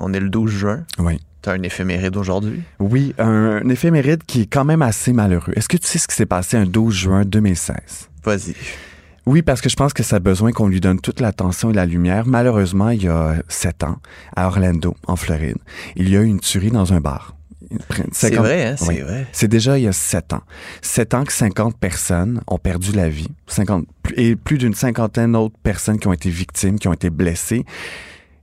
on est le 12 juin. Oui. T'as un éphéméride aujourd'hui? Oui, un, éphéméride qui est quand même assez malheureux. Est-ce que tu sais ce qui s'est passé un 12 juin 2016? Vas-y. Oui, parce que je pense que ça a besoin qu'on lui donne toute l'attention et la lumière. Malheureusement, il y a sept ans, à Orlando, en Floride, il y a eu une tuerie dans un bar. C'est vrai, hein, c'est vrai. C'est déjà il y a sept ans. Sept ans que 50 personnes ont perdu la vie. 50, et plus d'une cinquantaine d'autres personnes qui ont été victimes, qui ont été blessées.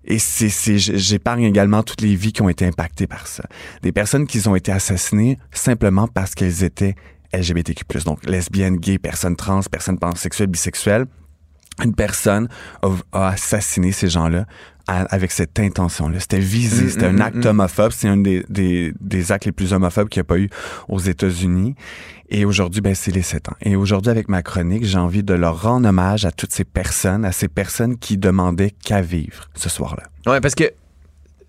Et c'est, j'épargne également toutes les vies qui ont été impactées par ça. Des personnes qui ont été assassinées simplement parce qu'elles étaient LGBTQ+, donc lesbiennes, gays, personnes trans, personnes pansexuelles, bisexuelles. Une personne a, a assassiné ces gens-là avec cette intention-là. C'était visé, Mm, c'était mm, un acte mm. homophobe. C'est un des, des, des actes les plus homophobes qu'il n'y a pas eu aux États-Unis. Et aujourd'hui, ben, c'est les sept ans. Et aujourd'hui, avec ma chronique, j'ai envie de leur rendre hommage à toutes ces personnes, à ces personnes qui demandaient qu'à vivre ce soir-là. Ouais, parce que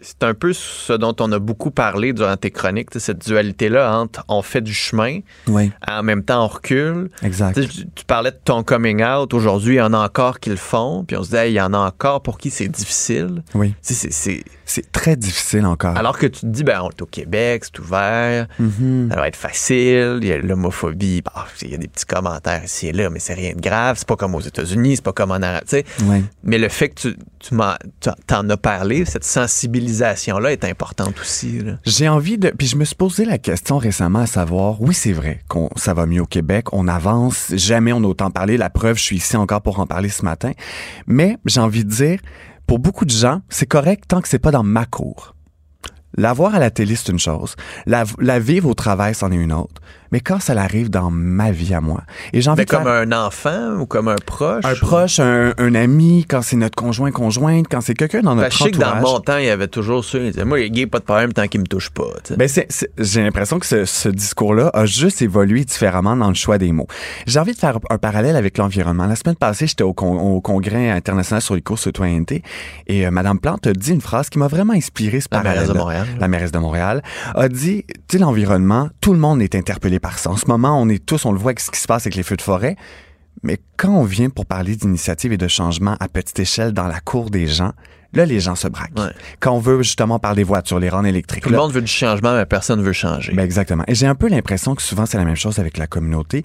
c'est un peu ce dont on a beaucoup parlé durant tes chroniques, cette dualité-là entre on fait du chemin, Oui. en même temps on recule. Exact. Tu, parlais de ton coming out. Aujourd'hui, il y en a encore qui le font. Puis on se dit, Hey, il y en a encore pour qui c'est difficile. Oui. C'est, c'est- C'est très difficile encore. Alors que tu te dis, ben, on est au Québec, c'est ouvert, Mhm. ça va être facile, il y a l'homophobie, bah, il y a des petits commentaires ici et là, mais c'est rien de grave, c'est pas comme aux États-Unis, c'est pas comme en sais. Oui. Mais le fait que tu, tu t'en as parlé, cette sensibilisation-là est importante aussi. là. J'ai envie de. Puis je me suis posé la question récemment à savoir, oui, c'est vrai qu'on ça va mieux au Québec, on avance, jamais on a autant parlé. La preuve, je suis ici encore pour en parler ce matin. Mais j'ai envie de dire, pour beaucoup de gens, c'est correct tant que c'est pas dans ma cour. La voir à la télé, c'est une chose. La vivre au travail, c'en est une autre. Mais quand ça arrive dans ma vie à moi, et j'ai envie Mais de faire- comme un enfant ou comme un proche. un proche, un, un ami, quand c'est notre conjoint, conjointe, quand c'est quelqu'un dans notre je sais que dans entourage. mon temps, il y avait toujours ça. Ils disaient, moi, les gays, pas de problème tant qu'ils me touchent pas. tu sais. Ben j'ai l'impression que ce, ce discours-là a juste évolué différemment dans le choix des mots. J'ai envie de faire un parallèle avec l'environnement. La semaine passée, j'étais au, con- au congrès international sur les courses citoyenneté et euh, Madame Plante a dit une phrase qui m'a vraiment inspiré ce La mairesse de. Montréal. La mairesse de Montréal a dit, tu sais, l'environnement, tout le monde est interpellé par ça. En ce moment, on est tous, on le voit avec ce qui se passe avec les feux de forêt. Mais quand on vient pour parler d'initiative et de changement à petite échelle dans la cour des gens, là, les gens se braquent. Quand on veut justement parler des voitures, les rendre électriques. Tout le là- monde veut du changement, mais personne veut changer. ben exactement. Et j'ai un peu l'impression que souvent c'est la même chose avec la communauté.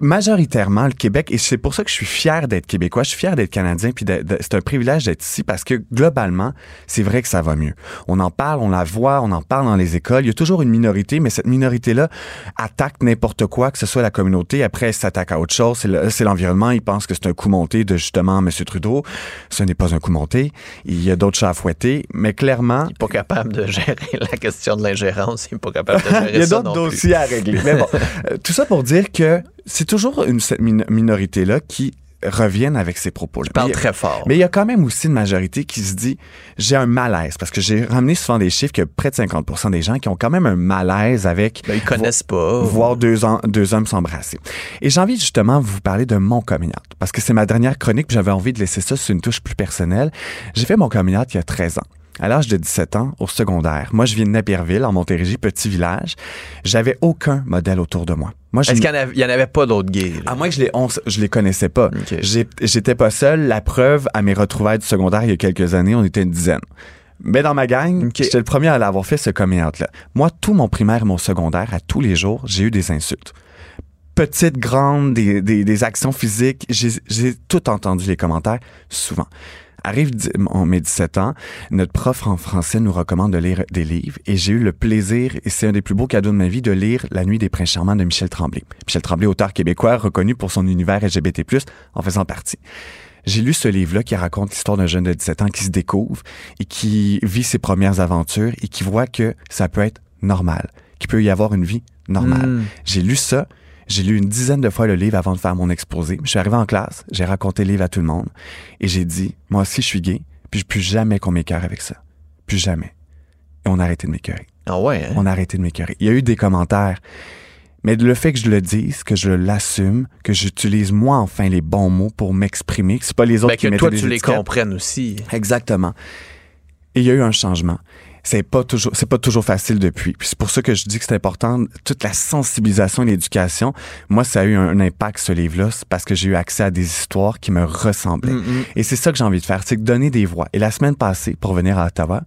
Majoritairement, le Québec, et c'est pour ça que je suis fier d'être québécois, je suis fier d'être canadien, puis c'est un privilège d'être ici parce que globalement, c'est vrai que ça va mieux. On en parle, on la voit, on en parle dans les écoles. Il y a toujours une minorité, mais cette minorité-là attaque n'importe quoi, que ce soit la communauté. Après, elle s'attaque à autre chose. C'est le- l'environnement. Ils pensent que c'est un coup monté de justement M. Trudeau. Ce n'est pas un coup monté. Il y a d'autres chats à fouetter, mais clairement. Il n'est pas capable de gérer la question de l'ingérence. Il n'est pas capable de gérer Il y a d'autres dossiers à régler. Mais bon, euh, tout ça pour dire que c'est toujours une, cette min- minorité-là qui reviennent avec ces propos-là. parle très fort. Mais il y a quand même aussi une majorité qui se dit j'ai un malaise parce que j'ai ramené souvent des chiffres que près de 50% des gens qui ont quand même un malaise avec Ben, ils connaissent pas. voir deux, hommes s'embrasser. Et j'ai envie justement de vous parler de mon coming out parce que c'est ma dernière chronique j'avais envie de laisser ça sur une touche plus personnelle. J'ai fait mon coming out il y a 13 ans. À l'âge de 17 ans, au secondaire, moi je viens de Napierville, en Montérégie, petit village. J'avais aucun modèle autour de moi. Moi, Est-ce qu'il n'y en, avait pas d'autres gays? là? à moins que je les, on je les connaissais pas. J'ai- J'étais pas seul. La preuve, à mes retrouvailles du secondaire il y a quelques années, on était une dizaine. Mais dans ma gang, j'étais le premier à l'avoir fait ce coming out-là. Moi, tout mon primaire et mon secondaire, à tous les jours, j'ai eu des insultes. Petites, grandes, des, des, des actions physiques. J'ai tout entendu les commentaires, souvent. Arrive mon- mes 17 ans, notre prof en français nous recommande de lire des livres et j'ai eu le plaisir, et c'est un des plus beaux cadeaux de ma vie, de lire La nuit des princes charmants de Michel Tremblay. Michel Tremblay, auteur québécois, reconnu pour son univers LGBT+, en faisant partie. J'ai lu ce livre-là qui raconte l'histoire d'un jeune de 17 ans qui se découvre et qui vit ses premières aventures et qui voit que ça peut être normal, qu'il peut y avoir une vie normale. Mm. J'ai lu ça, j'ai lu une dizaine de fois le livre avant de faire mon exposé. Je suis arrivé en classe, j'ai raconté le livre à tout le monde et j'ai dit, moi aussi je suis gay, puis plus jamais qu'on m'écœure avec ça. Plus jamais. Et on a arrêté de m'écœurer. Ah ouais, hein? On a arrêté de m'écœurer. Il y a eu des commentaires. Mais le fait que je le dise, que je l'assume, que j'utilise moi enfin les bons mots pour m'exprimer, que c'est pas les autres Ben, qui que toi, des tu les comprennes aussi. Exactement. Et il y a eu un changement. C'est pas toujours, c'est pas toujours facile depuis. Puis c'est pour ça que je dis que c'est important, toute la sensibilisation et l'éducation. Moi, ça a eu un, un impact, ce livre-là, parce que j'ai eu accès à des histoires qui me ressemblaient. Mm, mm. Et c'est ça que j'ai envie de faire, c'est de donner des voix. Et la semaine passée, pour venir à Ottawa,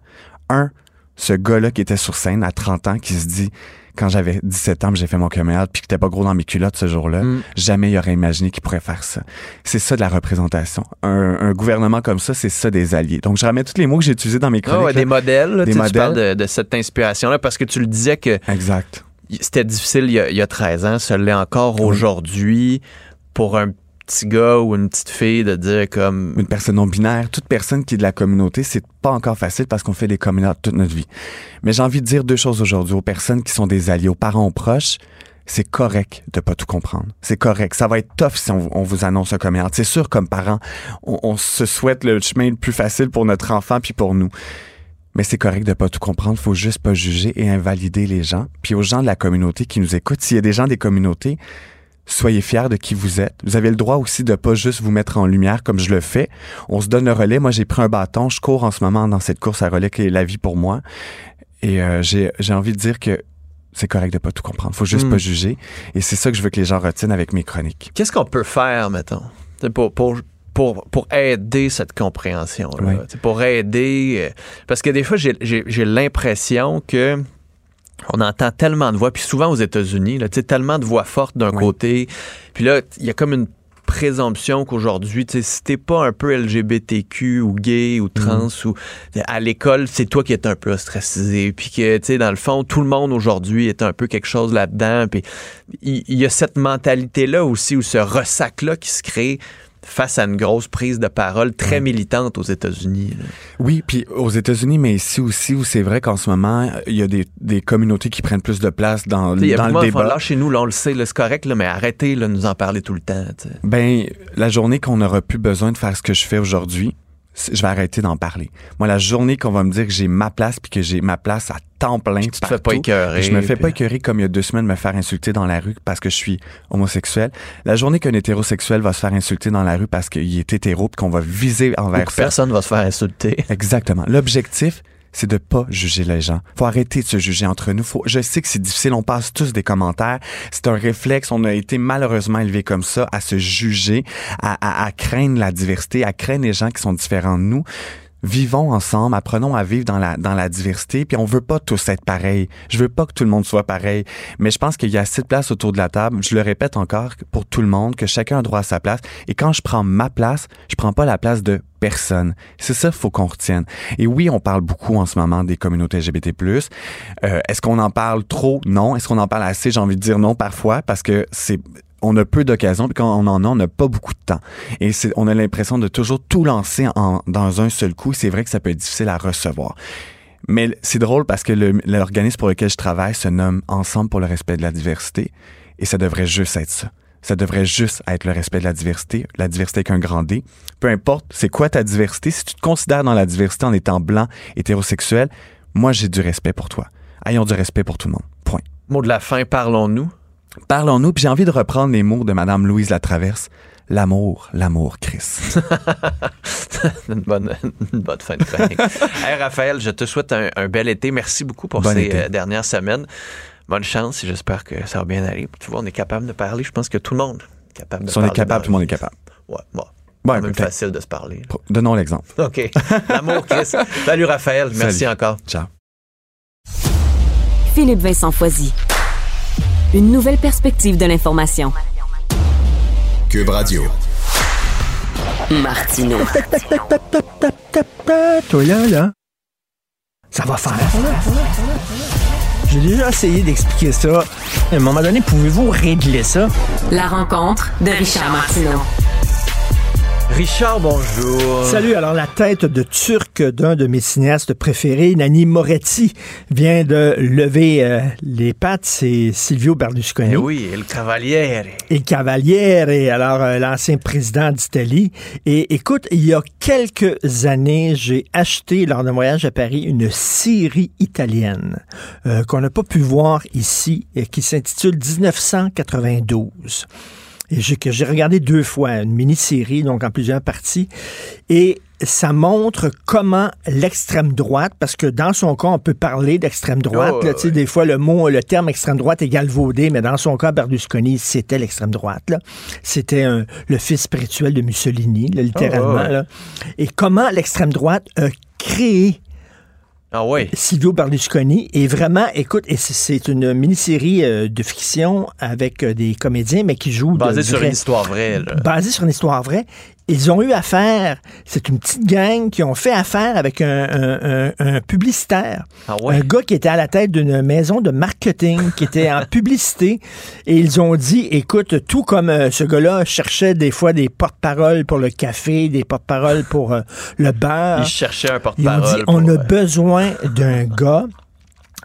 un, ce gars-là qui était sur scène à 30 ans, qui se dit, quand j'avais 17 ans, j'ai fait mon coming out, puis que t'es pas gros dans mes culottes ce jour-là, Mm. jamais il aurait imaginé qu'il pourrait faire ça. C'est ça de la représentation. Un, un gouvernement comme ça, c'est ça des alliés. Donc, je ramène tous les mots que j'ai utilisés dans mes Ah chroniques. ouais, des modèles. là, Des tu parles modèles. de, de cette inspiration-là parce que tu le disais que Exact. c'était difficile il y, a, il y a 13 ans, ça l'est encore Oui. aujourd'hui pour un petit gars ou une petite fille de dire comme Une personne non binaire, toute personne qui est de la communauté, c'est pas encore facile parce qu'on fait des communautés toute notre vie. Mais j'ai envie de dire deux choses aujourd'hui aux personnes qui sont des alliés, aux parents, aux proches. c'est correct de pas tout comprendre. C'est correct. Ça va être tough si on, vous annonce un coming. C'est sûr, comme parents, on, on, se souhaite le chemin le plus facile pour notre enfant puis pour nous. Mais c'est correct de pas tout comprendre. Faut juste pas juger et invalider les gens. Puis aux gens de la communauté qui nous écoutent, s'il y a des gens des communautés, soyez fiers de qui vous êtes. Vous avez le droit aussi de pas juste vous mettre en lumière comme je le fais. On se donne le relais. Moi, j'ai pris un bâton. Je cours en ce moment dans cette course à relais qui est la vie pour moi. Et euh, j'ai envie de dire que c'est correct de pas tout comprendre. Faut juste Mm. pas juger. Et c'est ça que je veux que les gens retiennent avec mes chroniques. Qu'est-ce qu'on peut faire, mettons, pour, pour, pour, pour aider cette compréhension Oui. Pour aider. euh, Parce que des fois, j'ai- j'ai j'ai l'impression que. On entend tellement de voix, puis souvent aux États-Unis, là, tellement de voix fortes d'un côté. Puis là, il y a comme une présomption qu'aujourd'hui, si t'es pas un peu LGBTQ ou gay ou trans ou à l'école, c'est toi qui es un peu ostracisé. Puis que, tu sais, dans le fond, tout le monde aujourd'hui est un peu quelque chose là-dedans. Puis il il y, a cette mentalité-là aussi, ou ce ressac-là qui se crée face à une grosse prise de parole très militante aux États-Unis. Oui, puis aux États-Unis, mais ici aussi, où c'est vrai qu'en ce moment, il y a des, des communautés qui prennent plus de place dans, Tu sais, il y a dans le débat. Là, chez nous, là, on le sait, c'est correct, là, mais arrêtez là, de nous en parler tout le temps. tu sais. Ben, la journée qu'on n'aura plus besoin de faire ce que je fais aujourd'hui, je vais arrêter d'en parler. Moi, la journée qu'on va me dire que j'ai ma place puis que j'ai ma place à temps plein, tu te fais pas écœurer, Je me fais puis- pas écœurer comme il y a deux semaines me faire insulter dans la rue parce que je suis homosexuel. La journée qu'un hétérosexuel va se faire insulter dans la rue parce qu'il est hétéro puis qu'on va viser envers Ou que personne va se faire insulter. Exactement. L'objectif, c'est de pas juger les gens. Faut arrêter de se juger entre nous. Faut, je sais que c'est difficile, on passe tous des commentaires. C'est un réflexe, on a été malheureusement élevé comme ça, à se juger, à, à, à craindre la diversité, à craindre les gens qui sont différents de nous. Vivons ensemble, apprenons à vivre dans la, dans la diversité, puis on veut pas tous être pareils. Je veux pas que tout le monde soit pareil, mais je pense qu'il y a assez de place autour de la table. Je le répète encore pour tout le monde, que chacun a droit à sa place. Et quand je prends ma place, je prends pas la place de personne. C'est ça faut qu'on retienne. Et oui, on parle beaucoup en ce moment des communautés LGBT+. Euh, Est-ce qu'on en parle trop? Non. Est-ce qu'on en parle assez? J'ai envie de dire non parfois parce que c'est on a peu d'occasions, puis quand on en a, on n'a pas beaucoup de temps. Et on a l'impression de toujours tout lancer en, dans un seul coup. C'est vrai que ça peut être difficile à recevoir. Mais c'est drôle parce que l'organisme pour lequel je travaille se nomme Ensemble pour le respect de la diversité. Et ça devrait juste être ça. Ça devrait juste être le respect de la diversité, la diversité avec un grand D. Peu importe, c'est quoi ta diversité? Si tu te considères dans la diversité en étant blanc, hétérosexuel, moi j'ai du respect pour toi. Ayons du respect pour tout le monde. Point. Mot de la fin, parlons-nous. Parlons-nous, puis j'ai envie de reprendre les mots de Madame Louise Latraverse. L'amour, l'amour, Chris. une, bonne, une bonne fin de chronique. hey, Raphaël, je te souhaite un, un bel été. Merci beaucoup pour Bon ces été. euh, dernières semaines. Bonne chance et j'espère que ça va bien aller. Tu vois, on est capable de parler. Je pense que tout le monde est capable de Si on est parler. capable, tout le monde est capable. Ouais, bon. Ouais, C'est même facile de se parler. là. Donnons l'exemple. OK. L'amour, Chris. Salut, Raphaël. Merci Salut. encore. Ciao. Philippe Vincent Foisy. Une nouvelle perspective de l'information. Cube Radio. Martino. Toi là, là, ça va faire. J'ai déjà essayé d'expliquer ça. À un moment donné, pouvez-vous régler ça? La rencontre de Richard Martineau. Richard, bonjour. Salut, alors la tête de turc d'un de mes cinéastes préférés, Nani Moretti, vient de lever euh, les pattes, c'est Silvio Berlusconi. Eh oui, El Cavaliere. et Cavaliere, alors euh, l'ancien président d'Italie. Et écoute, il y a quelques années, j'ai acheté lors d'un voyage à Paris une série italienne euh, qu'on n'a pas pu voir ici et qui s'intitule 1992. Et j'ai- que j'ai regardé deux fois, une mini-série, donc en plusieurs parties. Et ça montre comment l'extrême droite, parce que dans son cas, on peut parler d'extrême droite. Oh, là, tu sais, Des fois, le mot, le terme extrême droite est galvaudé, mais dans son cas, Berlusconi, c'était l'extrême droite. C'était le fils spirituel de Mussolini, là, littéralement. Oh, ouais. là. Et comment l'extrême droite a créé Ah oui. Silvio Berlusconi. Et vraiment, écoute, c'est- une mini-série euh, de fiction avec euh, des comédiens, mais qui jouent... de Basé sur une histoire vraie. là. basé sur une histoire vraie. Ils ont eu affaire, c'est une petite gang qui ont fait affaire avec un, un- un- un publicitaire. Ah ouais? Un gars qui était à la tête d'une maison de marketing, qui était en publicité. Et ils ont dit, écoute, tout comme euh, ce gars-là cherchait des fois des porte-paroles pour le café, des porte-paroles pour euh, le beurre. Il cherchait un Ils ont porte-parole. dit, on a euh, besoin d'un gars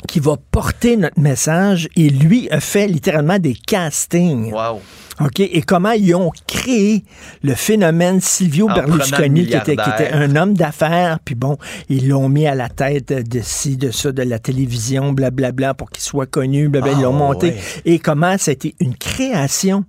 qui va porter notre message et lui a fait littéralement des castings. Wow. OK? Et comment ils ont créé le phénomène Silvio En Berlusconi, qui était, qui était milliardaire. un homme d'affaires, puis bon, ils l'ont mis à la tête de ci, de ça, de la télévision, blablabla, pour qu'il soit connu, blablabla. ils l'ont Ah, monté. ouais. Et comment ça a été une création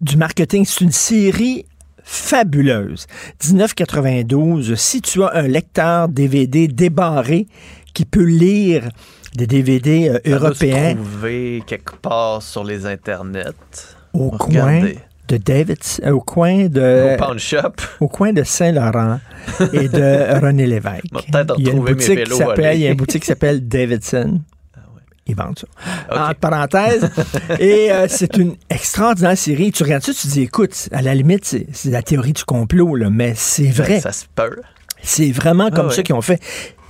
du marketing? C'est une série fabuleuse. 1992, si tu as un lecteur DVD débarré qui peut lire des DVD euh, européens trouver quelque part sur les internets. Au On coin de David, euh, au coin de Au shop. au coin de Saint-Laurent et de René Lévesque. Il y a une boutique qui s'appelle, il y a une boutique qui s'appelle Davidson. Ils vendent ça. Ok. Entre parenthèses. Et euh, c'est une extraordinaire série. Tu regardes ça, tu te dis, écoute, à la limite, c'est la théorie du complot, là, mais c'est vrai. Ça se peut. C'est vraiment comme Ah ouais. ça qu'ils ont fait.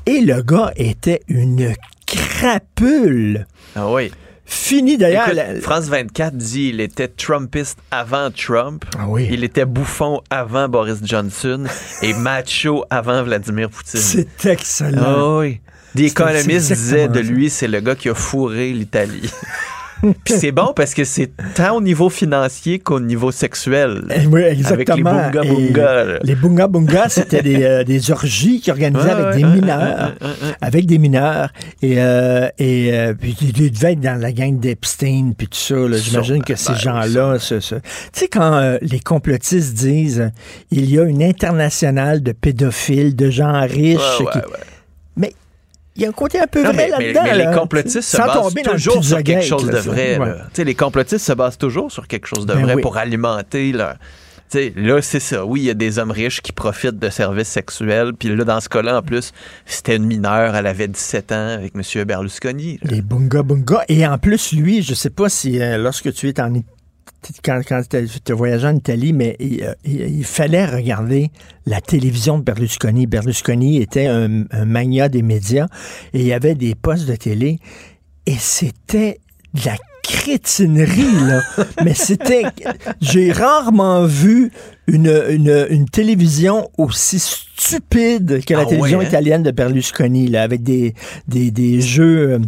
Et le gars était une crapule. Ah oui. Fini d'ailleurs. La- France 24 dit il était Trumpiste avant Trump. Ah oui. Il était bouffon avant Boris Johnson et macho avant Vladimir Poutine. C'est excellent. Ah oui. The Economist disait de lui, c'est le gars qui a fourré l'Italie. Puis c'est bon parce que c'est tant au niveau financier qu'au niveau sexuel. Eh Oui, exactement. Avec les bunga bunga. Les bunga bunga, c'était des, euh, des orgies qui organisaient avec des mineurs. Avec des mineurs. Et, euh, et euh, puis ils devaient être dans la gang d'Epstein, puis tout ça. là. J'imagine que ces gens-là... Tu sais, quand les complotistes disent il y a une internationale de pédophiles, de gens riches... Ouais, ouais, qui- ouais. Il y a un côté un peu Non, vrai mais- là-dedans. mais là. les complotistes se basent toujours sur quelque chose de ça. vrai. Ouais. là. Les complotistes se basent toujours sur quelque chose de Ben vrai oui. pour alimenter leur... Là, c'est ça. Oui, il y a des hommes riches qui profitent de services sexuels. Puis là, dans ce cas-là, en plus, c'était une mineure. Elle avait 17 ans avec M. Berlusconi. là. Les bunga bunga. Et en plus, lui, je sais pas si euh, lorsque tu es en Italie, quand, quand tu voyagé en Italie, mais il, euh, il- il fallait regarder la télévision de Berlusconi. Berlusconi était un, un magnat des médias et il y avait des postes de télé et c'était de la crétinerie, là. mais c'était... J'ai rarement vu une, une, une télévision aussi stupide que la Ah ouais, télévision hein? italienne de Berlusconi, là, avec des, des, des jeux...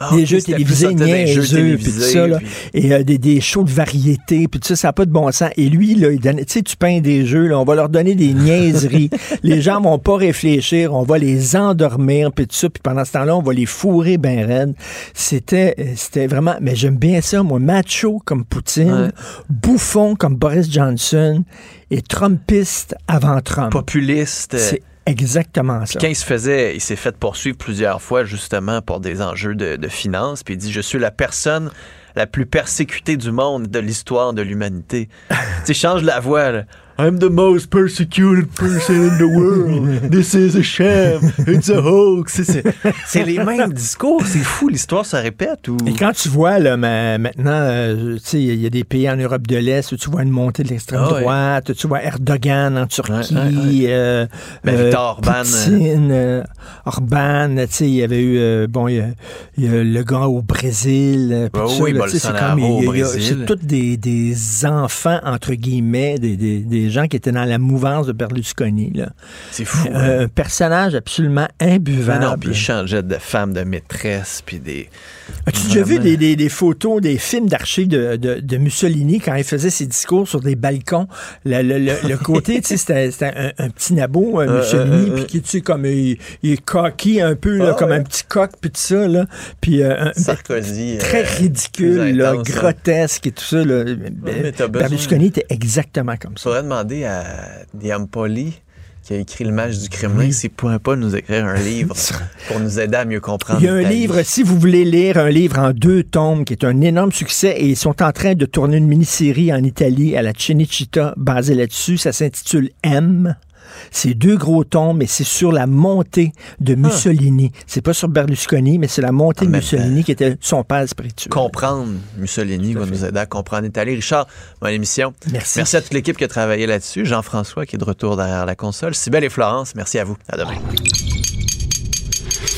Ah, des jeux télévisés niaiseux, puis tout ça, là, puis- et euh, des, des shows de variété, puis tout ça, ça n'a pas de bon sens. Et lui, là, il donne, tu sais, tu peins des jeux, là, on va leur donner des niaiseries. les gens vont pas réfléchir, on va les endormir, puis tout ça, puis pendant ce temps-là, on va les fourrer ben raides. C'était, euh, c'était vraiment, mais j'aime bien ça, moi, macho comme Poutine, Ouais. bouffon comme Boris Johnson, et Trumpiste avant Trump. Populiste. C'est exactement ça. Quand il se faisait, il s'est fait poursuivre plusieurs fois justement pour des enjeux de, de finances. Puis il dit Je suis la personne la plus persécutée du monde de l'histoire de l'humanité. tu sais, change la voix. Là. I'm the most persecuted person in the world. This is a sham. It's a hoax. C'est- les mêmes discours. C'est fou. L'histoire se répète. Ou... Et quand tu vois, là, ma- maintenant, euh, tu sais, il y a des pays en Europe de l'Est où tu vois une montée de l'extrême Ah ouais. droite, tu vois Erdogan en Turquie, Ouais, euh, Ben, euh, Orban, Poutine, Orban, tu sais, il y avait eu, euh, bon, il y, y a le gars au Brésil, euh, oui, c'est tous des, des enfants, entre guillemets, des, des, des gens qui étaient dans la mouvance de Berlusconi. C'est fou. hein? Euh, un personnage absolument Ben imbuvable. non, puis il changeait de femme de maîtresse, puis des. As-tu déjà vu des, des- des photos, des films d'archives de, de- de Mussolini quand il faisait ses discours sur des balcons? Le, le- le- le côté, tu sais, c'était un, un petit nabot, euh, Euh, Mussolini, euh, euh, puis qui, tu sais, comme il, il est coquille un peu, là, Ah, comme ouais. un petit coq, puis tout ça, là. Puis euh, un- Sarkozy. très euh, ridicule, plus là, intense, grotesque et tout ça. Là. besoin- Berlusconi était exactement comme ça. faudrait demander à Diampoli, qui a écrit Le Match du Kremlin, s'il pourrait pas nous écrire un livre pour nous aider à mieux comprendre. Il y a un livre, si vous voulez lire un livre en deux tomes, qui est un énorme succès, et ils sont en train de tourner une mini-série en Italie à la Cinecittà basée là-dessus. Ça s'intitule M. C'est deux gros tomes, et c'est sur la montée de Mussolini. C'est pas sur Berlusconi, mais c'est la montée de même Mussolini qui était son père spirituel. Comprendre Mussolini va nous aider à comprendre l'Italie. Richard, bonne émission. Merci. Merci à toute l'équipe qui a travaillé là-dessus. Jean-François qui est de retour derrière la console. Sybelle et Florence, merci à vous. À demain.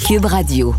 Cube Radio.